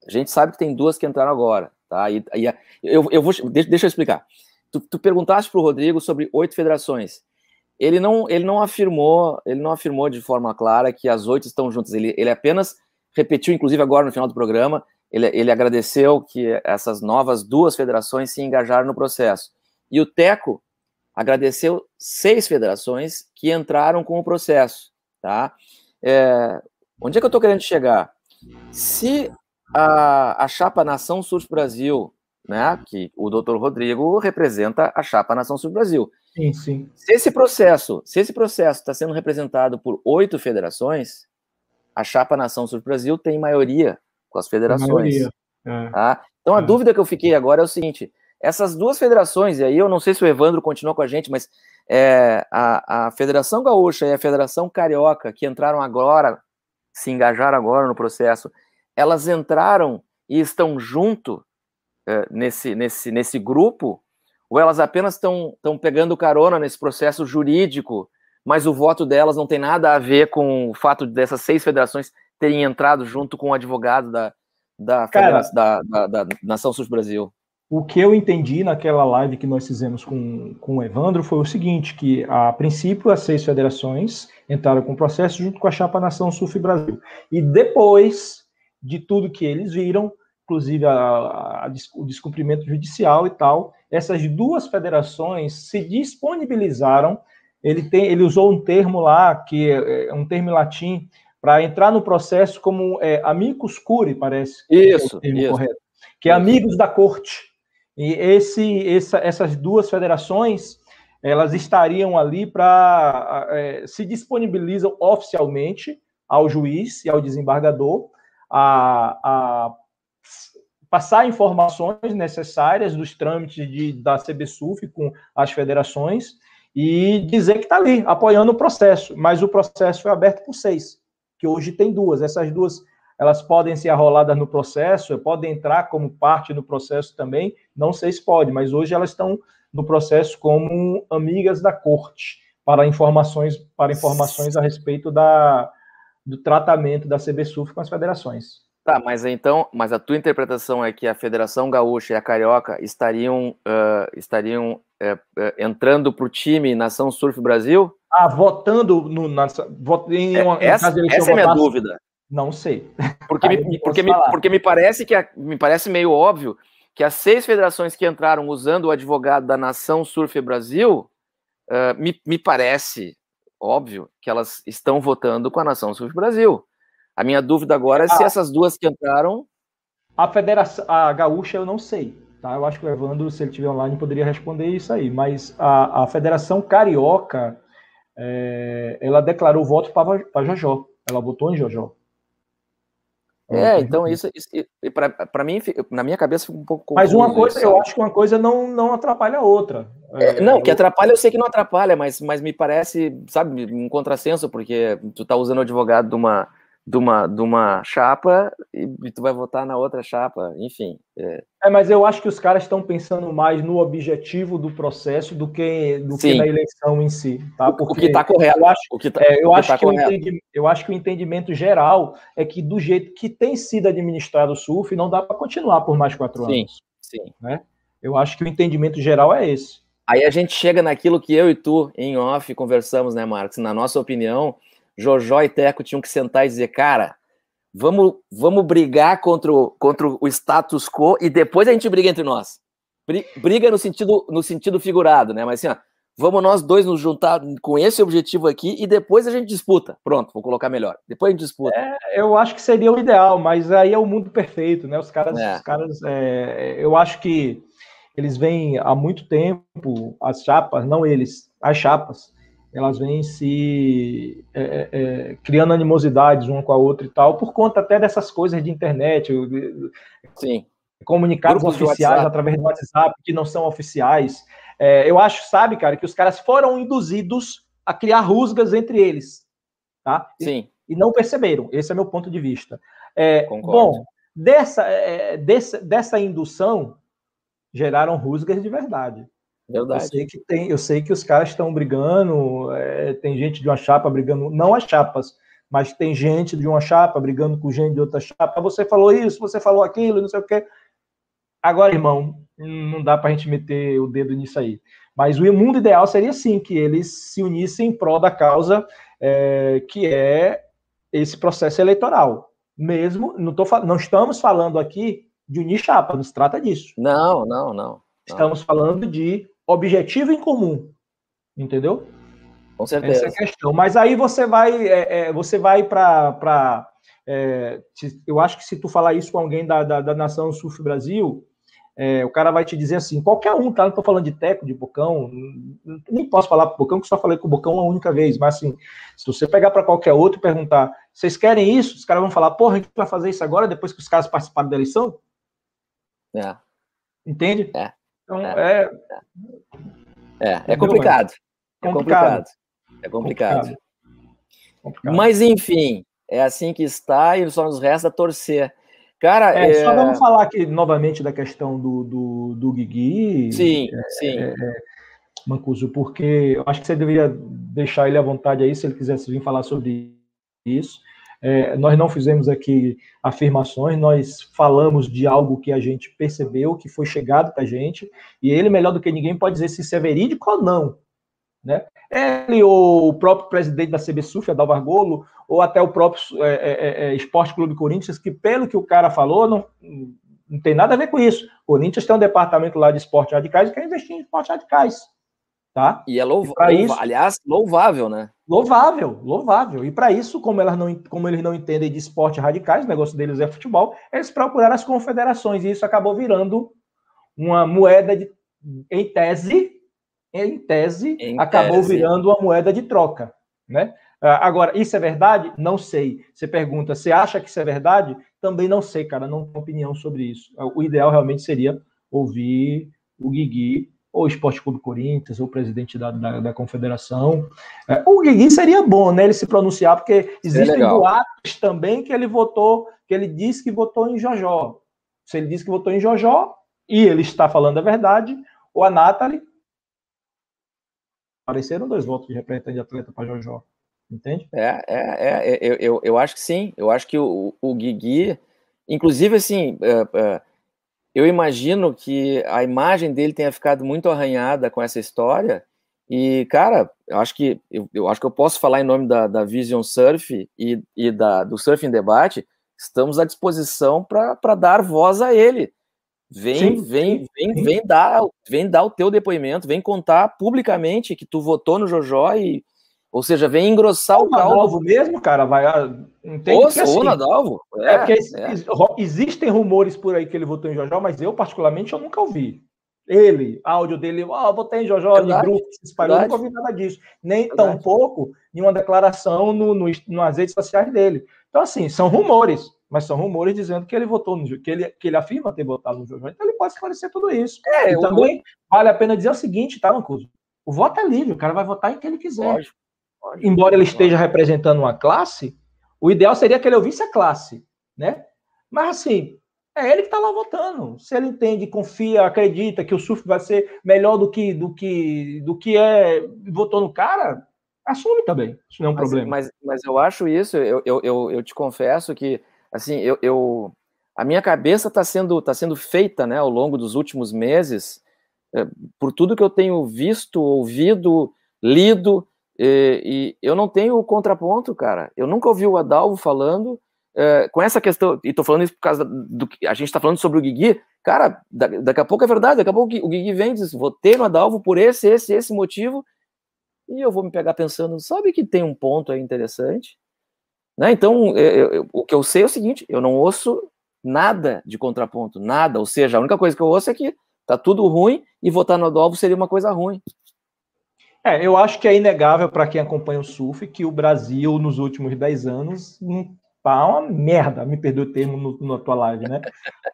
S2: a gente sabe que tem duas que entraram agora, tá? E, e eu, eu vou, deixa, deixa eu explicar. Tu, tu perguntaste para o Rodrigo sobre oito federações ele não, ele não afirmou, ele não afirmou de forma clara que as oito estão juntas. Ele, ele apenas repetiu, inclusive agora no final do programa, ele, ele agradeceu que essas novas duas federações se engajaram no processo. E o Teco agradeceu seis federações que entraram com o processo, tá? É, onde é que eu estou querendo chegar? Se a, a chapa Nação Sul Brasil, né, que o doutor Rodrigo representa a chapa Nação Sul Brasil,
S1: Sim, sim.
S2: Se esse processo, se esse processo está sendo representado por oito federações, a chapa Nação Sul Brasil tem maioria com as federações. É. Tá? Então a é. dúvida que eu fiquei agora é o seguinte: essas duas federações, e aí eu não sei se o Evandro continua com a gente, mas é, a, a Federação Gaúcha e a Federação Carioca, que entraram agora, se engajaram agora no processo, elas entraram e estão junto é, nesse, nesse, nesse grupo ou elas apenas estão pegando carona nesse processo jurídico, mas o voto delas não tem nada a ver com o fato dessas seis federações terem entrado junto com o advogado da, da, Cara, da, da, da, Nação Sul Brasil?
S1: O que eu entendi naquela live que nós fizemos com, com o Evandro foi o seguinte, que a princípio as seis federações entraram com o processo junto com a chapa Nação Sul Brasil. E depois de tudo que eles viram, inclusive a, a, a, o descumprimento judicial e tal. Essas duas federações se disponibilizaram. Ele, tem, ele usou um termo lá, que é, é um termo em latim, para entrar no processo como é, amicus curi, parece.
S2: Isso, é isso. Correto,
S1: que é amigos da corte. E esse, essa, essas duas federações, elas estariam ali para é, se disponibilizam oficialmente ao juiz e ao desembargador a, a passar informações necessárias dos trâmites de, da CBSUF com as federações e dizer que está ali, apoiando o processo. Mas o processo foi aberto por seis, que hoje tem duas. Essas duas elas podem ser arroladas no processo, podem entrar como parte no processo também, não sei se pode, mas hoje elas estão no processo como amigas da corte para informações para informações a respeito da, do tratamento da CBSUF com as federações.
S2: Tá, mas então, mas a tua interpretação é que a Federação Gaúcha e a Carioca estariam, uh, estariam uh, uh, entrando para o time Nação Surf Brasil?
S1: Ah, votando no, na, vot, em
S2: é, uma, é, essa, essa é a minha dúvida.
S1: Não sei.
S2: Porque, me, porque, me, porque me parece que a, me parece meio óbvio que as seis federações que entraram usando o advogado da Nação Surf Brasil, me, me parece óbvio que elas estão votando com a Nação Sul Brasil. A minha dúvida agora é se ah. essas duas que entraram.
S1: A Federação, a Gaúcha, eu não sei. Tá? Eu acho que o Evandro, se ele estiver online, poderia responder isso aí. Mas a, a Federação Carioca, é, ela declarou voto para Jojó. Ela votou em Jojó.
S2: É, então isso, isso para mim, na minha cabeça fica um pouco
S1: Mas uma coisa, isso, eu acho que uma coisa não, não atrapalha a outra.
S2: É, não, que atrapalha eu sei que não atrapalha, mas, mas me parece, sabe, um contrassenso, porque tu tá usando o advogado de uma, de uma, de uma chapa e, tu vai votar na outra chapa, enfim.
S1: É. é mas eu acho que os caras estão pensando mais no objetivo do processo do que, do que na eleição em si. Tá?
S2: Porque o que está correto.
S1: Eu acho, que, tá, é, eu, acho tá que entendi, eu acho que o entendimento geral é que do jeito que tem sido administrado o SUF, não dá para continuar por mais quatro
S2: sim,
S1: anos.
S2: Sim.
S1: Né? Eu acho que o entendimento geral é esse.
S2: Aí a gente chega naquilo que eu e tu, em off, conversamos, né, Marcos? Na nossa opinião, Jojó e Teco tinham que sentar e dizer, cara, vamos, vamos brigar contra o, contra o status quo e depois a gente briga entre nós. Briga no sentido, no sentido figurado, né? Mas assim, ó, vamos nós dois nos juntar com esse objetivo aqui e depois a gente disputa. Pronto, vou colocar melhor. Depois a gente disputa.
S1: É, eu acho que seria o ideal, mas aí é o mundo perfeito, né? Os caras, é. os caras é, eu acho que eles vêm há muito tempo, as chapas, não eles, as chapas, elas vêm se é, é, é, criando animosidades uma com a outra e tal, por conta até dessas coisas de internet,
S2: Sim.
S1: comunicados Grupos oficiais através do WhatsApp que não são oficiais. É, eu acho, sabe, cara, que os caras foram induzidos a criar rusgas entre eles, tá?
S2: Sim.
S1: E, e não perceberam. Esse é meu ponto de vista. É, bom, dessa, é, dessa, dessa indução geraram rusgas de verdade.
S2: Verdade.
S1: Eu sei que tem, eu sei que os caras estão brigando, é, tem gente de uma chapa brigando, não as chapas, mas tem gente de uma chapa brigando com gente de outra chapa. Você falou isso, você falou aquilo, não sei o quê. Agora, irmão, não dá para a gente meter o dedo nisso aí. Mas o mundo ideal seria sim que eles se unissem em prol da causa é, que é esse processo eleitoral. Mesmo, não, tô, não estamos falando aqui de unir chapa, não se trata disso.
S2: Não, não, não.
S1: Estamos falando de objetivo em comum, entendeu?
S2: Com certeza.
S1: Essa é a questão. Mas aí você vai, é, é, você vai para, é, eu acho que se tu falar isso com alguém da, da, da nação Surf Brasil, é, o cara vai te dizer assim, qualquer um, tá? Não tô falando de Teco, de Bocão, nem posso falar pro Bocão, que só falei com o Bocão uma única vez, mas assim, se você pegar para qualquer outro e perguntar, vocês querem isso? Os caras vão falar, porra, a gente vai fazer isso agora, depois que os caras participaram da eleição?
S2: É.
S1: Entende?
S2: É.
S1: Então, é.
S2: É, é, é complicado. É complicado. É complicado. Mas, enfim, é assim que está e só nos resta torcer. Cara,
S1: é, é... só vamos falar aqui novamente da questão do, do, do Guigui.
S2: Sim, é, sim.
S1: É, é, Mancuso, porque eu acho que você deveria deixar ele à vontade aí, se ele quisesse vir falar sobre isso. É, nós não fizemos aqui afirmações, nós falamos de algo que a gente percebeu, que foi chegado para a gente, e ele, melhor do que ninguém, pode dizer se isso é verídico ou não. Né? Ele ou o próprio presidente da CBSUF, Adalvo Argolo, ou até o próprio é, é, é, é, Esporte Clube Corinthians, que pelo que o cara falou, não, Não tem nada a ver com isso. O Corinthians tem um departamento lá de esporte radicais e quer investir em esporte radicais. Tá?
S2: E é isso, aliás, louvável, né?
S1: Louvável, louvável. E para isso, como, elas não, como eles não entendem de esporte radicais, o negócio deles é futebol, eles procuraram as confederações, e isso acabou virando uma moeda de, em tese, em tese, em acabou tese. virando uma moeda de troca, né? Ah, agora, isso é verdade? Não sei. Você pergunta, você acha que isso é verdade? Também não sei, cara, não tenho opinião sobre isso. O ideal realmente seria ouvir o Guigui, ou o Esporte Clube Corinthians, ou o presidente da, da, da confederação. É, o Guigui seria bom, né, ele se pronunciar, porque existem boatos também que ele votou, que ele disse que votou em Jojó. Se ele disse que votou em Jojó, e ele está falando a verdade, ou a Nathalie, apareceram dois votos de representante de atleta para Jojó. Entende?
S2: É, é, é eu, eu, eu acho que sim. Eu acho que o, o Guigui, inclusive, assim, é, é, eu imagino que a imagem dele tenha ficado muito arranhada com essa história. E, cara, eu acho que eu, eu acho que eu posso falar em nome da, da Vision Surf e, e da, do Surf em Debate. Estamos à disposição para dar voz a ele. Vem, sim, vem, vem, vem dar, vem dar o teu depoimento, vem contar publicamente que tu votou no Jojó e, ou seja, vem engrossar o, o caldo.
S1: Nadalvo mesmo, cara, vai. Ah,
S2: entende Ou, assim, o Nadalvo.
S1: É, é porque é. existem rumores por aí que ele votou em Jojó, mas eu, particularmente, eu nunca ouvi. Ele, áudio dele, ó, oh, votei em Jojó, Verdade. de grupo, se espalhou, eu nunca ouvi nada disso. Nem Verdade. tampouco nenhuma declaração no, no, nas redes sociais dele. Então, assim, são rumores, mas são rumores dizendo que ele votou no que ele, que ele afirma ter votado no Jojó. Então ele pode esclarecer tudo isso. É, e também vale a pena dizer o seguinte, tá, Mancuso? O voto é livre, o cara vai votar em quem ele quiser. Lógico embora ele esteja representando uma classe, o ideal seria que ele ouvisse a classe, né? Mas assim, é ele que está lá votando. Se ele entende, confia, acredita que o surf vai ser melhor do que do que do que é, votou no cara, assume também. Isso não é um
S2: mas,
S1: problema.
S2: Mas, mas eu acho isso, eu, eu, eu, eu te confesso que assim, eu, eu a minha cabeça está sendo, tá sendo feita né, ao longo dos últimos meses, é, por tudo que eu tenho visto, ouvido, lido, e, e, eu não tenho o contraponto, cara. Eu nunca ouvi o Adalvo falando é, com essa questão, e tô falando isso por causa do que a gente tá falando sobre o Guigui. Cara, da, daqui a pouco é verdade, daqui a pouco o Guigui vem e diz: votei no Adalvo por esse, esse, esse motivo, e eu vou me pegar pensando, sabe que tem um ponto aí interessante? Né? Então, eu, eu, o que eu sei é o seguinte: eu não ouço nada de contraponto, nada. Ou seja, a única coisa que eu ouço é que tá tudo ruim e votar no Adolfo seria uma coisa ruim.
S1: É, eu acho que é inegável para quem acompanha o surf que o Brasil, nos últimos 10 anos, tá uma merda, me perdoe o termo no, na tua live, né?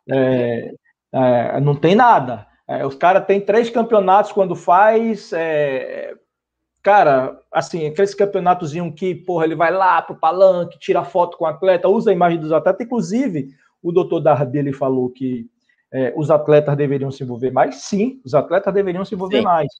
S1: É, é, não tem nada. É, os caras têm três campeonatos quando faz. É, cara, assim, aqueles campeonatos que, porra, ele vai lá pro palanque, tira foto com o atleta, usa a imagem dos atletas. Inclusive, o doutor Darby ele falou que é, os atletas deveriam se envolver mais. Sim, os atletas deveriam se envolver Sim. mais.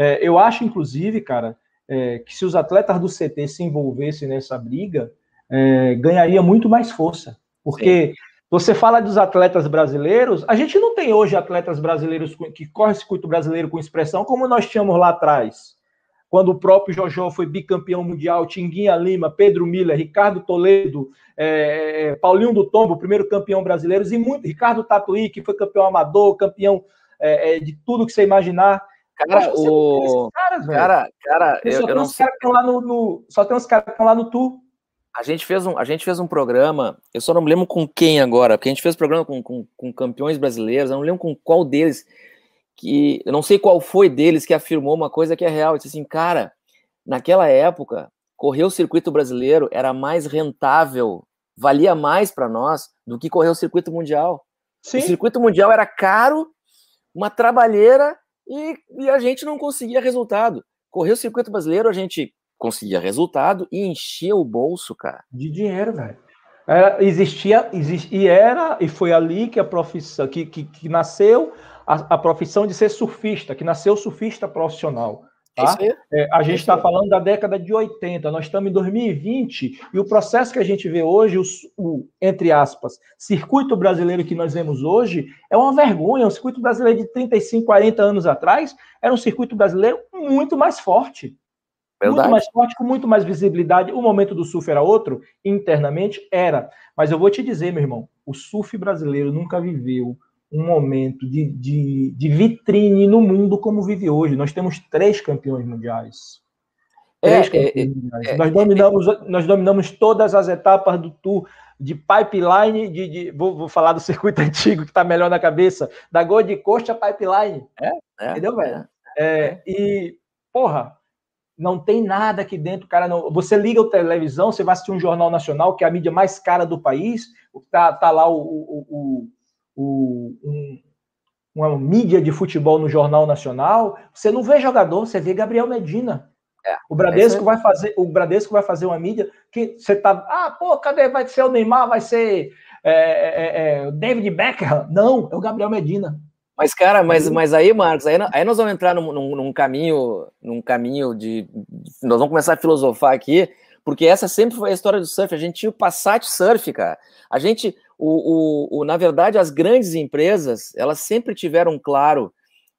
S1: É, eu acho, inclusive, cara, é, que se os atletas do CT se envolvessem nessa briga, é, ganharia muito mais força. Porque Sim. você fala dos atletas brasileiros, a gente não tem hoje atletas brasileiros que correm circuito brasileiro com expressão como nós tínhamos lá atrás. Quando o próprio Jojo foi bicampeão mundial, Tinguinha Lima, Pedro Miller, Ricardo Toledo, é, Paulinho do Tombo, primeiro campeão brasileiro, e muito, Ricardo Tatuí, que foi campeão amador, campeão é, é de tudo que você imaginar.
S2: Cara, o... Caras, cara, cara, eu, eu não sei.
S1: Lá no, no... Só tem uns caras que estão lá no tour.
S2: A gente, fez um, a gente fez um programa, eu só não me lembro com quem agora, porque a gente fez um programa com, com, com campeões brasileiros, eu não lembro com qual deles, que eu não sei qual foi deles que afirmou uma coisa que é real. Eu disse assim, cara, naquela época, correr o circuito brasileiro era mais rentável, valia mais para nós do que correr o circuito mundial. Sim. O circuito mundial era caro, uma trabalheira e, e a gente não conseguia resultado. Correr o circuito brasileiro, a gente conseguia resultado e enchia o bolso, cara.
S1: De dinheiro, velho. Era, existia, existia, e era, e foi ali que a profissão, que, que, que nasceu a, a, profissão de ser surfista, que nasceu surfista profissional. Tá? É, a gente está falando da década de 80, nós estamos em 2020 e o processo que a gente vê hoje, o, o, entre aspas, circuito brasileiro que nós vemos hoje, é uma vergonha. O circuito brasileiro de 35, 40 anos atrás era um circuito brasileiro muito mais forte. Verdade. Muito mais forte, com muito mais visibilidade. O momento do surf era outro, internamente era. Mas eu vou te dizer, meu irmão, o surf brasileiro nunca viveu um momento de, de, de vitrine no mundo como vive hoje. Nós temos três campeões mundiais. É, três é, campeões é, mundiais. É, nós, dominamos, nós dominamos todas as etapas do tour de pipeline, de, de vou, vou, falar do circuito antigo que está melhor na cabeça, da Gold Coast a pipeline. É, é entendeu, velho? É, e, porra, não tem nada aqui dentro, cara. Não... Você liga a televisão, você vai assistir um jornal nacional, que é a mídia mais cara do país, tá, tá lá o, o, o, o um, uma mídia de futebol no Jornal Nacional. Você não vê jogador, você vê Gabriel Medina. É, o Bradesco é vai fazer, o Bradesco vai fazer uma mídia que você tá, ah, pô, cadê? Vai ser o Neymar, vai ser é, é, é, David Beckham? Não, é o Gabriel Medina.
S2: Mas, cara, mas, mas aí, Marcos, aí, aí nós vamos entrar num, num, num, caminho, num caminho de. Nós vamos começar a filosofar aqui, porque essa sempre foi a história do surf. A gente tinha o Passat Surf, cara. A gente, o, o, o na verdade, as grandes empresas, elas sempre tiveram claro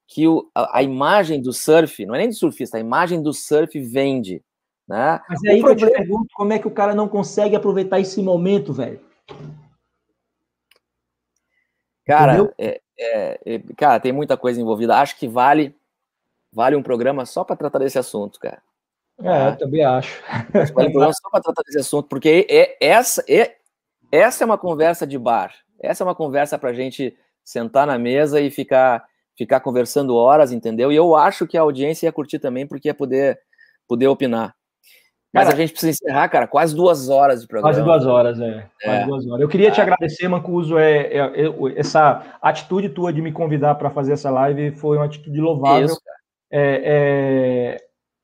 S2: que o, a, a, imagem do surf, não é nem do surfista, a imagem do surf vende. Né?
S1: Mas é aí problema... que eu te pergunto como é que o cara não consegue aproveitar esse momento, velho.
S2: Cara, é, é, é, cara, tem muita coisa envolvida. Acho que vale vale um programa só para tratar desse assunto, cara.
S1: É, eu tá? também acho.
S2: Vale um programa só para tratar desse assunto, porque é, essa, é, essa é uma conversa de bar. Essa é uma conversa para a gente sentar na mesa e ficar ficar conversando horas, entendeu? E eu acho que a audiência ia curtir também, porque ia poder, poder opinar. Mas cara, a gente precisa encerrar, cara, quase duas horas de programa.
S1: Quase duas horas, é. Quase é. duas horas. Eu queria te agradecer, Mancuso, é, é, é, essa atitude tua de me convidar para fazer essa live foi uma atitude louvável. Isso, é, é,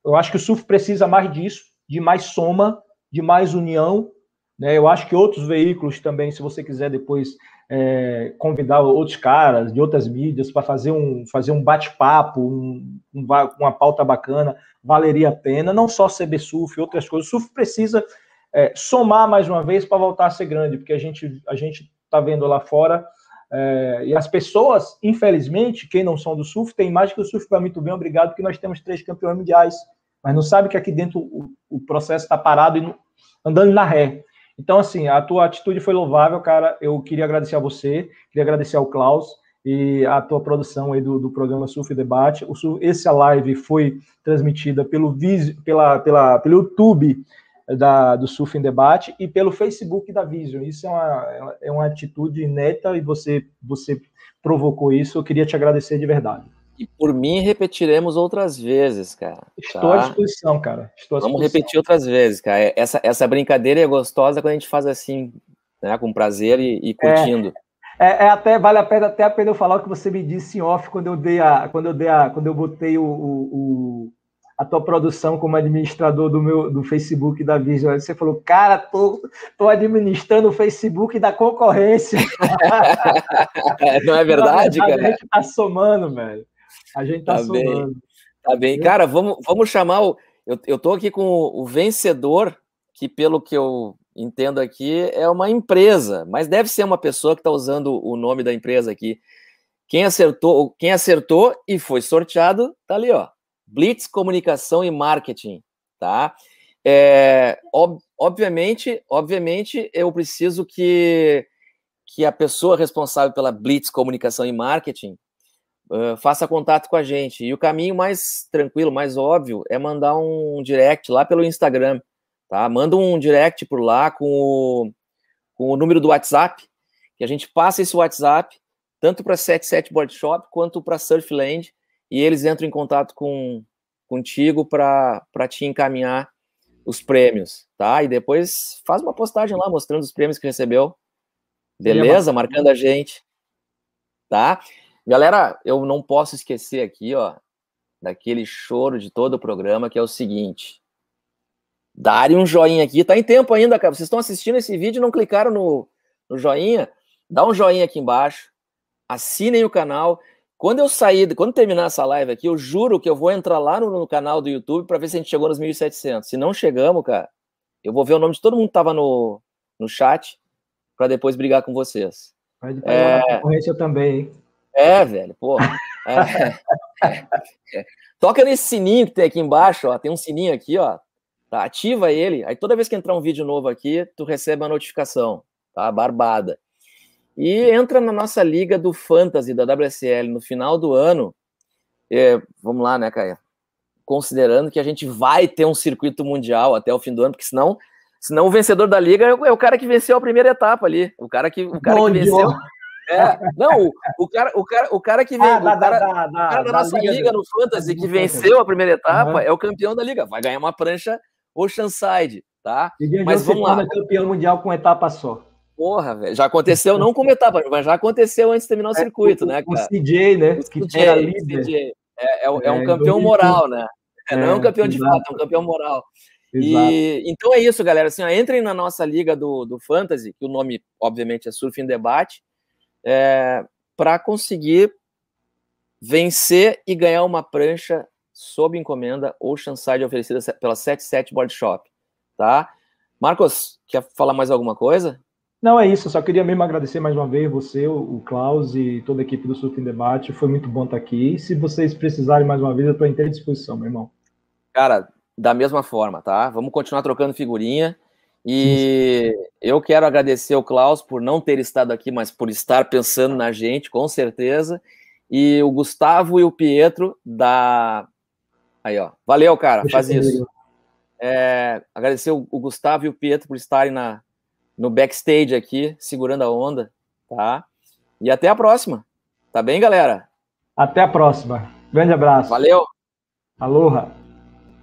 S1: eu acho que o surf precisa mais disso, de mais soma, de mais união. Né? Eu acho que outros veículos também, se você quiser depois é, convidar outros caras de outras mídias para fazer um, fazer um bate-papo, um, um, uma pauta bacana, valeria a pena, não só CB Surf, outras coisas. O surf precisa é, somar mais uma vez para voltar a ser grande, porque a gente a gente está vendo lá fora é, e as pessoas, infelizmente, quem não são do surf, tem imagem que o surf vai muito bem, obrigado, que nós temos três campeões mundiais, mas não sabe que aqui dentro o, o processo está parado e andando na ré. Então, assim, a tua atitude foi louvável, cara. Eu queria agradecer a você, queria agradecer ao Klaus e a tua produção aí do, do programa Surf Debate. O, essa live foi transmitida pelo, pela, pela, pelo YouTube da, do Surf em Debate e pelo Facebook da Vision. Isso é uma, é uma atitude neta e você, você provocou isso. Eu queria te agradecer de verdade.
S2: E por mim, repetiremos outras vezes, cara.
S1: Estou tá? à disposição, cara. Estou
S2: à Vamos repetir outras vezes, cara. É, essa, essa brincadeira é gostosa quando a gente faz assim, né, com prazer e, e curtindo.
S1: É, é, é, até vale a pena até a pena eu falar o que você me disse em off quando eu dei a quando eu dei a quando eu botei o, o, o a tua produção como administrador do meu do Facebook da Vision. Você falou, cara, tô, tô administrando o Facebook da concorrência.
S2: Não é verdade, cara?
S1: A gente tá somando, velho. A gente tá, tá somando.
S2: Bem. Tá bem. Cara, vamos, vamos chamar o. Eu, eu tô aqui com o vencedor, que pelo que eu entendo aqui é uma empresa, mas deve ser uma pessoa que está usando o nome da empresa aqui. Quem acertou, quem acertou e foi sorteado, tá ali, ó. Blitz Comunicação e Marketing, tá? É, ob, obviamente, obviamente, eu preciso que, que a pessoa responsável pela Blitz Comunicação e Marketing uh, faça contato com a gente. E o caminho mais tranquilo, mais óbvio, é mandar um direct lá pelo Instagram, tá? Manda um direct por lá com o, com o número do WhatsApp, que a gente passa esse WhatsApp tanto para 77 Board Shop quanto para Surfland, e eles entram em contato com contigo para te encaminhar os prêmios, tá? E depois faz uma postagem lá mostrando os prêmios que recebeu. Beleza? Marcando a gente. Tá? Galera, eu não posso esquecer aqui, ó, daquele choro de todo o programa, que é o seguinte. Darem um joinha aqui, tá em tempo ainda, cara. Vocês estão assistindo esse vídeo e não clicaram no, no joinha? Dá um joinha aqui embaixo, assinem o canal. Quando eu sair, quando terminar essa live aqui, eu juro que eu vou entrar lá no, no canal do YouTube para ver se a gente chegou nos 1.700. Se não chegamos, cara, eu vou ver o nome de todo mundo que tava no, no chat para depois brigar com vocês.
S1: Pode é... concorrência também, hein?
S2: É, velho, pô. É. Toca nesse sininho que tem aqui embaixo, ó. Tem um sininho aqui, ó. Tá, ativa ele. Aí toda vez que entrar um vídeo novo aqui, tu recebe a notificação, tá? Barbada. E entra na nossa liga do Fantasy da WSL no final do ano. É, vamos lá, né, Caia? Considerando que a gente vai ter um circuito mundial até o fim do ano, porque senão, senão o vencedor da liga é o, é cara que venceu a primeira etapa ali. O cara que, o cara que venceu. É, não, o, cara, o, cara, o cara que vem, ah, o, cara, da, da, o cara da, nossa liga, liga no Fantasy que venceu a primeira etapa uhum. é o campeão da liga, vai ganhar uma prancha Oceanside, tá?
S1: E mas vamos lá. É campeão mundial com etapa só.
S2: Porra, velho. Já aconteceu, não como etapa, mas já aconteceu antes de terminar o é, circuito,
S1: o,
S2: né,
S1: cara? O CJ, né?
S2: O que tinha líder. É, é, é, um campeão moral, né? não é um campeão de fato, é um campeão moral. E, então é isso, galera. Assim, ó, entrem na nossa liga do, do Fantasy, que o nome, obviamente, é Surf em Debate, é, para conseguir vencer e ganhar uma prancha sob encomenda Oceanside oferecida pela 77 Board Shop, tá? Marcos, quer falar mais alguma coisa?
S1: Não, é isso. Só queria mesmo agradecer mais uma vez você, o Klaus e toda a equipe do Surf em Debate. Foi muito bom estar aqui. E se vocês precisarem mais uma vez, eu estou à inteira disposição, meu irmão.
S2: Cara, da mesma forma, tá? Vamos continuar trocando figurinha. E sim, eu quero agradecer ao Klaus por não ter estado aqui, mas por estar pensando na gente, com certeza. E o Gustavo e o Pietro da. Aí, ó. Valeu, cara. Deixa faz isso. É, agradecer o, o Gustavo e o Pietro por estarem na, no backstage aqui, segurando a onda, tá? E até a próxima. Tá bem, galera?
S1: Até a próxima. Grande abraço.
S2: Valeu.
S1: Aloha.